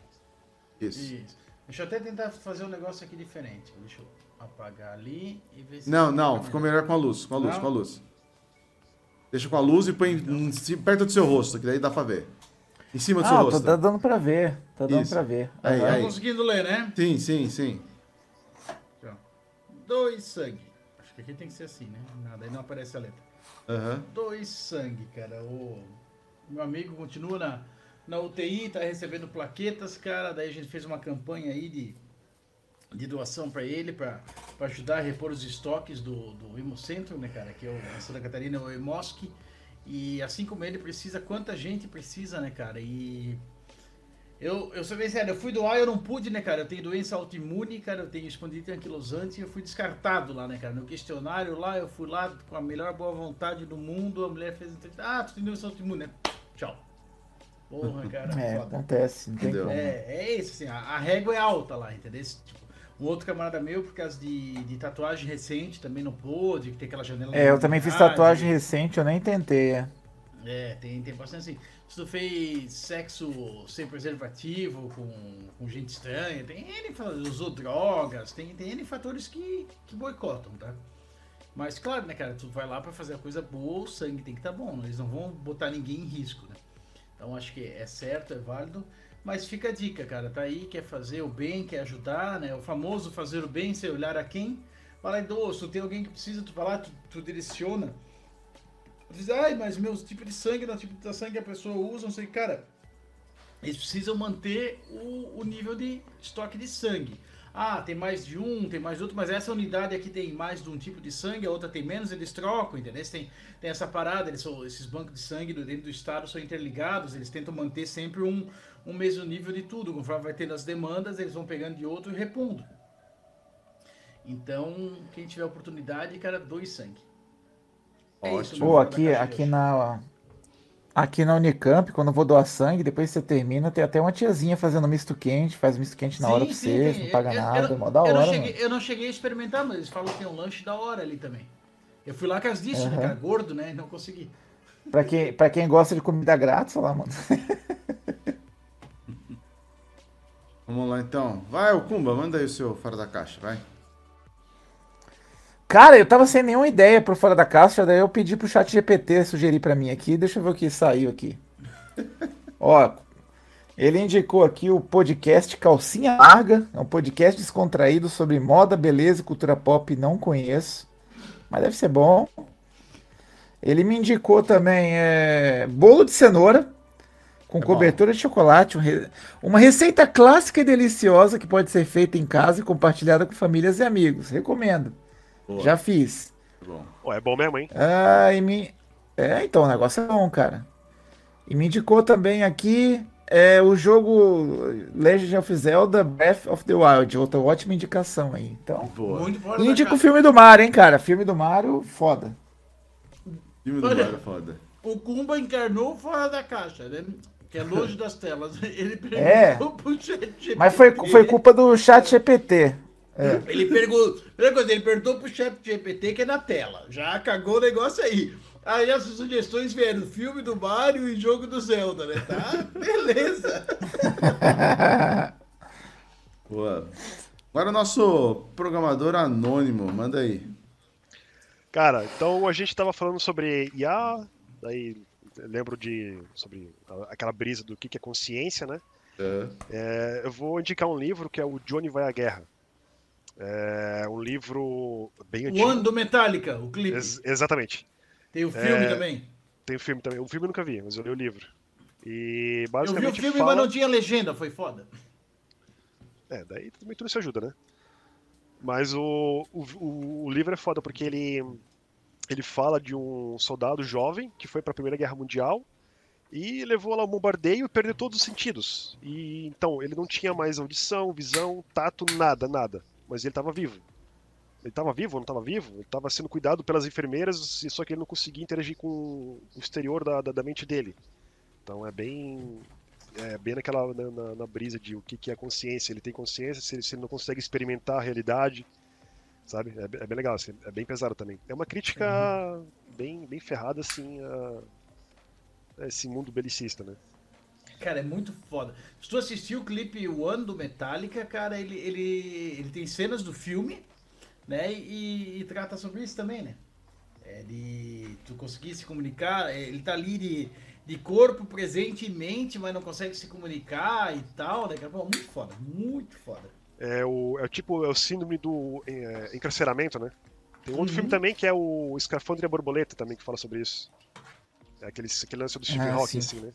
Isso. Isso. Deixa eu até tentar fazer um negócio aqui diferente. Deixa eu apagar ali e ver se. Não, não, ficou melhor com a luz, com a luz, Não? com a luz. Deixa com a luz e põe em ci- perto do seu rosto, que daí dá pra ver. Em cima do seu Ah, rosto. tô, tá dando pra ver. Tá dando Isso. pra ver. Aí. Tá aí. conseguindo ler, né? Sim, sim, sim. Aqui, ó. Dois sangue. Acho que aqui tem que ser assim, né? Nada, aí não aparece a letra. Aham. Dois sangue, cara. O meu amigo continua na, na UTI, tá recebendo plaquetas, cara. Daí a gente fez uma campanha aí de, de doação para ele, para ajudar a repor os estoques do, do Hemocentro, né, cara? Que é o Santa Catarina, o Hemosc. E assim como ele precisa, quanta gente precisa, né, cara? E eu, eu sou bem sério, eu fui doar, eu não pude, né, cara? Eu tenho doença autoimune, cara, eu tenho espondilite anquilosante e eu fui descartado lá, né, cara? No questionário lá, eu fui lá com a melhor boa vontade do mundo, a mulher fez ah, tu tem doença autoimune, né? Tchau. Porra, cara, É, foda. acontece, Entendeu? É, é isso, assim, a, a régua é alta lá, entendeu? Tipo, um outro camarada meu, por causa de, de tatuagem recente, também não pôde, que tem aquela janela... É, eu também fiz tatuagem recente, eu nem tentei. é. É, tem, tem bastante assim. Se tu fez sexo sem preservativo, com, com gente estranha, tem N usou drogas, tem, tem N fatores que, que boicotam, tá? Mas claro, né, cara, tu vai lá pra fazer a coisa boa, o sangue tem que estar bom, né? eles não vão botar ninguém em risco, né? Então acho que é certo, é válido, mas fica a dica, cara, tá aí, quer fazer o bem, quer ajudar, né? O famoso fazer o bem sem olhar a quem. Fala, tu tem alguém que precisa, tu vai lá, tu, tu direciona. Diz, ai, mas meus tipos de sangue, não tipo de sangue que a pessoa usa, não sei, cara. Eles precisam manter o, o nível de estoque de sangue. Ah, tem mais de um, tem mais de outro, mas essa unidade aqui tem mais de um tipo de sangue, a outra tem menos, eles trocam, entendeu? Eles têm, tem essa parada, eles são, esses bancos de sangue do- dentro do estado são interligados, eles tentam manter sempre um, um mesmo nível de tudo. Conforme vai tendo as demandas, eles vão pegando de outro e repondo. Então, quem tiver oportunidade, cara, doe sangue. É isso, Ótimo. meu Pô, aqui, aqui na. Aqui na Unicamp, quando eu vou doar sangue, depois que você termina, tem até uma tiazinha fazendo misto quente, faz misto quente na hora Sim, pra sim, vocês, tem. não paga Eu- nada, eu, mó da eu hora, não mano. cheguei, eu não cheguei a experimentar, mas eles falam que tem um lanche da hora ali também. Eu fui lá com as disso, né, Aham. cara? Gordo, né? Não consegui. Pra quem, pra quem gosta de comida grátis, olha lá, mano. (laughs) Vamos lá então. Vai, o Kumba, manda aí o seu fora da caixa, vai. Cara, eu tava sem nenhuma ideia pro Fora da Caixa, daí eu pedi pro chat GPT sugerir pra mim aqui, deixa eu ver o que saiu aqui. (laughs) Ó, ele indicou aqui o podcast Calcinha Larga, é um podcast descontraído sobre moda, beleza e cultura pop, não conheço, mas deve ser bom. Ele me indicou também é, bolo de cenoura com É bom. cobertura de chocolate, um uma receita clássica e deliciosa que pode ser feita em casa e compartilhada com famílias e amigos. Recomendo. Boa. Já fiz. Bom. Pô, é bom mesmo, hein? Ah, e me... É, então, o negócio é bom, cara. E me indicou também aqui é, o jogo Legend of Zelda Breath of the Wild. Outra ótima indicação aí. Então, Boa. E indica o filme do Mario, hein, cara? Filme do Mario, foda. Filme do Olha. Mario foda. O Kumba encarnou fora da caixa, né? Que é longe das telas. (laughs) Ele É. perguntou pro chat GPT. Mas foi, foi culpa do chat GPT. Ele perguntou, primeira coisa, ele perguntou pro chat GPT que é na tela. Já cagou o negócio aí. Aí as sugestões vieram, filme do Mario e jogo do Zelda, né? Tá? (laughs) Beleza. (laughs) Boa. Agora o nosso programador anônimo, manda aí. Cara, então a gente tava falando sobre IA, daí lembro de sobre aquela brisa do que que é consciência, né? É. É, eu vou indicar um livro que é o Johnny Vai à Guerra. É um livro bem O antigo. ano do Metallica, o clipe. Ex- exatamente. Tem o filme É, também. Tem o filme também. O filme eu nunca vi, mas eu li o livro. E Eu vi o basicamente filme, fala... mas não tinha legenda, foi foda. É, daí também tudo isso ajuda, né? Mas o, o, o- o livro é foda porque ele, ele fala de um soldado jovem que foi para a Primeira Guerra Mundial e levou lá um bombardeio e perdeu todos os sentidos. E então ele não tinha mais audição, visão, tato, nada, nada. Mas ele estava vivo. Ele estava vivo ou não estava vivo? Ele estava sendo cuidado pelas enfermeiras, só que ele não conseguia interagir com o exterior da, da, da mente dele. Então é bem é bem naquela na, na- na brisa de o que, que é consciência. Ele tem consciência, se ele, se ele não consegue experimentar a realidade, sabe? É, é bem legal, assim, é bem pesado também. É uma crítica bem, bem ferrada, assim, a, a esse mundo belicista, né? Cara, é muito foda. Se tu assistiu o clipe One do Metallica, cara, ele, ele, ele tem cenas do filme, né? E, e trata sobre isso também, né? É de tu conseguir se comunicar, é, ele tá ali de, de corpo presente e mente, mas não consegue se comunicar e tal, né? muito foda, muito foda. É o, é o tipo, é o síndrome do é, encarceramento, né? Tem outro filme também que é o Escafandre e a Borboleta também, que fala sobre isso. É aquele, aquele lance do Stephen Ah, Hawking, assim, né?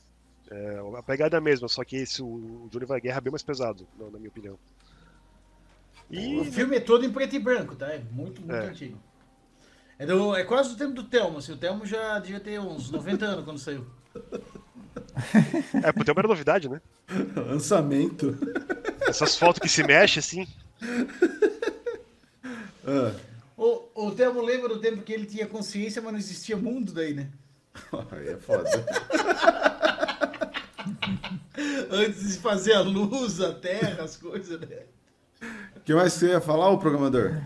É, a pegada é a mesma, só que esse, o Johnny Vai Guerra é bem mais pesado, na, minha opinião. E O filme é todo em preto e branco, tá? É muito, muito É. antigo. É, do- é quase do tempo do Telmo, assim. O Telmo já devia ter uns 90 anos quando saiu. (laughs) É, pro Thelma era novidade, né? (laughs) Lançamento. Essas fotos que se mexem, assim. Ah, O, o Telmo lembra do tempo que ele tinha consciência, mas não existia mundo daí, né? (laughs) aí é foda. (laughs) Antes de fazer a luz, a terra, as coisas, né? O que mais você ia falar, o programador?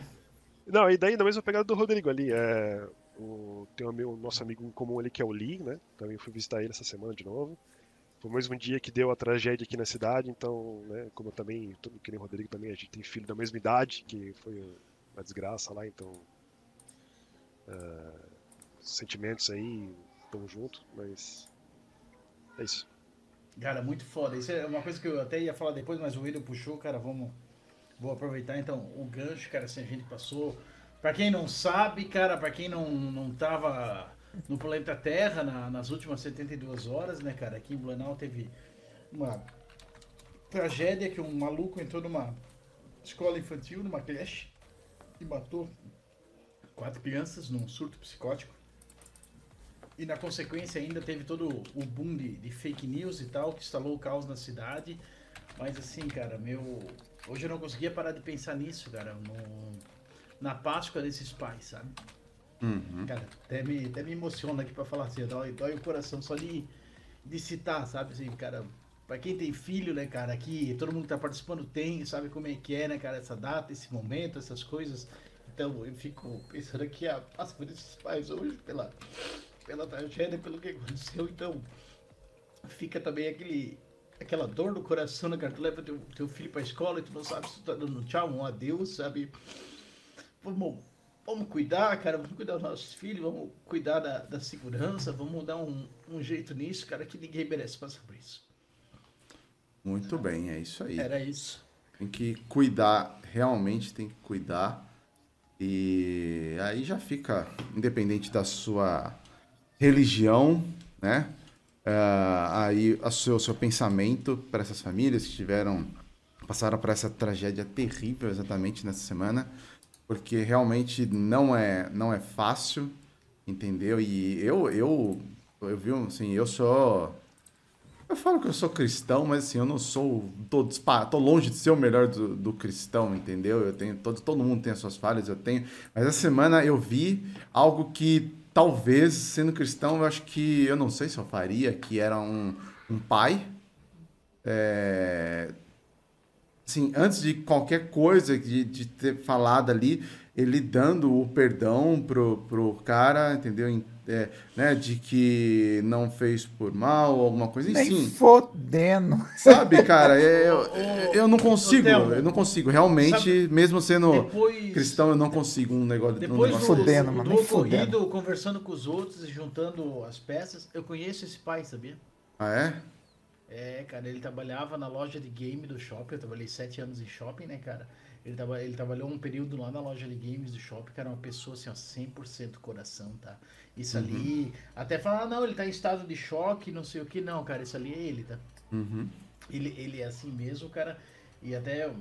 Não, e daí na mesma pegada do Rodrigo ali. É, o, tem o meu, nosso amigo em comum ali que é o Lee, né? Também fui visitar ele essa semana de novo. Foi o mesmo dia que deu a tragédia aqui na cidade, então, né, como eu também, todo- que nem o Rodrigo também, a gente tem filho da mesma idade, que foi uma desgraça lá, então. é, sentimentos aí, tamo junto, mas. É isso. Cara, muito foda. Isso é uma coisa que eu até ia falar depois, mas o William puxou, cara, vamos. Vou aproveitar então o gancho, cara, assim, a gente passou. Pra quem não sabe, cara, pra quem não, não tava no planeta Terra na- nas últimas 72 horas, né, cara, aqui em Blumenau teve uma tragédia que um maluco entrou numa escola infantil, numa creche, e matou quatro crianças num surto psicótico. E na consequência ainda teve todo o boom de, de fake news e tal, que instalou o caos na cidade. Mas assim, cara, meu. Hoje eu não conseguia parar de pensar nisso, cara. no- na Páscoa desses pais, sabe? Cara, até me, até me emociona aqui pra falar assim, dói, dói o coração só de, de citar, sabe? Assim, cara, pra quem tem filho, né, cara, aqui, todo mundo que tá participando tem, sabe como é que é, né, cara, essa data, esse momento, essas coisas. Então eu fico pensando aqui a Páscoa desses pais hoje, pela, pela tragédia, pelo que aconteceu, então fica também aquele aquela dor no coração, né, cara? Tu leva teu, teu filho pra escola e tu não sabe se tu tá dando um tchau, um adeus, sabe? Vamos, vamos cuidar, cara, vamos cuidar dos nossos filhos, vamos cuidar da, da segurança, vamos dar um, um jeito nisso, cara, que ninguém merece passar por isso. Muito bem, é isso aí. Era isso. Tem que cuidar, realmente tem que cuidar. E aí já fica, independente da sua religião, né? Ah, aí o seu, seu pensamento para essas famílias que tiveram, passaram por essa tragédia terrível exatamente nessa semana, porque realmente não é, não é fácil, entendeu? E eu, eu, eu vi, assim, eu sou eu falo que eu sou cristão, mas assim, eu não sou. Tô, tô longe de ser o melhor do, do cristão, entendeu? Eu tenho. Todo, todo mundo tem as suas falhas, eu tenho. Mas essa semana eu vi algo que talvez, sendo cristão, eu acho que. Eu não sei se eu faria, que era um, um pai. é, assim, antes de qualquer coisa de, de ter falado ali, ele dando o perdão pro, pro cara, entendeu? Em- é, né, de que não fez por mal, alguma coisa Nem assim. fodendo. Sabe, cara, é, eu, Ô, eu não consigo, eu não consigo. Realmente, sabe, mesmo sendo Depois, cristão, eu não consigo um negócio, um depois negócio do, Fudendo, do, mano, do ocorrido, conversando com os outros e juntando as peças, eu conheço esse pai, sabia? Ah, é? É, cara, ele trabalhava na loja de game do shopping. Eu trabalhei sete anos em shopping, né, cara? Ele, traba- ele trabalhou um período lá na loja de games do shopping, cara, uma pessoa assim, ó, 100% coração, tá? Isso ali. Até falar, ah, não, ele tá em estado de choque, não sei o que. Não, cara, isso ali é ele, tá? Uhum. Ele, ele é assim mesmo, cara. E até eu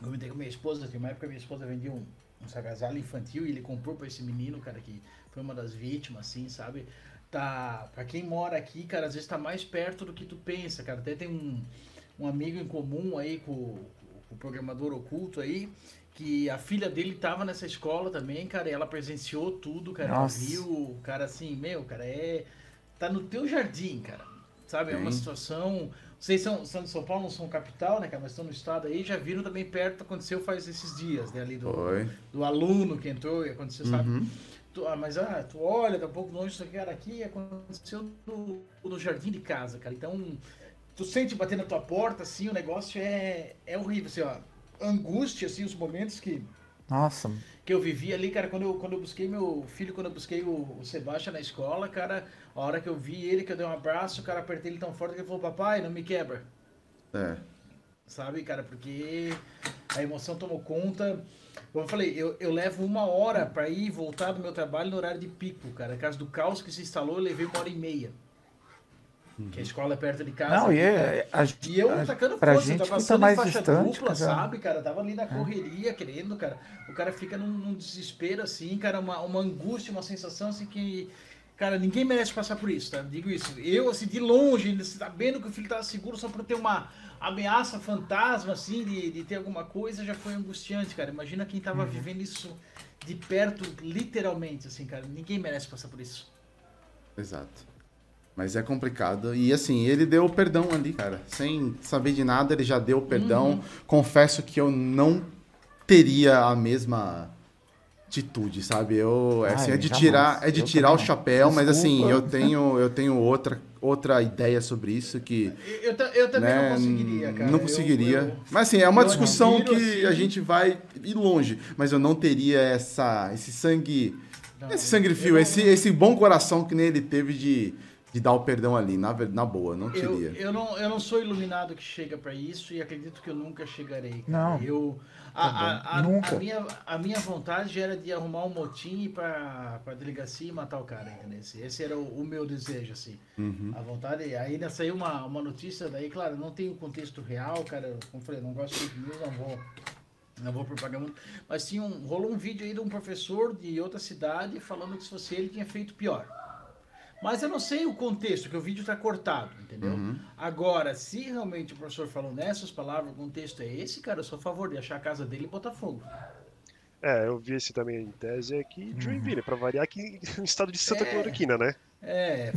comentei com minha esposa, tem uma época minha esposa vendia um, um agasalho infantil e ele comprou pra esse menino, cara, que foi uma das vítimas, assim, sabe? Tá, pra quem mora aqui, cara, às vezes tá mais perto do que tu pensa, cara. Até tem um, um amigo em comum aí com, o- programador oculto aí, que a filha dele tava nessa escola também, cara, e ela presenciou tudo, cara. Nossa. Ela viu, cara, assim, meu, cara, é. Tá no teu jardim, cara. Sabe? É uma Sim. situação. Vocês são, são de São Paulo, não são capital, né, cara? Mas estão no estado aí, já viram também perto, aconteceu faz esses dias, né? Ali do, do aluno que entrou e aconteceu, sabe? Uhum. Tu- ah, mas ah, tu olha, tá um pouco longe isso aqui, cara, aqui aconteceu no, no jardim de casa, cara. Então, tu sente bater na tua porta, assim, o negócio é, é horrível, assim, ó. Angústia, assim, os momentos que, Nossa, que eu vivi ali, cara, quando eu, quando eu busquei meu filho, quando eu busquei o, o Sebastião na escola, cara, a hora que eu vi ele, que eu dei um abraço, cara, apertei ele tão forte que ele falou, papai, não me quebra. É. Sabe, cara, porque a emoção tomou conta. Como eu falei, eu, eu levo uma hora pra ir e voltar do meu trabalho no horário de pico, cara. Caso do caos que se instalou, eu levei uma hora e meia. Que a escola é perto de casa. não, e é, a, E eu a- tacando pra força, gente que tá passando mais em faixa distante, dupla, cara. sabe, cara? Tava ali na correria, querendo, cara. O cara fica num, num desespero, assim, cara, uma, uma angústia, uma sensação, assim, que... Cara, ninguém merece passar por isso, tá? Digo isso. Eu, assim, de longe, sabendo que o filho tava seguro só por ter uma ameaça fantasma, assim, de, de ter alguma coisa, já foi angustiante, cara. Imagina quem Uhum. tava vivendo isso de perto, literalmente, assim, cara. Ninguém merece passar por isso. Exato. Mas é complicado. E assim, ele deu o perdão ali, cara. Sem saber de nada, ele já deu o perdão. Uhum. Confesso que eu não teria a mesma atitude, sabe? Eu, é, assim, Ai, é de jamais. tirar, é de Eu tirar o também não. chapéu, mas assim, Desculpa. eu (laughs) tenho, eu tenho outra, outra ideia sobre isso que Eu, eu, eu também né, não conseguiria, cara. Não conseguiria. eu- Mas assim, é uma discussão que a assim. gente vai ir longe. Mas eu não teria essa, esse sangue. Não, esse sangue frio, não- esse, esse bom coração que nem ele teve de, de dar o perdão ali, na, na boa, não Eu, teria. eu, não, eu não sou iluminado que chega pra isso e acredito que eu nunca chegarei. cara. Não. Eu, a, a, a, Nunca. A, minha, a minha vontade era de arrumar um motim e ir pra, pra delegacia e matar o cara, entendeu? Esse, esse era o, o meu desejo, assim. Uhum. A vontade. Aí ainda saiu uma, uma notícia daí, claro, não tem o contexto real, cara. Como eu falei, não gosto de news, não vou. Não vou propagar muito. Mas tinha um, rolou um vídeo aí de um professor de outra cidade falando que se fosse ele tinha feito pior. Mas eu não sei o contexto, que o vídeo tá cortado, entendeu? Uhum. Agora, se realmente o professor falou nessas palavras, o contexto é esse, cara, eu sou a favor de achar a casa dele e botar fogo. É, eu vi esse também em tese aqui Uhum. de Joinville, pra variar aqui (laughs) no estado de Santa É. Cloroquina, né? É,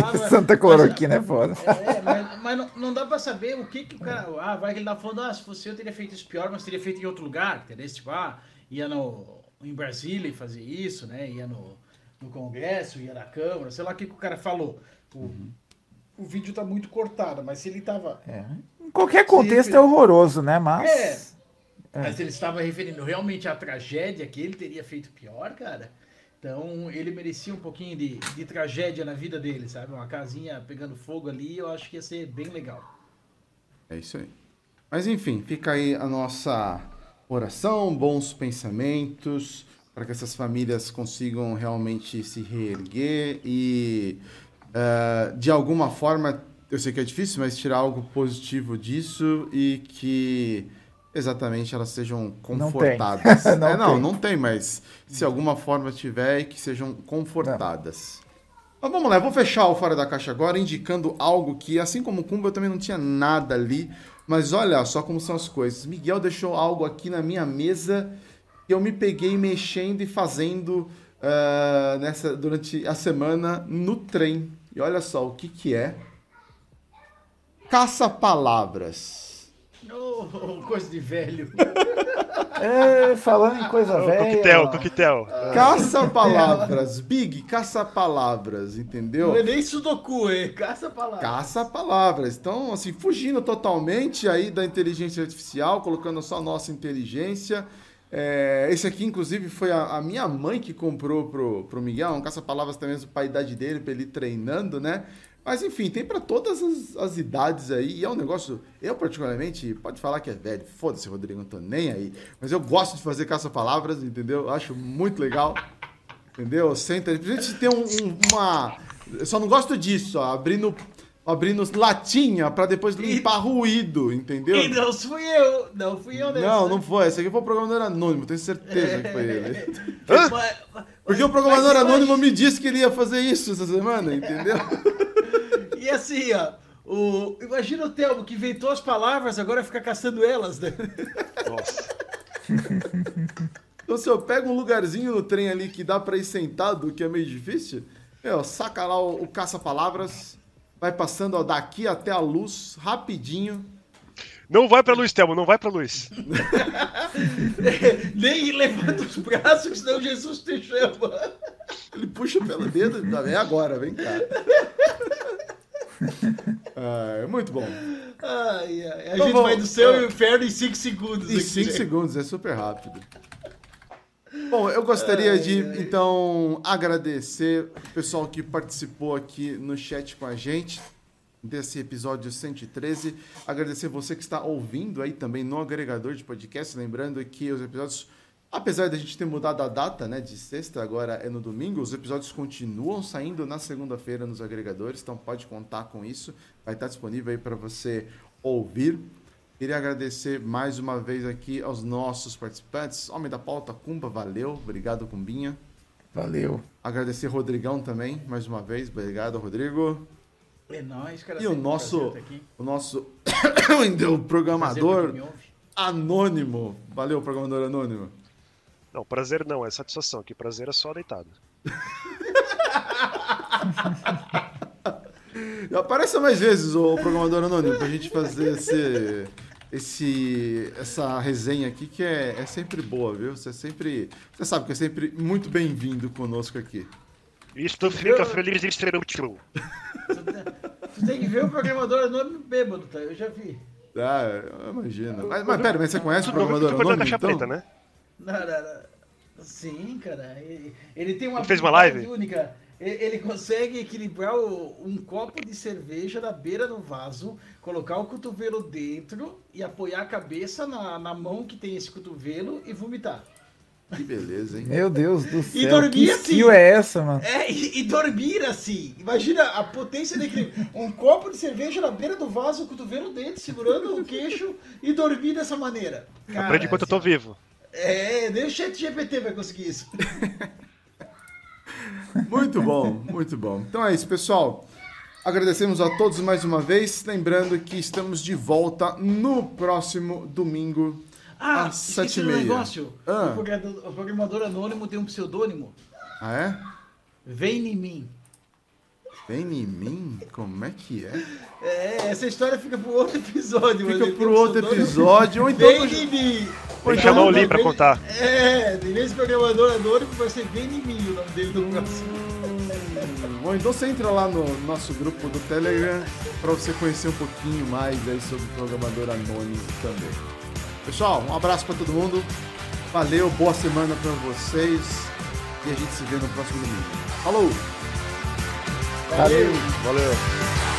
lá. mas- (laughs) Santa mas- Cloroquina é foda. É, mas, mas não, não dá pra saber o que que o cara. Ah, vai que ele tá falando, ah, se fosse eu teria feito isso pior, mas teria feito em outro lugar, entendeu? Tipo, ah, ia no, em Brasília e fazia isso, né? Ia no, no Congresso, ia na Câmara, sei lá o que, que o cara falou. O, o vídeo tá muito cortado, mas se ele tava. É. Em qualquer contexto é horroroso, né? É. Mas. Mas se ele estava referindo realmente à tragédia que ele teria feito pior, cara. Então ele merecia um pouquinho de, de tragédia na vida dele, sabe? Uma casinha pegando fogo ali, eu acho que ia ser bem legal. É isso aí. Mas enfim, fica aí a nossa oração, bons pensamentos, para que essas famílias consigam realmente se reerguer e, eh, de alguma forma, eu sei que é difícil, mas tirar algo positivo disso e que exatamente elas sejam Não confortadas. (laughs) Não é, não, tem. não tem, mas se alguma forma tiver, que sejam confortadas. Mas vamos lá, eu vou fechar o Fora da Caixa agora, indicando algo que, assim como o Kumba, eu também não tinha nada ali. Mas olha só como são as coisas. Miguel deixou algo aqui na minha mesa que eu me peguei mexendo e fazendo ah, nessa, durante a semana no trem. E olha só o que, que é. Caça-palavras. Ô, coisa de velho. (laughs) É, falando em coisa Ô, velha. Coquetel, coquetel. Caça-palavras, Big, caça-palavras, entendeu? Não é nem sudoku, é caça a palavra. Caça-palavras. Então, assim, fugindo totalmente aí da inteligência artificial, colocando só a nossa inteligência. É, esse aqui, inclusive, foi a, a minha mãe que comprou pro, pro Miguel, um caça-palavras também para a idade dele, para ele treinando, né? Mas enfim, tem para todas as, as idades aí. E é um negócio. Eu, particularmente, pode falar que é velho. Foda-se, Rodrigo, não tô nem aí. Mas eu gosto de fazer caça-palavras, entendeu? Eu acho muito legal. Entendeu? Senta. A gente tem um- uma. Eu só não gosto disso, ó. Abrindo, abrindo latinha pra depois limpar ruído, entendeu? E não fui eu. Não fui eu nessa. Não, não foi. Esse aqui foi o programador anônimo, tenho certeza que foi ele. (laughs) Mas- Porque o programador anônimo me disse que ele ia fazer isso essa semana, entendeu? (laughs) E assim, ó. O, imagina o Telmo que inventou as palavras, agora fica caçando elas, né? Nossa. Então, se eu pego um lugarzinho no trem ali que dá pra ir sentado, que é meio difícil, meu, saca lá o, o caça-palavras, vai passando ó, daqui até a luz, rapidinho. Não vai pra luz, Telmo, não vai pra luz. (laughs) Nem levanta os braços, senão Jesus te chama. Ele puxa pelo dedo, é agora, vem cá. (laughs) Ah, é muito bom. Ai, ai. A Então gente vamos- vai do céu e inferno em 5 segundos. Em aqui, 5 né? segundos, é super rápido. Bom, eu gostaria de, então, agradecer o pessoal que participou aqui no chat com a gente desse episódio 113. Agradecer você que está ouvindo aí também no agregador de podcast. Lembrando que os episódios, apesar da gente ter mudado a data, né, de sexta, agora é no domingo, os episódios continuam saindo na segunda-feira nos agregadores, então pode contar com isso. Vai estar disponível aí para você ouvir. Queria agradecer mais uma vez aqui aos nossos participantes. Homem da Pauta, Cumba, valeu. Obrigado, Cumbinha. Valeu. Agradecer Rodrigão também, mais uma vez. Obrigado, Rodrigo. É nóis, cara. E o nosso, o nosso (coughs) o programador anônimo. Valeu, programador anônimo. Não, prazer não, é satisfação. Que prazer é só deitado. (laughs) (laughs) Apareça mais vezes o programador anônimo pra gente fazer esse, esse, essa resenha aqui que é, é sempre boa, viu? Você é sempre, você sabe que é sempre muito bem-vindo conosco aqui. Isto fica feliz em ser útil. Tu tem que ver o programador anônimo bêbado, tá? Eu já vi. Ah, eu imagino. Mas, mas pera, mas você conhece o programador foi da anônimo, caixa então? preta, né? Não, não, não. Sim, cara. Ele, ele tem uma Ele fez uma live? única. Ele, consegue equilibrar o- um copo de cerveja na beira do vaso, colocar o cotovelo dentro e apoiar a cabeça na, na mão que tem esse cotovelo e vomitar. Que beleza, hein? Meu Deus do céu. dormir que assim. é essa, mano? É, e, e dormir assim. Imagina a potência daquele. Um copo de cerveja na beira do vaso, o cotovelo dentro, segurando o queixo e dormir dessa maneira. Cara, Aprende enquanto eu tô vivo. É, nem o chat GPT vai conseguir isso. (laughs) Muito bom, muito bom. Então é isso, pessoal. Agradecemos a todos mais uma vez. Lembrando que estamos de volta no próximo domingo, Ah, às sete e meia. negócio. Ah. O, programador, o programador anônimo tem um pseudônimo. Ah, é? Vem em mim. Vem em mim? Como é que é? É, essa história fica pro outro episódio. Fica pro outro episódio, ou então... Vem em mim. Tem que chamar o Lee pra contar. É, tem esse programador anônimo vai ser Vem em mim o nome dele no próximo. Bom, então você entra lá no nosso grupo do Telegram para você conhecer um pouquinho mais aí sobre o programador anônimo também. Pessoal, um abraço para todo mundo. Valeu, boa semana para vocês e a gente se vê no próximo domingo. Falou! Valeu. Valeu.